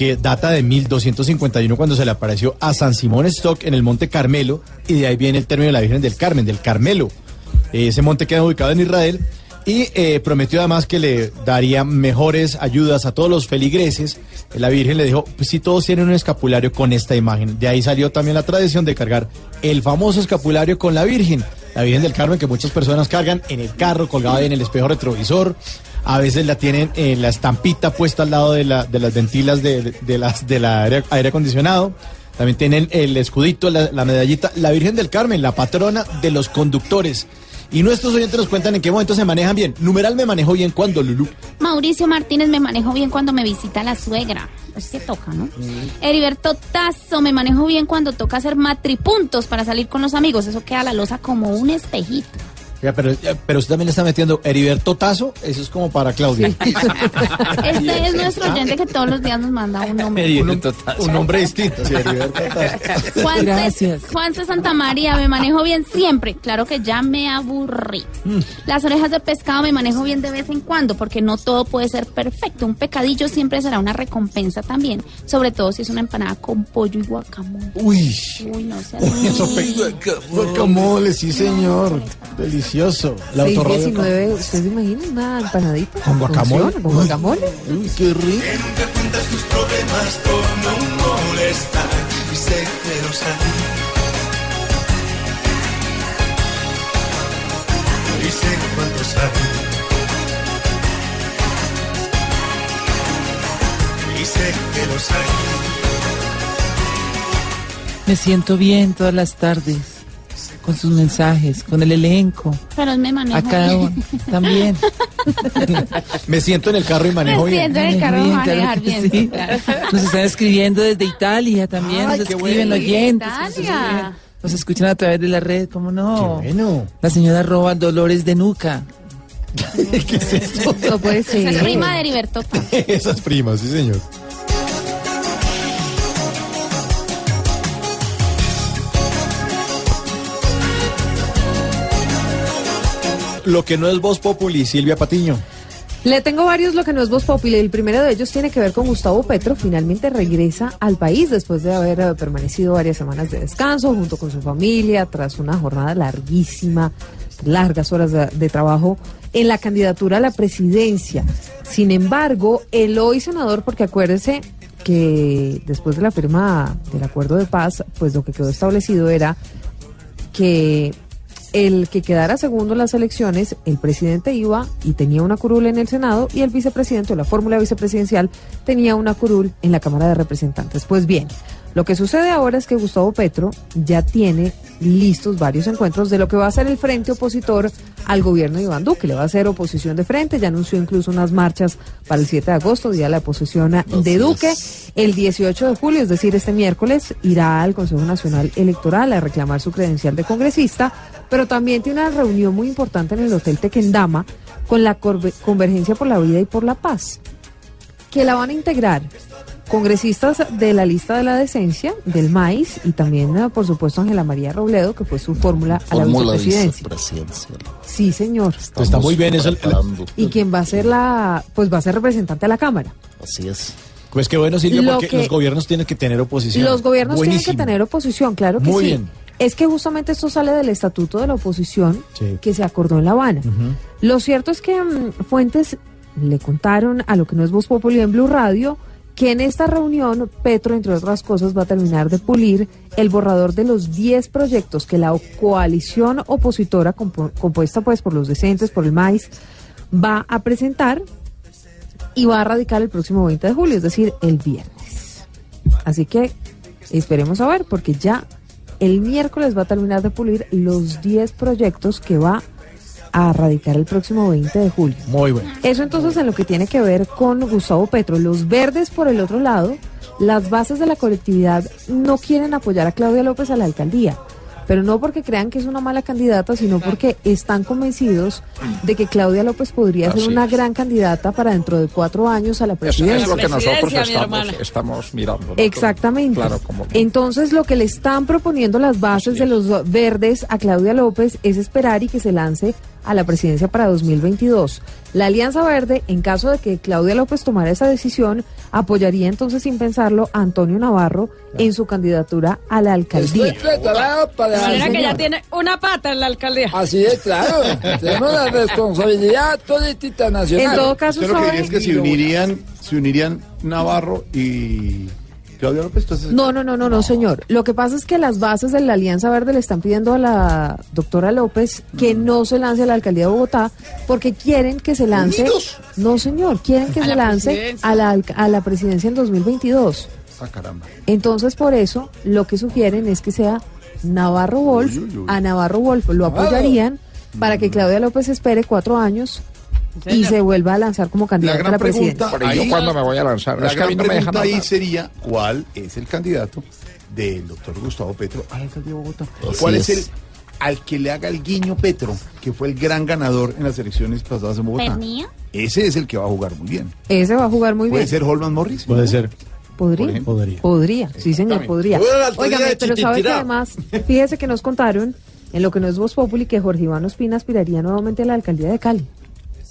que data de 1251 cuando se le apareció a San Simón Stock en el Monte Carmelo y de ahí viene el término de la Virgen del Carmen, del Carmelo. Eh, Ese monte queda ubicado en Israel y eh, prometió además que le daría mejores ayudas a todos los feligreses. La Virgen le dijo, pues si todos tienen un escapulario con esta imagen. De ahí salió también la tradición de cargar el famoso escapulario con la Virgen. La Virgen del Carmen que muchas personas cargan en el carro, colgada en el espejo retrovisor. A veces la tienen en la estampita puesta al lado de, la- de las ventilas de, de- de las, del aire, aire acondicionado. También tienen el escudito, la, la medallita, la Virgen del Carmen, la patrona de los conductores. Y nuestros oyentes nos cuentan en qué momento se manejan bien. Numeral me manejo bien cuando, Lulú. Mauricio Martínez me manejo bien cuando me visita la suegra. Es que toca, ¿no? Heriberto Tazo me manejo bien cuando toca hacer matripuntos para salir con los amigos. Eso queda la losa como un espejito. Ya, pero, ya, pero usted también le está metiendo Heriberto Tazo, eso es como para Claudia. Este es nuestro oyente que todos los días nos manda un nombre. un, un nombre distinto. sí, Heriberto Tazo. Juan Gracias. Juanse Santa María, me manejo bien siempre. Claro que ya me aburrí. Las orejas de pescado me manejo bien de vez en cuando, porque no todo puede ser perfecto. Un pecadillo siempre será una recompensa también, sobre todo si es una empanada con pollo y guacamole. Uy. Uy, no sé. Guacamole, sí señor. Delicioso. La autorradio. 619, ¿usted se imagina una empanadita? ¿Con guacamole? ¿Con guacamole? Uy, qué rico. cuentas tus problemas por no molestar y sé que los hay. Y sé cuántos hay. Y sé que los hay. Me siento bien todas las tardes, con sus mensajes, con el elenco, Pero me manejo a cada bien. uno también. Me siento en el carro y manejo Me bien. siento en el carro Bien, manejar claro que bien. sí. claro. Nos están escribiendo desde Italia también, Ay, nos escriben bueno. oyentes. Italia. Nos escuchan a través de la red, ¿cómo no? Qué bueno. La señora roba Dolores de Nuca. ¿Qué es esto? No puede ser. Es prima de Heriberto. Esas primas, sí, señor. Lo que no es voz populi, Silvia Patiño. Le tengo varios lo que no es Voz Populi. El primero de ellos tiene que ver con Gustavo Petro. Finalmente regresa al país después de haber eh, permanecido varias semanas de descanso junto con su familia tras una jornada larguísima, largas horas de, de trabajo en la candidatura a la presidencia. Sin embargo, el hoy senador, porque acuérdese que después de la firma del acuerdo de paz, pues lo que quedó establecido era que el que quedara segundo en las elecciones, el presidente iba y tenía una curul en el Senado y el vicepresidente o la fórmula vicepresidencial tenía una curul en la Cámara de Representantes. Pues bien, lo que sucede ahora es que Gustavo Petro ya tiene listos varios encuentros de lo que va a ser el frente opositor al gobierno de Iván Duque. Le va a hacer oposición de frente, ya anunció incluso unas marchas para el 7 de agosto, día de la oposición de Duque. El 18 de julio, es decir, este miércoles, irá al Consejo Nacional Electoral a reclamar su credencial de congresista, pero también tiene una reunión muy importante en el Hotel Tequendama con la Convergencia por la Vida y por la Paz, que la van a integrar congresistas de la lista de la decencia, del MAIS, y también, eh, por supuesto, Ángela María Robledo, que fue su fórmula a la vicepresidencia. Sí, señor. Pues está muy bien eso. Y quien va a ser la, pues va a ser representante a la Cámara. Así es. Pues qué bueno, Silvia, Lo porque que- los gobiernos tienen que tener oposición. Los gobiernos Buenísimo. tienen que tener oposición, claro que Muy sí. bien. Es que justamente esto sale del estatuto de la oposición Sí. que se acordó en La Habana. Lo cierto es que mm, fuentes le contaron a lo que no es Voz Populi en Blue Radio que en esta reunión Petro, entre otras cosas, va a terminar de pulir el borrador de los 10 proyectos que la coalición opositora, compu- compuesta pues por los decentes, por el MAIS, va a presentar y va a radicar el próximo 20 de julio, es decir, el viernes. Así que esperemos a ver, porque ya el miércoles va a terminar de pulir los 10 proyectos que va a radicar el próximo 20 de julio. Muy bueno. Eso entonces en lo que tiene que ver con Gustavo Petro. Los verdes, por el otro lado, las bases de la colectividad no quieren apoyar a Claudia López a la alcaldía. Pero no porque crean que es una mala candidata, sino porque están convencidos de que Claudia López podría ser una es. gran candidata para dentro de cuatro años a la Eso presidencia. es lo que nosotros estamos, mirando. ¿no? Exactamente. Claro, como Entonces lo que le están proponiendo las bases de los verdes a Claudia López es esperar y que se lance a la presidencia para 2022. La Alianza Verde, en caso de que Claudia López tomara esa decisión, apoyaría entonces sin pensarlo a Antonio Navarro en su candidatura a la alcaldía. Estoy preparado para... De manera que ya tiene una pata en la alcaldía. Así es, claro. Tenemos la responsabilidad toditita nacional. En todo caso, Usted lo que diría es que se unirían, se unirían Navarro y Claudia López. Entonces, No, no, no, no, no, señor. Lo que pasa es que las bases de la Alianza Verde le están pidiendo a la doctora López que no se lance a la alcaldía de Bogotá porque quieren que se lance. No, señor, quieren que A se la lance a la, a la presidencia en 2022. Ah, caramba. Entonces, por eso, lo que sugieren es que sea Navarro Wolf. A Navarro Wolf lo apoyarían para que Claudia López espere cuatro años y se vuelva a lanzar como La candidata a gran la presidencia. pregunta ahí, cuándo me voy a lanzar? La Es que a mí gran no me dejan pregunta ahí hablar. sería cuál es el candidato del doctor Gustavo Petro a la alcaldía de Bogotá. Así ¿Cuál es. es. el al que le haga el guiño Petro, que fue el gran ganador en las elecciones pasadas en Bogotá? ¿Pernía? Ese es el que va a jugar muy bien. Ese va a jugar muy ¿Puede bien. ser Holman Morris? Puede ser. ¿Podría? Podría. Podría, sí señor, podría. La Óigame, pero sabe que además, fíjese que nos contaron, en lo que no es Voz Populi, que Jorge Iván Ospina aspiraría nuevamente a la alcaldía de Cali.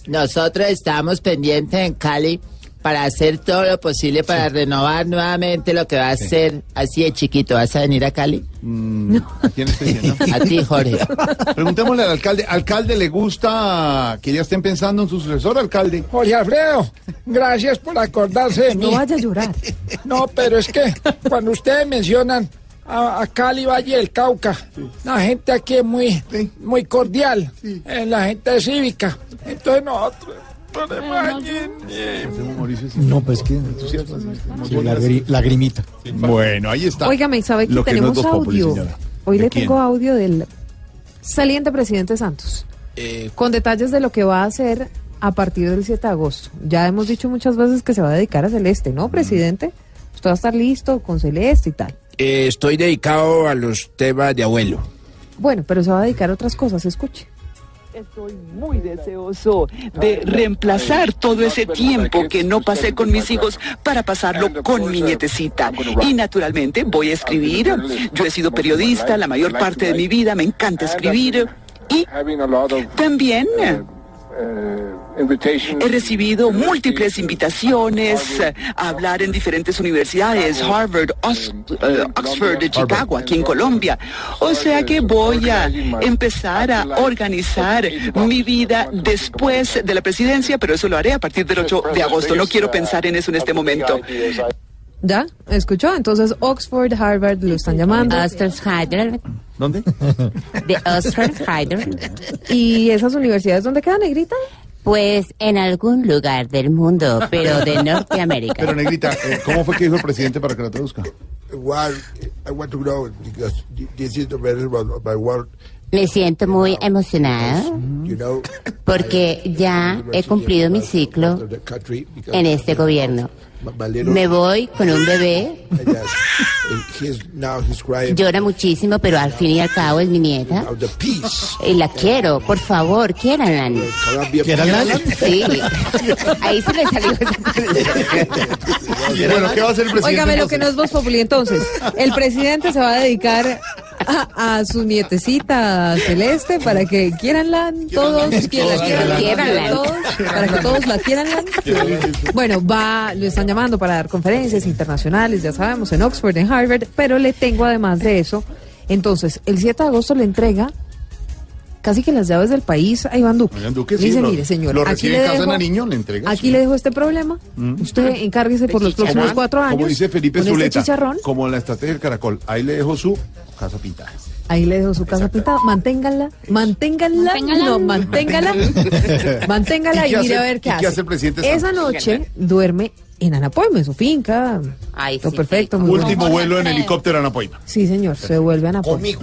Nosotros estamos pendientes en Cali para hacer todo lo posible para renovar nuevamente lo que va a ser así de chiquito. ¿Vas a venir a Cali? Mm, ¿A quién está diciendo? A ti, Jorge. Preguntémosle al alcalde. ¿Alcalde le gusta que ya estén pensando en su sucesor, alcalde? Jorge Alfredo, gracias por acordarse de mí. No vaya a llorar. No, pero es que cuando ustedes mencionan a, a Cali, Valle del Cauca, la gente aquí es muy, muy cordial, eh, la gente es cívica. Entonces nosotros No, pues que. Sí, la gri- lagrimita. Bueno, ahí está. Óigame, ¿sabe que Lo que tenemos Populi, audio? Hoy ¿De le quién? tengo audio del saliente presidente Santos, con detalles de lo que va a hacer a partir del 7 de agosto. Ya hemos dicho muchas veces que se va a dedicar a Celeste, ¿no, presidente? Usted va a estar listo con Celeste y tal. Eh, estoy dedicado a los temas de abuelo. Bueno, pero se va a dedicar a otras cosas, escuche. Estoy muy deseoso de reemplazar todo ese tiempo que no pasé con mis hijos para pasarlo con mi nietecita. Y naturalmente voy a escribir. Yo he sido periodista la mayor parte de mi vida, me encanta escribir. Y también he recibido múltiples invitaciones a hablar en diferentes universidades, Harvard, Os- eh, Oxford, Chicago, aquí en Colombia. O sea que voy a empezar a organizar mi vida después de la presidencia, pero eso lo haré a partir del 8 de agosto. No quiero pensar en eso en este momento. ¿Ya? ¿Escuchó? Entonces Oxford, Harvard lo están llamando. Oxford, Harvard. ¿Dónde? De Oxford, Harvard. ¿Y esas universidades dónde quedan, Negrita? Pues en algún lugar del mundo, pero de Norteamérica. Pero, Negrita, eh, ¿cómo fue que dijo el presidente para que la traduzca? Well, I want to know because this is the matter about my work. Me siento muy emocionada You know, porque ya he cumplido mi ciclo en este gobierno. Little Me voy con un bebé, yes, he's now he's crying. llora muchísimo, pero al fin y al cabo es mi nieta. The peace. Y la quiero, por favor, quiéranla. ¿Quiéranla? Sí. Ahí se le salió Bueno, ¿qué va a hacer el presidente? Óigame, lo que no es Voz Populi, entonces, el presidente se va a dedicar a, a su nietecita Celeste para que quieranla todos, quieran, quieran, Quiéranla. todos, para que todos la quieran. Bueno, va, lo están llamando para dar conferencias internacionales, ya sabemos, en Oxford, en Harvard, pero le tengo además de eso, entonces, el 7 de agosto le entrega casi que las llaves del país a Iván Duque. Iván Duque, sí, Dice, lo- mire, señor, lo aquí recibe le en casa dejo, de Nariño, le entrega, aquí sí. le dejo este problema, Mm. usted encárguese por los próximos Como- cuatro años. Como dice Felipe con este Zuleta, como en la estrategia del caracol, ahí le dejo su casa pintada. Ahí le dejo su casa pintada. Manténganla, manténganla, Manténgala. no, manténgala, manténgala ¿Y mire a ver qué y hace. qué hace el presidente Esa noche duerme en Anapoima, en su finca. Todo perfecto, muy Último bueno. vuelo en helicóptero a Anapoima. Sí, señor, se vuelve a Anapoima.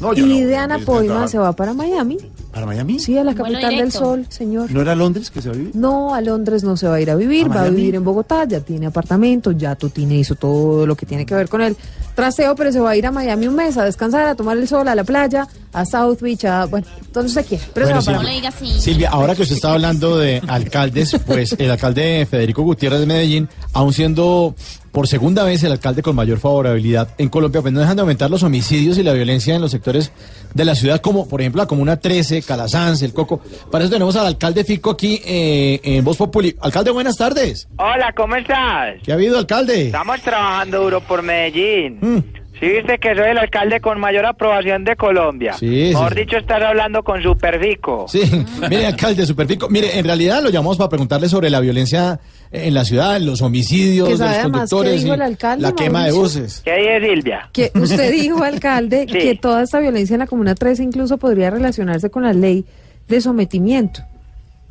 No, yo y no, de Anapoima trabajo. se va para Miami. ¿Para Miami? Sí, a la capital del sol, señor. ¿No era Londres que se va a vivir? No, a Londres no se va a ir a vivir, ¿A va a vivir en Bogotá, ya tiene apartamento, ya Tutine hizo todo lo que tiene que ver con el trasteo, pero se va a ir a Miami un mes a descansar, a tomar el sol, a la playa, a South Beach, a, bueno, donde usted quiera. Pero Bueno, se va No para le Miami. diga así. Silvia, ahora que usted está hablando de alcaldes, pues el alcalde Federico Gutiérrez de Medellín, aún siendo por segunda vez el alcalde con mayor favorabilidad en Colombia, pues no dejan de aumentar los homicidios y la violencia en los sectores de la ciudad, como por ejemplo la Comuna 13, Calasanz, El Coco. Para eso tenemos al alcalde Fico aquí eh, en Voz Populi. Alcalde, buenas tardes. Hola, ¿cómo estás? ¿Qué ha habido, alcalde? Estamos trabajando duro por Medellín. Mm. Sí, viste que soy el alcalde con mayor aprobación de Colombia. Sí, Mejor sí. dicho, estás hablando con Superfico. Sí, mire, alcalde Superfico. Mire, en realidad lo llamamos para preguntarle sobre la violencia en la ciudad, los homicidios Que de los conductores, dijo y el alcalde, la quema de buses. ¿Qué dice Silvia? Que usted dijo, alcalde, Sí. que toda esta violencia en la Comuna 13 incluso podría relacionarse con la ley de sometimiento,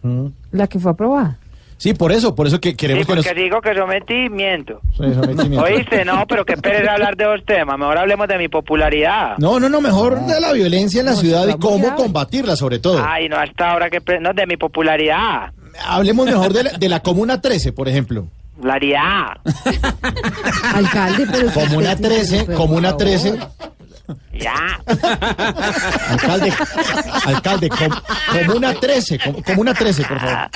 Mm. la que fue aprobada. Sí, por eso, por eso que Sí, queremos que nos... porque digo que sometí, miento. Sí, sometimiento. Oíste, no, pero qué pereza hablar de dos temas. Mejor hablemos de mi popularidad. No, no, no, mejor de la violencia en la ciudad y cómo combatirla, sobre todo. Ay, no, hasta ahora que... No, de mi popularidad. Hablemos mejor de la, de la Comuna 13, por ejemplo. Popularidad. Alcalde, pero... Comuna usted- 13, por Comuna favor. 13. Ya. Alcalde, alcalde, com- Comuna 13, com- Comuna 13, por favor.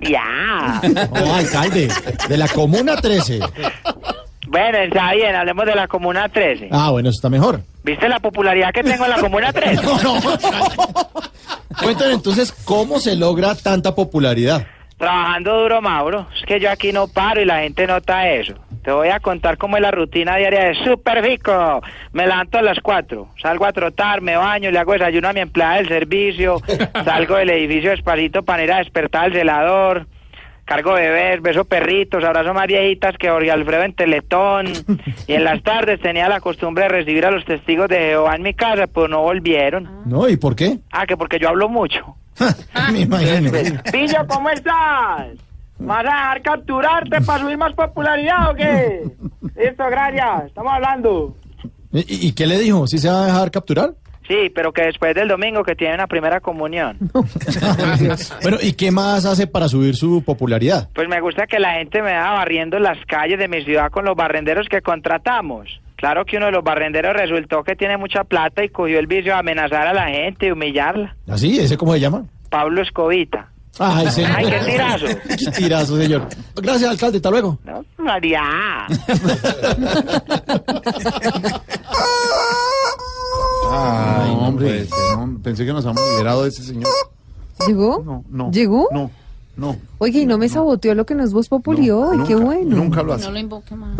Ya. No, alcalde, de la Comuna 13. Bueno, está bien, hablemos de la Comuna 13. Ah, bueno, eso está mejor. ¿Viste la popularidad que tengo en la Comuna 13? No, no. Cuéntanos entonces cómo se logra tanta popularidad. Trabajando duro, Mauro. Es que yo aquí no paro y la gente nota eso. Te voy a contar cómo es la rutina diaria de Super Fico. Me levanto a las 4, salgo a trotar, me baño, le hago desayuno a mi empleada del servicio, salgo del edificio despacito para ir a despertar al celador, cargo bebés, beso perritos, abrazo más viejitas que Jorge Alfredo en Teletón. Y en las tardes tenía la costumbre de recibir a los testigos de Jehová en mi casa, pues no volvieron. ¿No? ¿Y por qué? Ah, que porque yo hablo mucho. Me imagino. Pillo, ¿cómo estás? ¿Vas a dejar capturarte para subir más popularidad o qué? Listo, gracias. Estamos hablando. ¿Y, y qué le dijo? ¿Sí se va a dejar capturar? Sí, pero que después del domingo que tiene una primera comunión. Bueno, ¿y qué más hace para subir su popularidad? Pues me gusta que la gente me va barriendo las calles de mi ciudad con los barrenderos que contratamos. Claro que uno de los barrenderos resultó que tiene mucha plata y cogió el vicio de amenazar a la gente y humillarla. ¿Así? ¿Ese cómo se llama? Pablo Escobita. Ay, señor. Ay, qué tirazo. Qué tirazo, señor. Gracias, alcalde. Hasta luego. No, María. Ay, hombre, no, pensé que nos habíamos liberado de ese señor. ¿Llegó? No, no. ¿Llegó? No, no. Oye, y no me saboteó lo que nos Voz Populi hoy, qué bueno. Nunca lo hace. No lo invoque más.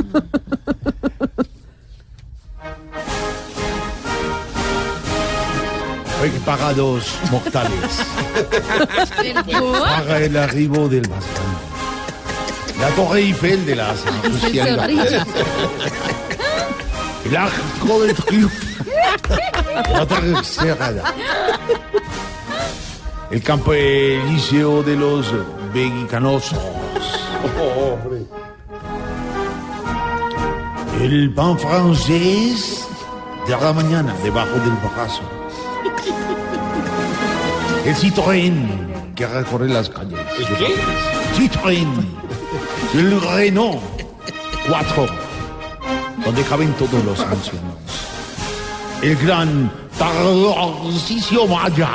Hoy paga dos mortales. Paga el arribo del más grande. La Torre Eiffel de la sociedad. El arco del triunfo. Tercera edad. El campo elíseo de los vegicanosos. El pan francés de la mañana debajo del brazo. El Citroën que recorre las calles. ¿El qué? Citroën. El Renault 4. Donde caben todos los ancianos. El gran Tarcisio Maya.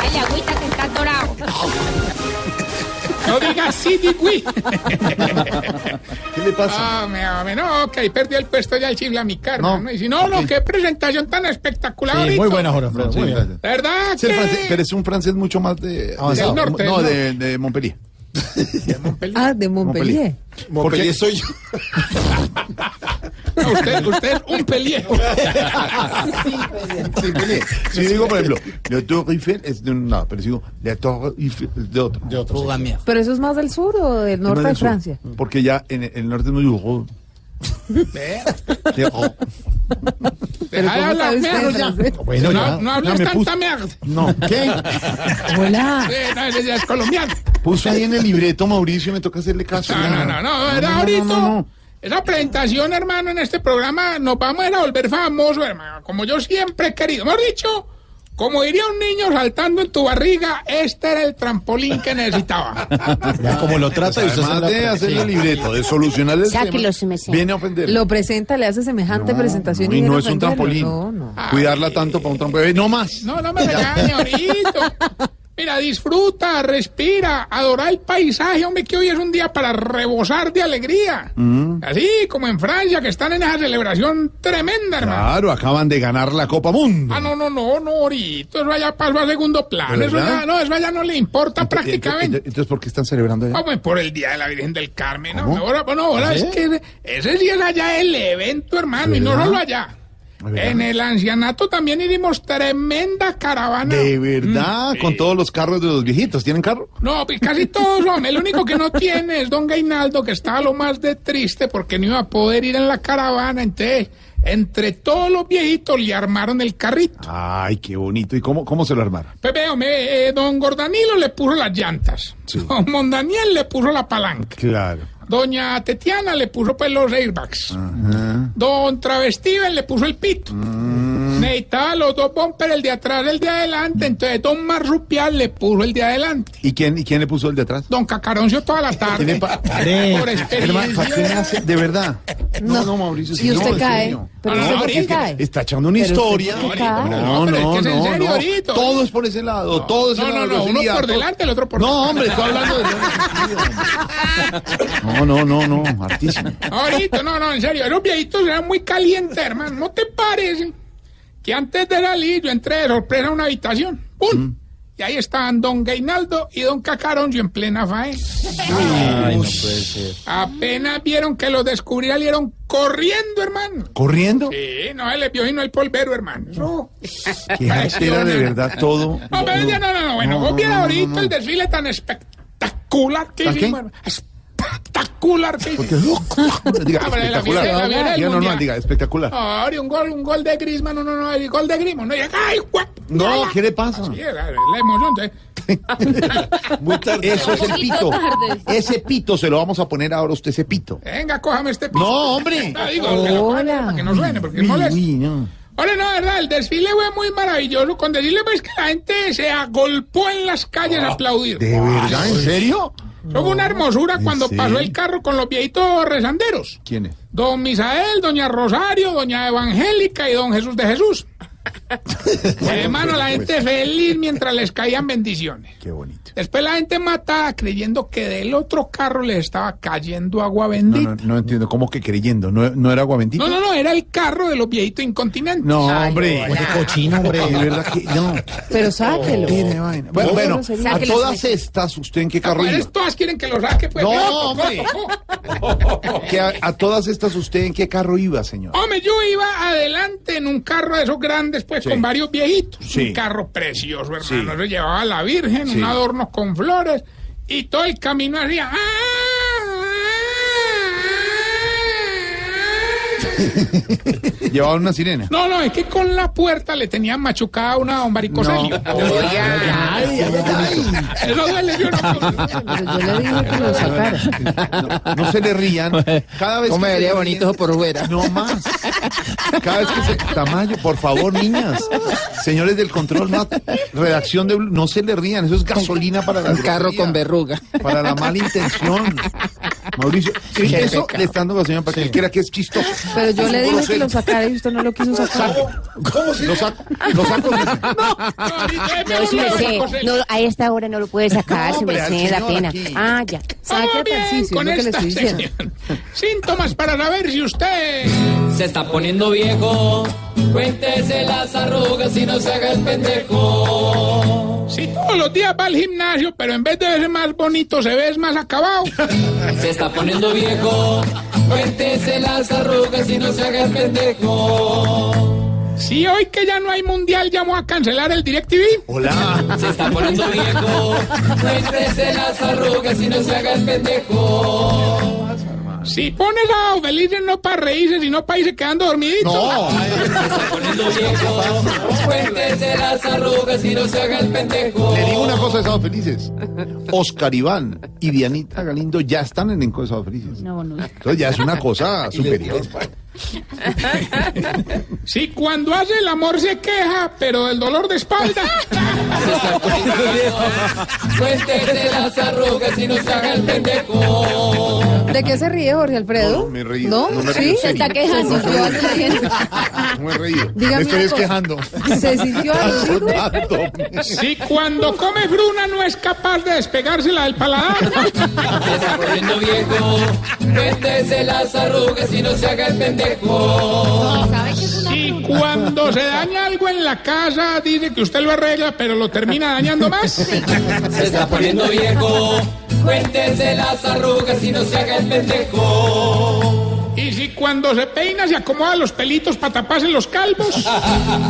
Ay, agüita que está atorado. No digas sí, digui. ¿Qué le pasa? Ah, me, me, no, que ahí perdió el puesto ya el chifla mi karma, No. ¿no? Y si no, no, qué presentación tan espectacular. Sí, ahorita. muy buena, Jorge. ¿Verdad? Que- francés, pero es un francés mucho más de, Avanzado. de- Del norte, no, ¿no? de, de Montpellier. Ah, de Montpellier. Porque soy yo. No, usted, usted es un pelier. Sí, Montpellier. Si digo, por ejemplo, la Torre Eiffel es de un lado, pero si digo la Torre Eiffel es de otro. De otro. ¿Pero eso es más del sur o del norte de Francia? Porque ya en el, el norte es muy duro. ¿Pero Deja de cómo hablar mierda. francés? Bueno, no, ya. no hables ya me tanta mierda. No, ¿qué? Hola. Sí, no, ya es colombiano. Puso ahí en el libreto, Mauricio, me toca hacerle caso. No, no, no, no, ¿verdad, no, ahorita? no, no. Esa presentación, hermano, en este programa nos vamos a ir a volver famosos, hermano. Como yo siempre he querido. Hemos dicho, como diría un niño saltando en tu barriga, este era el trampolín que necesitaba. Ya, como lo trata y usted se Además la- de hacer el libreto, de solucionar el Sáquelo, tema, si viene a ofender. Lo presenta, le hace semejante presentación y viene no es un trampolín. No, no. Cuidarla tanto para un trampolín. No más. No, no me regañe, ahorita. Mira, disfruta, respira, adora el paisaje, hombre, que hoy es un día para rebosar de alegría. Mm. Así como en Francia, que están en esa celebración tremenda, hermano. Claro, acaban de ganar la Copa Mundo. Ah, no, no, no, no, ahorita, eso ya pasó a segundo plano, ¿De eso ya, no, eso ya no le importa prácticamente. Entonces, ¿por qué están celebrando allá? Vamos por el Día de la Virgen del Carmen, ¿no? Ahora, bueno, ahora ¿Ah, es sí? que ese sí es allá el evento, hermano, y no solo allá. En el ancianato también hicimos tremenda caravana. De verdad, Mm, con sí. todos los carros de los viejitos. ¿Tienen carro? No, pues casi todos son. El único que no tiene es don Gainaldo, que estaba lo más de triste porque no iba a poder ir en la caravana. Entonces, entre todos los viejitos le armaron el carrito. Ay, qué bonito. ¿Y cómo, cómo se lo armaron? Pues veo, me- eh, don Gordanilo le puso las llantas. Don Mondaniel le puso la palanca. Claro. Doña Tetiana le puso pues los airbags. Ajá. Don Travestiven le puso el pito. Necesitaba los dos bumpers, el de atrás, el de adelante. Entonces Don Marrupial le puso el de adelante. ¿Y quién, ¿Y quién le puso el de atrás? Don Cacaroncio toda la tarde. ¿Qué le pa- Por Hermano, ¿para qué me experiencia. hace? De verdad. No, no, Mauricio. No, usted cae. Pero No, usted no, por qué cae. Está echando una historia. No, no, que es en no, no. Todo es por ese lado. Todo es No, no, no, uno por delante, el otro por No, detrás. hombre, estoy hablando de. No, no, no, no, hartísimo. Ahorita, no, no, en serio, esos viejitos eran muy calientes, hermano. ¿No te parece que antes de salir yo entré de sorpresa a una habitación? ¡Pum! Y ahí estaban don Gainaldo y don Cacaroncio en plena faena. Ay, no puede ser. Apenas vieron que los descubrí, salieron corriendo, hermano. ¿Corriendo? Sí, no se les vio sino el polvero, hermano. Eso- Qué era de verdad todo. No, pero ya no, no, no, bueno, No, vos no, no, ahorita no. el desfile tan espectacular que hicimos. Espectacular que Porque-. Diga, Ah, espectacular. fiesta- la fiesta del Diga espectacular. Ahora un gol, un gol de Griezmann, no, no, no, el gol de Griezmann, no, y acá, ¡ay, guap! No, ¿qué le pasa? Sí, la, la emoción, entonces, Muy tarde. Eso es el pito. Ese pito se lo vamos a poner ahora a usted, ese pito. venga, cójame este piso. No, hombre. No, digo, coja para que no suene, porque es molesto. Uy, no. Ahora, no, verdad, el desfile fue muy maravilloso. Con decirle, pues, que la gente se agolpó en las calles a aplaudir. ¿De verdad? ¿En serio? Eso fue una hermosura cuando pasó el carro con los viejitos rezanderos. ¿Quién es? Don Misael, doña Rosario, doña Evangélica y don Jesús de Jesús. Hermano, la gente feliz mientras les caían bendiciones. Qué bonito. Después la gente matada creyendo que del otro carro les estaba cayendo agua bendita. no, no entiendo. ¿Cómo que creyendo? ¿No, no era agua bendita? No, no, no, era el carro de los viejitos incontinentes. No, hombre. hola. Qué cochino, hombre. De verdad que no. Pero sáquelo. Bueno, No, bueno, no sería- a todas estas, ¿usted en qué carro Pues, iba? todas quieren que lo saque, pues. No, hombre. Que a, a todas estas, ¿usted en qué carro iba, señor? Hombre, yo iba adelante en un carro de esos grandes, pues, Sí. con varios viejitos. Sí. Un carro precioso, hermano. Sí. Eso llevaba a la Virgen, Sí. un adorno con flores, y todo el camino hacía... "Ah, Llevaba una sirena. No, no, es que con la puerta le tenían machucada una don varicocelio. Ay, ay, ay. Eso duele, yo no. Pero yo le dije que lo sacara. No se le rían. Cada vez ¿Cómo que me se vería bonito por fuera? No más. Cada vez que se. Tamayo, por favor, niñas. Señores del control, no, redacción de. No se le rían. Eso es gasolina para la Un carro con verruga. Para la mala intención. Mauricio, Qué eso pecado. le está dando gasolina para que él quiera que es chistoso. Pero yo Es le dije que lo sacara y usted no lo quiso sacar. ¿Cómo se lo saco? Lo saco. No, su merced, no, a esta hora no lo puede sacar, su merced, da pena. Ah, ya. Vamos Saque bien Tarcisio, lo que le estoy diciendo. Síntomas para saber si usted... Se está poniendo viejo, cuéntese las arrugas y no se haga el pendejo. Si todos los días va al gimnasio, pero en vez de verse más bonito, se ve más acabado. Se está poniendo viejo, cuéntese las arrugas y no se haga el pendejo. Si hoy que ya no hay mundial, llamo a cancelar el DirecTV. Hola. Se está poniendo viejo, cuéntese las arrugas y no se haga el pendejo. Si pones a felices no para reírse, sino para irse quedando dormidito. No. Se está poniendo viejo, cuéntese las arrugas y no se haga el pendejo. Le digo una cosa de Sábado Felices. Oscar Iván y Dianita Galindo ya están en el elenco de Sábado Felices. No, no. Entonces ya es una cosa superior. Si cuando hace el amor se queja, pero del dolor de espalda. Se está cuéntese las arrugas y no se haga el pendejo. ¿De qué se ríe Jorge Alfredo? No, me he reído. ¿No? No me ¿Sí? río, Se está sí. quejando. No. No he reído. Dígame Me estoy cosa. quejando. ¿Se sintió aludido? Si cuando come fruna no es capaz de despegársela del paladar. Se está poniendo viejo, cuéntese las arrugas y no se haga el pendejo. Si cuando se daña algo en la casa, dice que usted lo arregla, pero lo termina dañando más. Se está poniendo viejo, cuéntese las arrugas y no se haga el pendejo. Y si cuando se peina se acomoda los pelitos para taparse los calvos.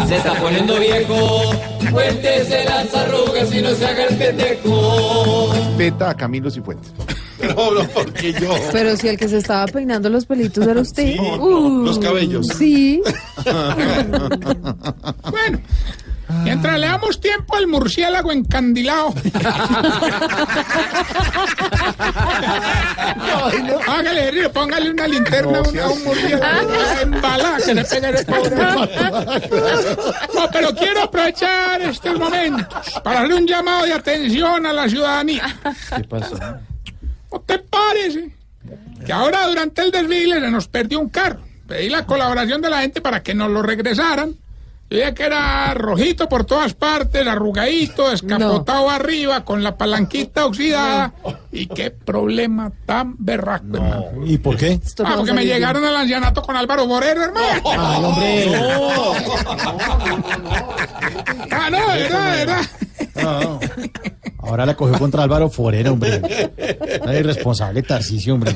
Se está poniendo viejo, cuéntese las arrugas y no se haga el pendejo. Respeta a Camilo Cifuentes. No, no, porque yo. Pero si el que se estaba peinando los pelitos era usted. Uh, los cabellos. Sí. Bueno, mientras le damos tiempo al murciélago encandilado. Hágale, río, póngale una linterna a un- a un murciélago embalada que se pegue el pobre. No, pero quiero aprovechar estos momentos para darle un llamado de atención a la ciudadanía. ¿Qué pasó? ¿No te parece que ahora durante el desfile se nos perdió un carro? Pedí la colaboración de la gente para que nos lo regresaran. Yo que era rojito por todas partes, arrugadito, escapotado arriba, con la palanquita oxidada. ¿Y qué problema tan berraco, hermano? ¿Y por qué? Ah, porque me llegaron al ancianato con Álvaro Borero, hermano. Ay, hombre. Ah, no, de verdad, verdad. Ahora la cogió contra Álvaro Forero, hombre. Irresponsable Tarcicio, hombre.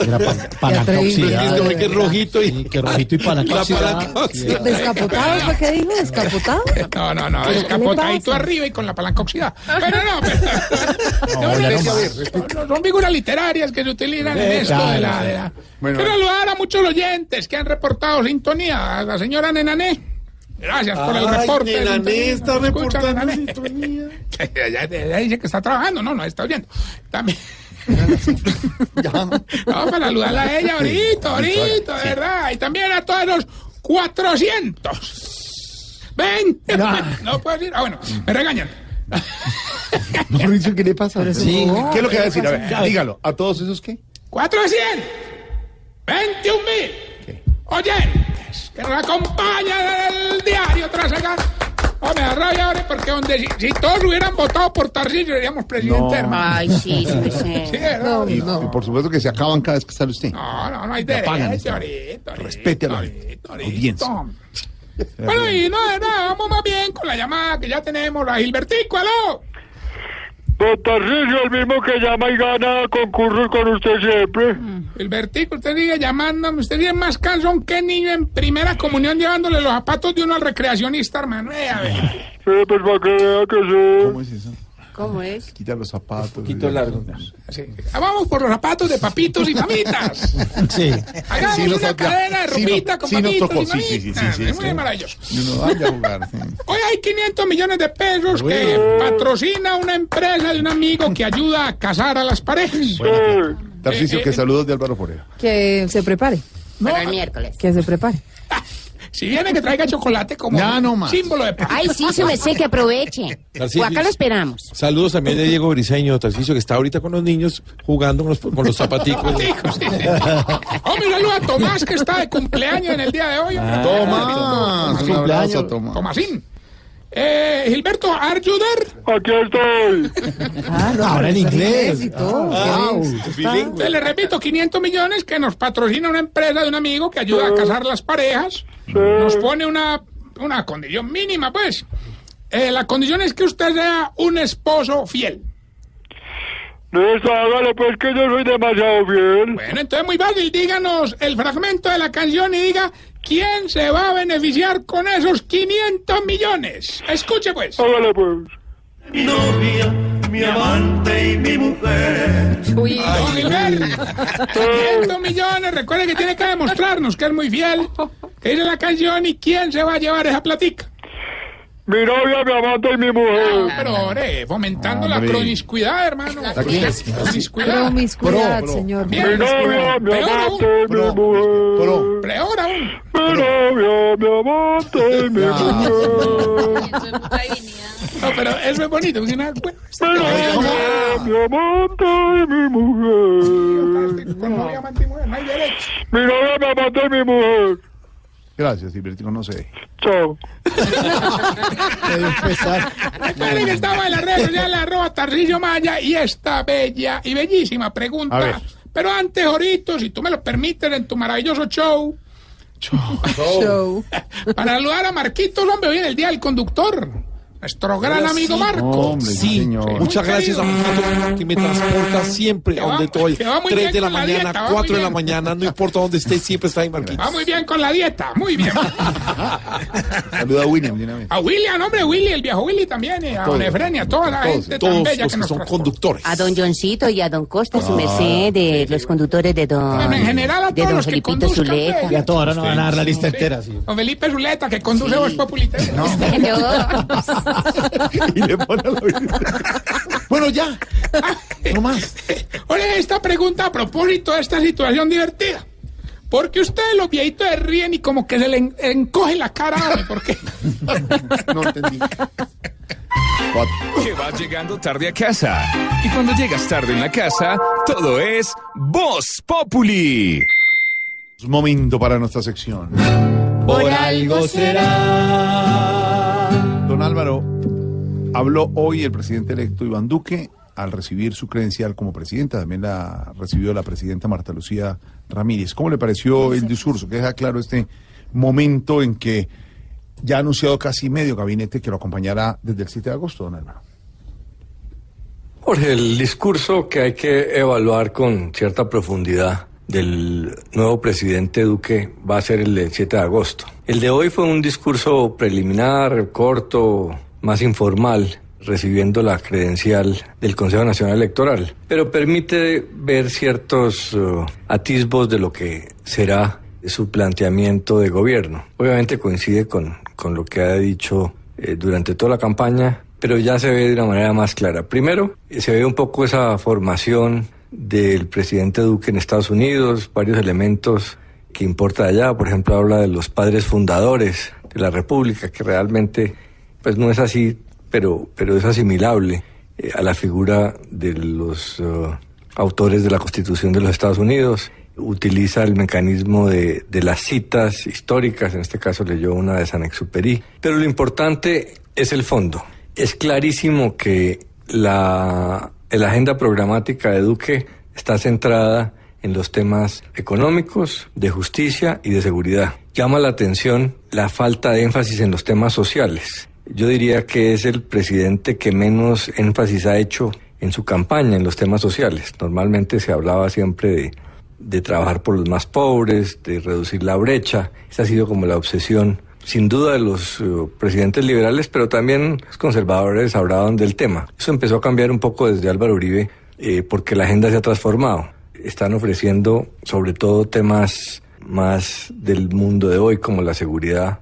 Era pa palanca oxidada. Dijiste, que rojito y... que rojito y palanca La oxidada. ¿Descapotado fue que dijo? ¿Descapotado? No, no, no, ¿Pero qué le descapotadito arriba y con la palanca oxidada. Pero no, pero... No, ya no no, no, son figuras literarias que se utilizan en esto de la... sí. De la... Bueno, Quiero saludar a muchos oyentes que han reportado sintonía. A la señora Nenané. Gracias por el Ay, reporte. sintonía. está Escucha, reportando sintonía. Ya, ya- ya dice que está trabajando, no, no está oyendo. También. Vamos para saludarla a ella ahorita, ahorita, de verdad. Y también a todos los 400. Ven. No puedo decir. Ah, bueno, me regañan. Mauricio, ¿qué le pasa? Sí. ¿Qué es lo que va a decir? A ver, dígalo. ¿A todos esos qué? 400. 21 mil. Oyentes que nos acompañan en el diario tras sacar. Oh, me rabia ahora porque donde, si, si todos hubieran votado por Tarcillo seríamos presidente, No. hermano. Ay, sí, sí, sí. Sí, ¿verdad? Y, y por supuesto que se acaban cada vez que sale usted. No, no, no hay derecho Respete a la audiencia. Bueno, y no, de nada, vamos más bien con la llamada que ya tenemos. A Gilbertico, aló. Don Tarcisio, el mismo que llama y gana concursos con usted siempre. Gilbertico, usted sigue llamándome. Usted sigue más cansón que niño en primera comunión llevándole los zapatos de uno al recreacionista, hermano. Eh, a ver. Sí, pues para que vea que sí. ¿Cómo es eso? ¿Cómo es? Quita los zapatos. Un poquito largo. Sí. Ah, Vamos por los zapatos de papitos y mamitas. Sí. Hagamos Sí, una cadena de sí, no- ropita con sí papitos tocó, y sí, sí, sí, sí, mamitas. sí, Es muy maravilloso. Y uno vaya a jugar. Hoy hay 500 millones de pesos que patrocina una empresa de un amigo que ayuda a casar a las parejas. Tarcisio, Eh, que eh, saludos de Álvaro Forero. Que se prepare. Para el miércoles. Que se prepare. Si viene que traiga chocolate como Ya no más. símbolo de paz. Ay, sí, se me sé que aproveche. O acá lo esperamos. Saludos también de Diego Briseño, Tarcicio, que está ahorita con los niños jugando con los, con los zapaticos. Hijos, sí, sí. Hombre, un saludo a Tomás que está de cumpleaños en el día de hoy. Ah, Tomás, un abrazo, Tomás. Tomasín. Eh, Gilberto, ¿are you there? Aquí estoy. Ah, no, Ahora en inglés. y todo. Ah. Entonces, le repito, 500 millones que nos patrocina una empresa de un amigo que ayuda a casar las parejas. Nos pone una, una condición mínima, pues. Eh, la condición es que usted sea un esposo fiel. Listo, hágale pues que yo soy demasiado fiel. Bueno, entonces muy fácil, díganos el fragmento de la canción y diga quién se va a beneficiar con esos 500 millones. Escuche pues. Hágale pues. Mi novia, mi amante y mi mujer. Uy, Don Gilberto, 500 millones, recuerde que tiene que demostrarnos que es muy fiel, que dice la canción y quién se va a llevar esa platica. Mi novia, mi amante y mi mujer. Pero, hombre, fomentando la promiscuidad, hermano. Aquí. Promiscuidad. Promiscuidad, Pro, pro. señor. Bien. Mi novia, mi Peor amante y mi mujer. Pro. Peor aún. Mi novia, mi amante y mi mujer. No, pero eso es bonito. es una- Mi novia, mi amante y mi mujer. Con novia, amante y mujer, no hay derecho. Mi novia, mi amante y mi mujer. Gracias, Gilbertico, no sé. Chao. Recuerden que estaba en las redes sociales, arroba Tarcillo Maya, y esta bella y bellísima A ver. pregunta. Pero antes, ahorita, si tú me lo permites, en tu maravilloso show, Show. para saludar a Marquitos, hombre, hoy en el Día del Conductor. Nuestro gran amigo Marco. sí, muchas gracias a Marco que me transporta siempre a donde estoy. que va muy 3 bien de la mañana, dieta, va 4 muy de la mañana, no importa dónde esté, siempre está ahí Marquito. Va muy bien con la dieta, muy bien. Saluda a William de una vez. A William, hombre, Willy, el viejo Willy también, y a Todos. Don Efrenia, toda la Todos, gente tan todos bella los que que nos son transporta. conductores. A don Johncito y a don Costa, su Ah. merced, de los conductores de don... Bueno, en general a de todos don los que Felipito conduzcan, Zuleta. pues. Y a todos ahora no van a dar la lista Sí. entera. sí. Don Felipe Zuleta, que conduce Voz Populi. No. Y le pone la Bueno, ya. No más. Oye, esta pregunta a propósito de esta situación divertida. Porque ustedes los viejitos se ríen y como que se le en- encoge la cara. ¿Por qué? No entendí. Que vas llegando tarde a casa. Y cuando llegas tarde en la casa, todo es Voz Populi. Es momento para nuestra sección. Por algo será. Don Álvaro, habló hoy el presidente electo Iván Duque al recibir su credencial como presidenta. También la recibió la presidenta Marta Lucía Ramírez. ¿Cómo le pareció el discurso? Que deja claro este momento en que ya ha anunciado casi medio gabinete que lo acompañará desde el 7 de agosto, don Álvaro. Jorge, el discurso que hay que evaluar con cierta profundidad del nuevo presidente Duque va a ser el del 7 de agosto. El de hoy fue un discurso preliminar, corto, más informal, recibiendo la credencial del Consejo Nacional Electoral, pero permite ver ciertos uh, atisbos de lo que será su planteamiento de gobierno. Obviamente coincide con, con lo que ha dicho eh, durante toda la campaña, pero ya se ve de una manera más clara. Primero, eh, se ve un poco esa formación del presidente Duque en Estados Unidos, varios elementos que importa allá, por ejemplo, habla de los padres fundadores de la República, que realmente pues no es así, pero, pero es asimilable eh, a la figura de los eh, autores de la Constitución de los Estados Unidos. Utiliza el mecanismo de, de las citas históricas, en este caso leyó una de San Exupéry. Pero lo importante es el fondo. Es clarísimo que la, la agenda programática de Duque está centrada en los temas económicos, de justicia y de seguridad. Llama la atención la falta de énfasis en los temas sociales. Yo diría que es el presidente que menos énfasis ha hecho en su campaña en los temas sociales. Normalmente se hablaba siempre de, de trabajar por los más pobres, de reducir la brecha. Esa ha sido como la obsesión, sin duda, de los uh, presidentes liberales, pero también los conservadores hablaban del tema. Eso empezó a cambiar un poco desde Álvaro Uribe, eh, porque la agenda se ha transformado. Están ofreciendo sobre todo temas más del mundo de hoy, como la seguridad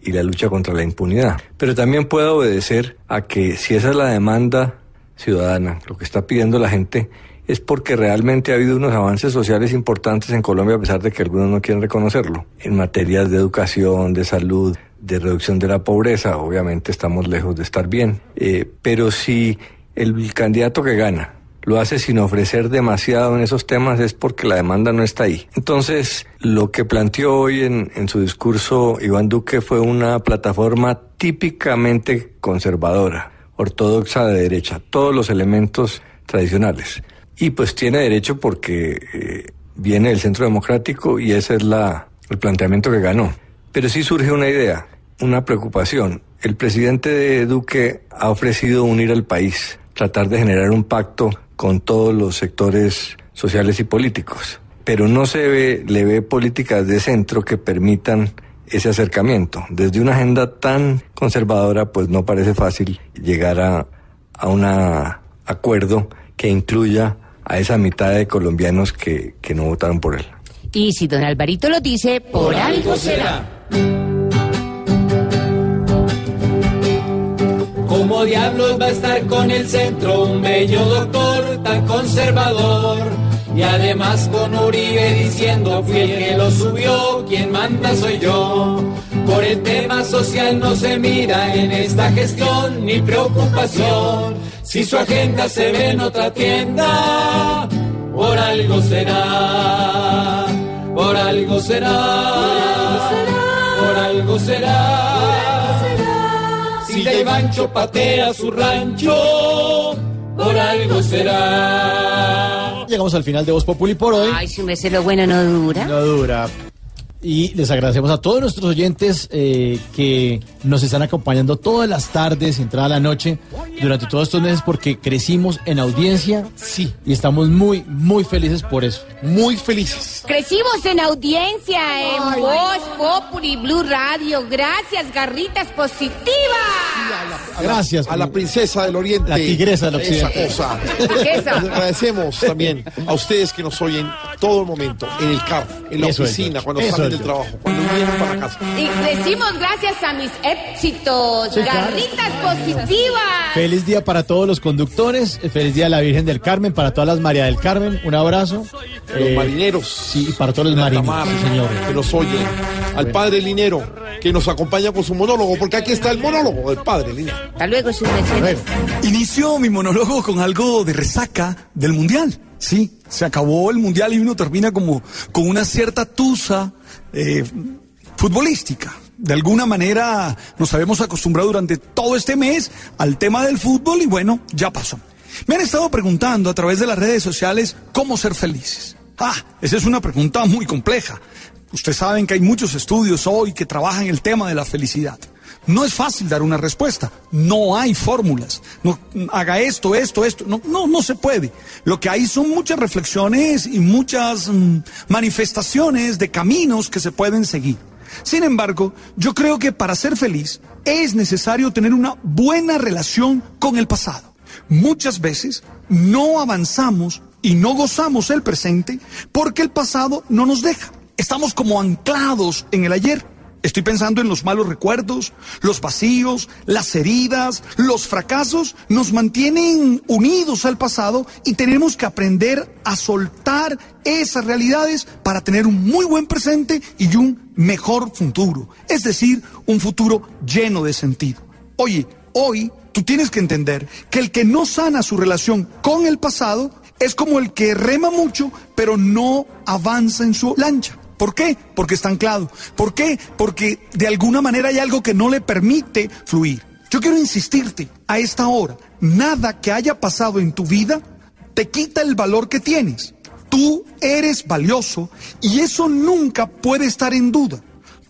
y la lucha contra la impunidad. Pero también puede obedecer a que si esa es la demanda ciudadana, lo que está pidiendo la gente, es porque realmente ha habido unos avances sociales importantes en Colombia, a pesar de que algunos no quieren reconocerlo, en materias de educación, de salud, de reducción de la pobreza. Obviamente estamos lejos de estar bien. Eh, pero si el candidato que gana lo hace sin ofrecer demasiado en esos temas es porque la demanda no está ahí. Entonces, lo que planteó hoy en, en su discurso Iván Duque fue una plataforma típicamente conservadora, ortodoxa de derecha, todos los elementos tradicionales. Y pues tiene derecho porque eh, viene del centro democrático y ese es la, el planteamiento que ganó. Pero sí surge una idea, una preocupación. El presidente de Duque ha ofrecido unir al país, tratar de generar un pacto con todos los sectores sociales y políticos. Pero no se ve, le ve políticas de centro que permitan ese acercamiento. Desde una agenda tan conservadora, pues no parece fácil llegar a, a un acuerdo que incluya a esa mitad de colombianos que, que no votaron por él. Y si don Alvarito lo dice, por algo será. Como diablos va a estar con el centro un bello doctor tan conservador. Y además con Uribe diciendo fui el que lo subió, quien manda soy yo. Por el tema social no se mira en esta gestión ni preocupación. Si su agenda se ve en otra tienda, por algo será, por algo será, por algo será. Si de Ivancho patea su rancho, por algo será. Llegamos al final de Voz Populi por hoy. Ay, si me sé lo bueno no dura. No dura. Y les agradecemos a todos nuestros oyentes eh, que nos están acompañando todas las tardes, entrada a la noche, durante todos estos meses porque crecimos en audiencia. Sí. Y estamos muy, muy felices por eso. Muy felices. Crecimos en audiencia en Voz Populi Blue Radio. Gracias, garritas positivas. Gracias. A la princesa del Oriente. La tigresa del Esa Occidente. cosa. Les agradecemos también a ustedes que nos oyen todo el momento, en el carro, en la Eso oficina, cuando salen del trabajo, cuando vienen para casa. Y crecimos gracias a mis éxitos. Sí, claro. garritas positivas. Feliz día para todos los conductores, eh, feliz día a la Virgen del Carmen, para todas las María del Carmen, un abrazo. Los marineros. Sí, y para todos los marineros, Tamar, sí, señores. que nos oyen, al padre Linero, que nos acompaña con su monólogo, porque aquí está el monólogo del padre Linero. Hasta luego, mercedes. Inicio mi monólogo con algo de resaca del mundial. Sí, se acabó el mundial y uno termina como con una cierta tusa eh, futbolística. De alguna manera nos habíamos acostumbrado durante todo este mes al tema del fútbol y bueno, ya pasó. Me han estado preguntando a través de las redes sociales cómo ser felices. Ah, esa es una pregunta muy compleja. Ustedes saben que hay muchos estudios hoy que trabajan el tema de la felicidad. No es fácil dar una respuesta. No hay fórmulas. No, haga esto, esto, esto. No, no, no se puede. Lo que hay son muchas reflexiones y muchas mm, manifestaciones de caminos que se pueden seguir. Sin embargo, yo creo que para ser feliz es necesario tener una buena relación con el pasado. Muchas veces no avanzamos y no gozamos el presente porque el pasado no nos deja. Estamos como anclados en el ayer. Estoy pensando en los malos recuerdos, los vacíos, las heridas, los fracasos, nos mantienen unidos al pasado y tenemos que aprender a soltar esas realidades para tener un muy buen presente y un mejor futuro. Es decir, un futuro lleno de sentido. Oye, hoy tú tienes que entender que el que no sana su relación con el pasado es como el que rema mucho pero no avanza en su lancha. ¿Por qué? Porque está anclado. ¿Por qué? Porque de alguna manera hay algo que no le permite fluir. Yo quiero insistirte a esta hora, nada que haya pasado en tu vida te quita el valor que tienes. Tú eres valioso y eso nunca puede estar en duda.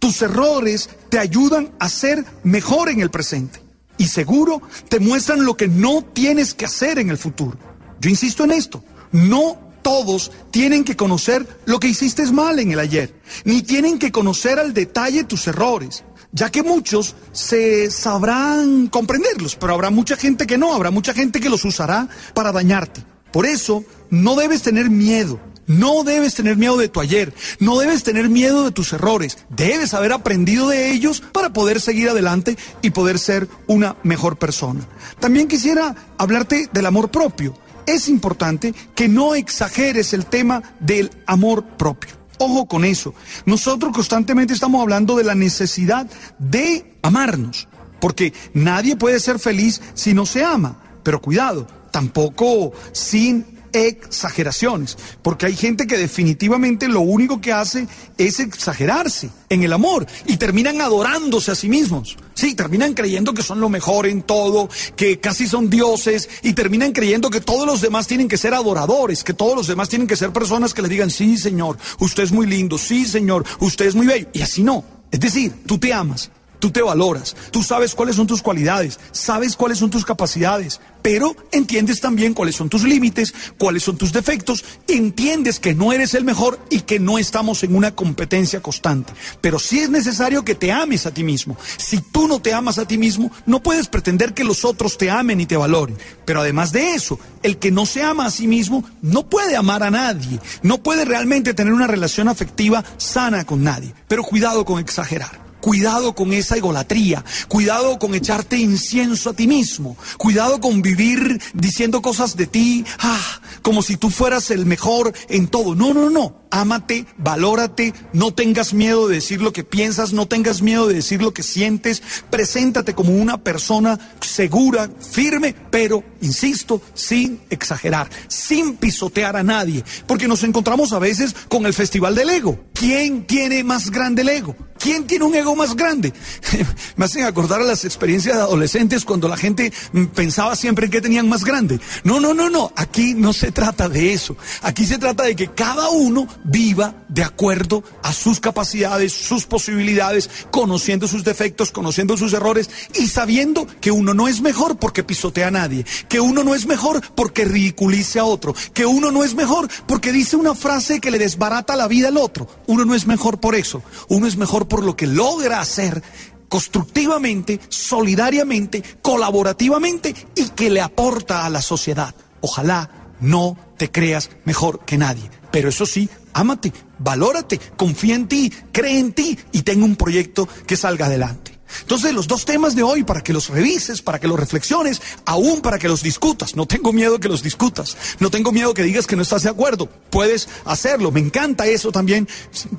Tus errores te ayudan a ser mejor en el presente y seguro te muestran lo que no tienes que hacer en el futuro. Yo insisto en esto, no todos tienen que conocer lo que hiciste mal en el ayer, ni tienen que conocer al detalle tus errores, ya que muchos se sabrán comprenderlos, pero habrá mucha gente que no, habrá mucha gente que los usará para dañarte. Por eso, no debes tener miedo. No debes tener miedo de tu ayer, no debes tener miedo de tus errores, debes haber aprendido de ellos para poder seguir adelante y poder ser una mejor persona. También quisiera hablarte del amor propio es importante que no exageres el tema del amor propio. Ojo con eso. Nosotros constantemente estamos hablando de la necesidad de amarnos, porque nadie puede ser feliz si no se ama. Pero cuidado, tampoco sin exageraciones, porque hay gente que definitivamente lo único que hace es exagerarse en el amor y terminan adorándose a sí mismos. Sí, terminan creyendo que son lo mejor en todo, que casi son dioses y terminan creyendo que todos los demás tienen que ser adoradores, que todos los demás tienen que ser personas que le digan, sí, señor, usted es muy lindo, sí, señor, usted es muy bello. Y así no. Es decir, tú te amas, Tú te valoras, tú sabes cuáles son tus cualidades, sabes cuáles son tus capacidades, pero entiendes también cuáles son tus límites, cuáles son tus defectos, entiendes que no eres el mejor y que no estamos en una competencia constante. Pero sí es necesario que te ames a ti mismo. Si tú no te amas a ti mismo, no puedes pretender que los otros te amen y te valoren. Pero además de eso, el que no se ama a sí mismo no puede amar a nadie, no puede realmente tener una relación afectiva sana con nadie. Pero cuidado con exagerar. Cuidado con esa egolatría, cuidado con echarte incienso a ti mismo, cuidado con vivir diciendo cosas de ti, ah, como si tú fueras el mejor en todo. No, no, no. Ámate, valórate, no tengas miedo de decir lo que piensas, no tengas miedo de decir lo que sientes, preséntate como una persona segura, firme, pero, insisto, sin exagerar, sin pisotear a nadie, porque nos encontramos a veces con el Festival del Ego. ¿Quién tiene más grande el ego? ¿Quién tiene un ego más grande? Me hacen acordar a las experiencias de adolescentes cuando la gente pensaba siempre en qué tenían más grande. No, no, no, no. Aquí no se trata de eso. Aquí se trata de que cada uno viva de acuerdo a sus capacidades, sus posibilidades, conociendo sus defectos, conociendo sus errores y sabiendo que uno no es mejor porque pisotea a nadie, que uno no es mejor porque ridiculice a otro, que uno no es mejor porque dice una frase que le desbarata la vida al otro. Uno no es mejor por eso, uno es mejor por lo que logra hacer constructivamente, solidariamente, colaborativamente y que le aporta a la sociedad. Ojalá no te creas mejor que nadie, pero eso sí, ámate, valórate, confía en ti, cree en ti y ten un proyecto que salga adelante. Entonces, los dos temas de hoy, para que los revises, para que los reflexiones, aún para que los discutas. No tengo miedo que los discutas. No tengo miedo que digas que no estás de acuerdo. Puedes hacerlo. Me encanta eso también,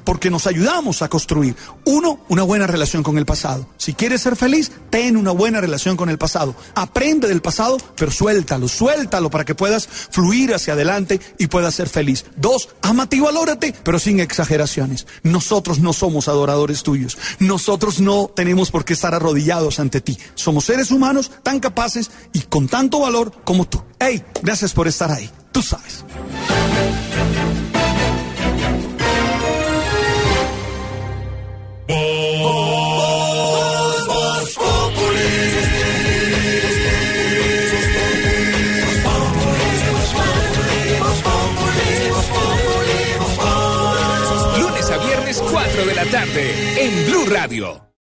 porque nos ayudamos a construir. Uno, una buena relación con el pasado. Si quieres ser feliz, ten una buena relación con el pasado. Aprende del pasado, pero suéltalo, suéltalo para que puedas fluir hacia adelante y puedas ser feliz. Dos, amate y valórate, pero sin exageraciones. Nosotros no somos adoradores tuyos. Nosotros no tenemos por qué estar arrodillados ante ti. Somos seres humanos tan capaces y con tanto valor como tú. Hey, gracias por estar ahí. Tú sabes. Lunes a viernes 4 de la tarde en Blue Radio.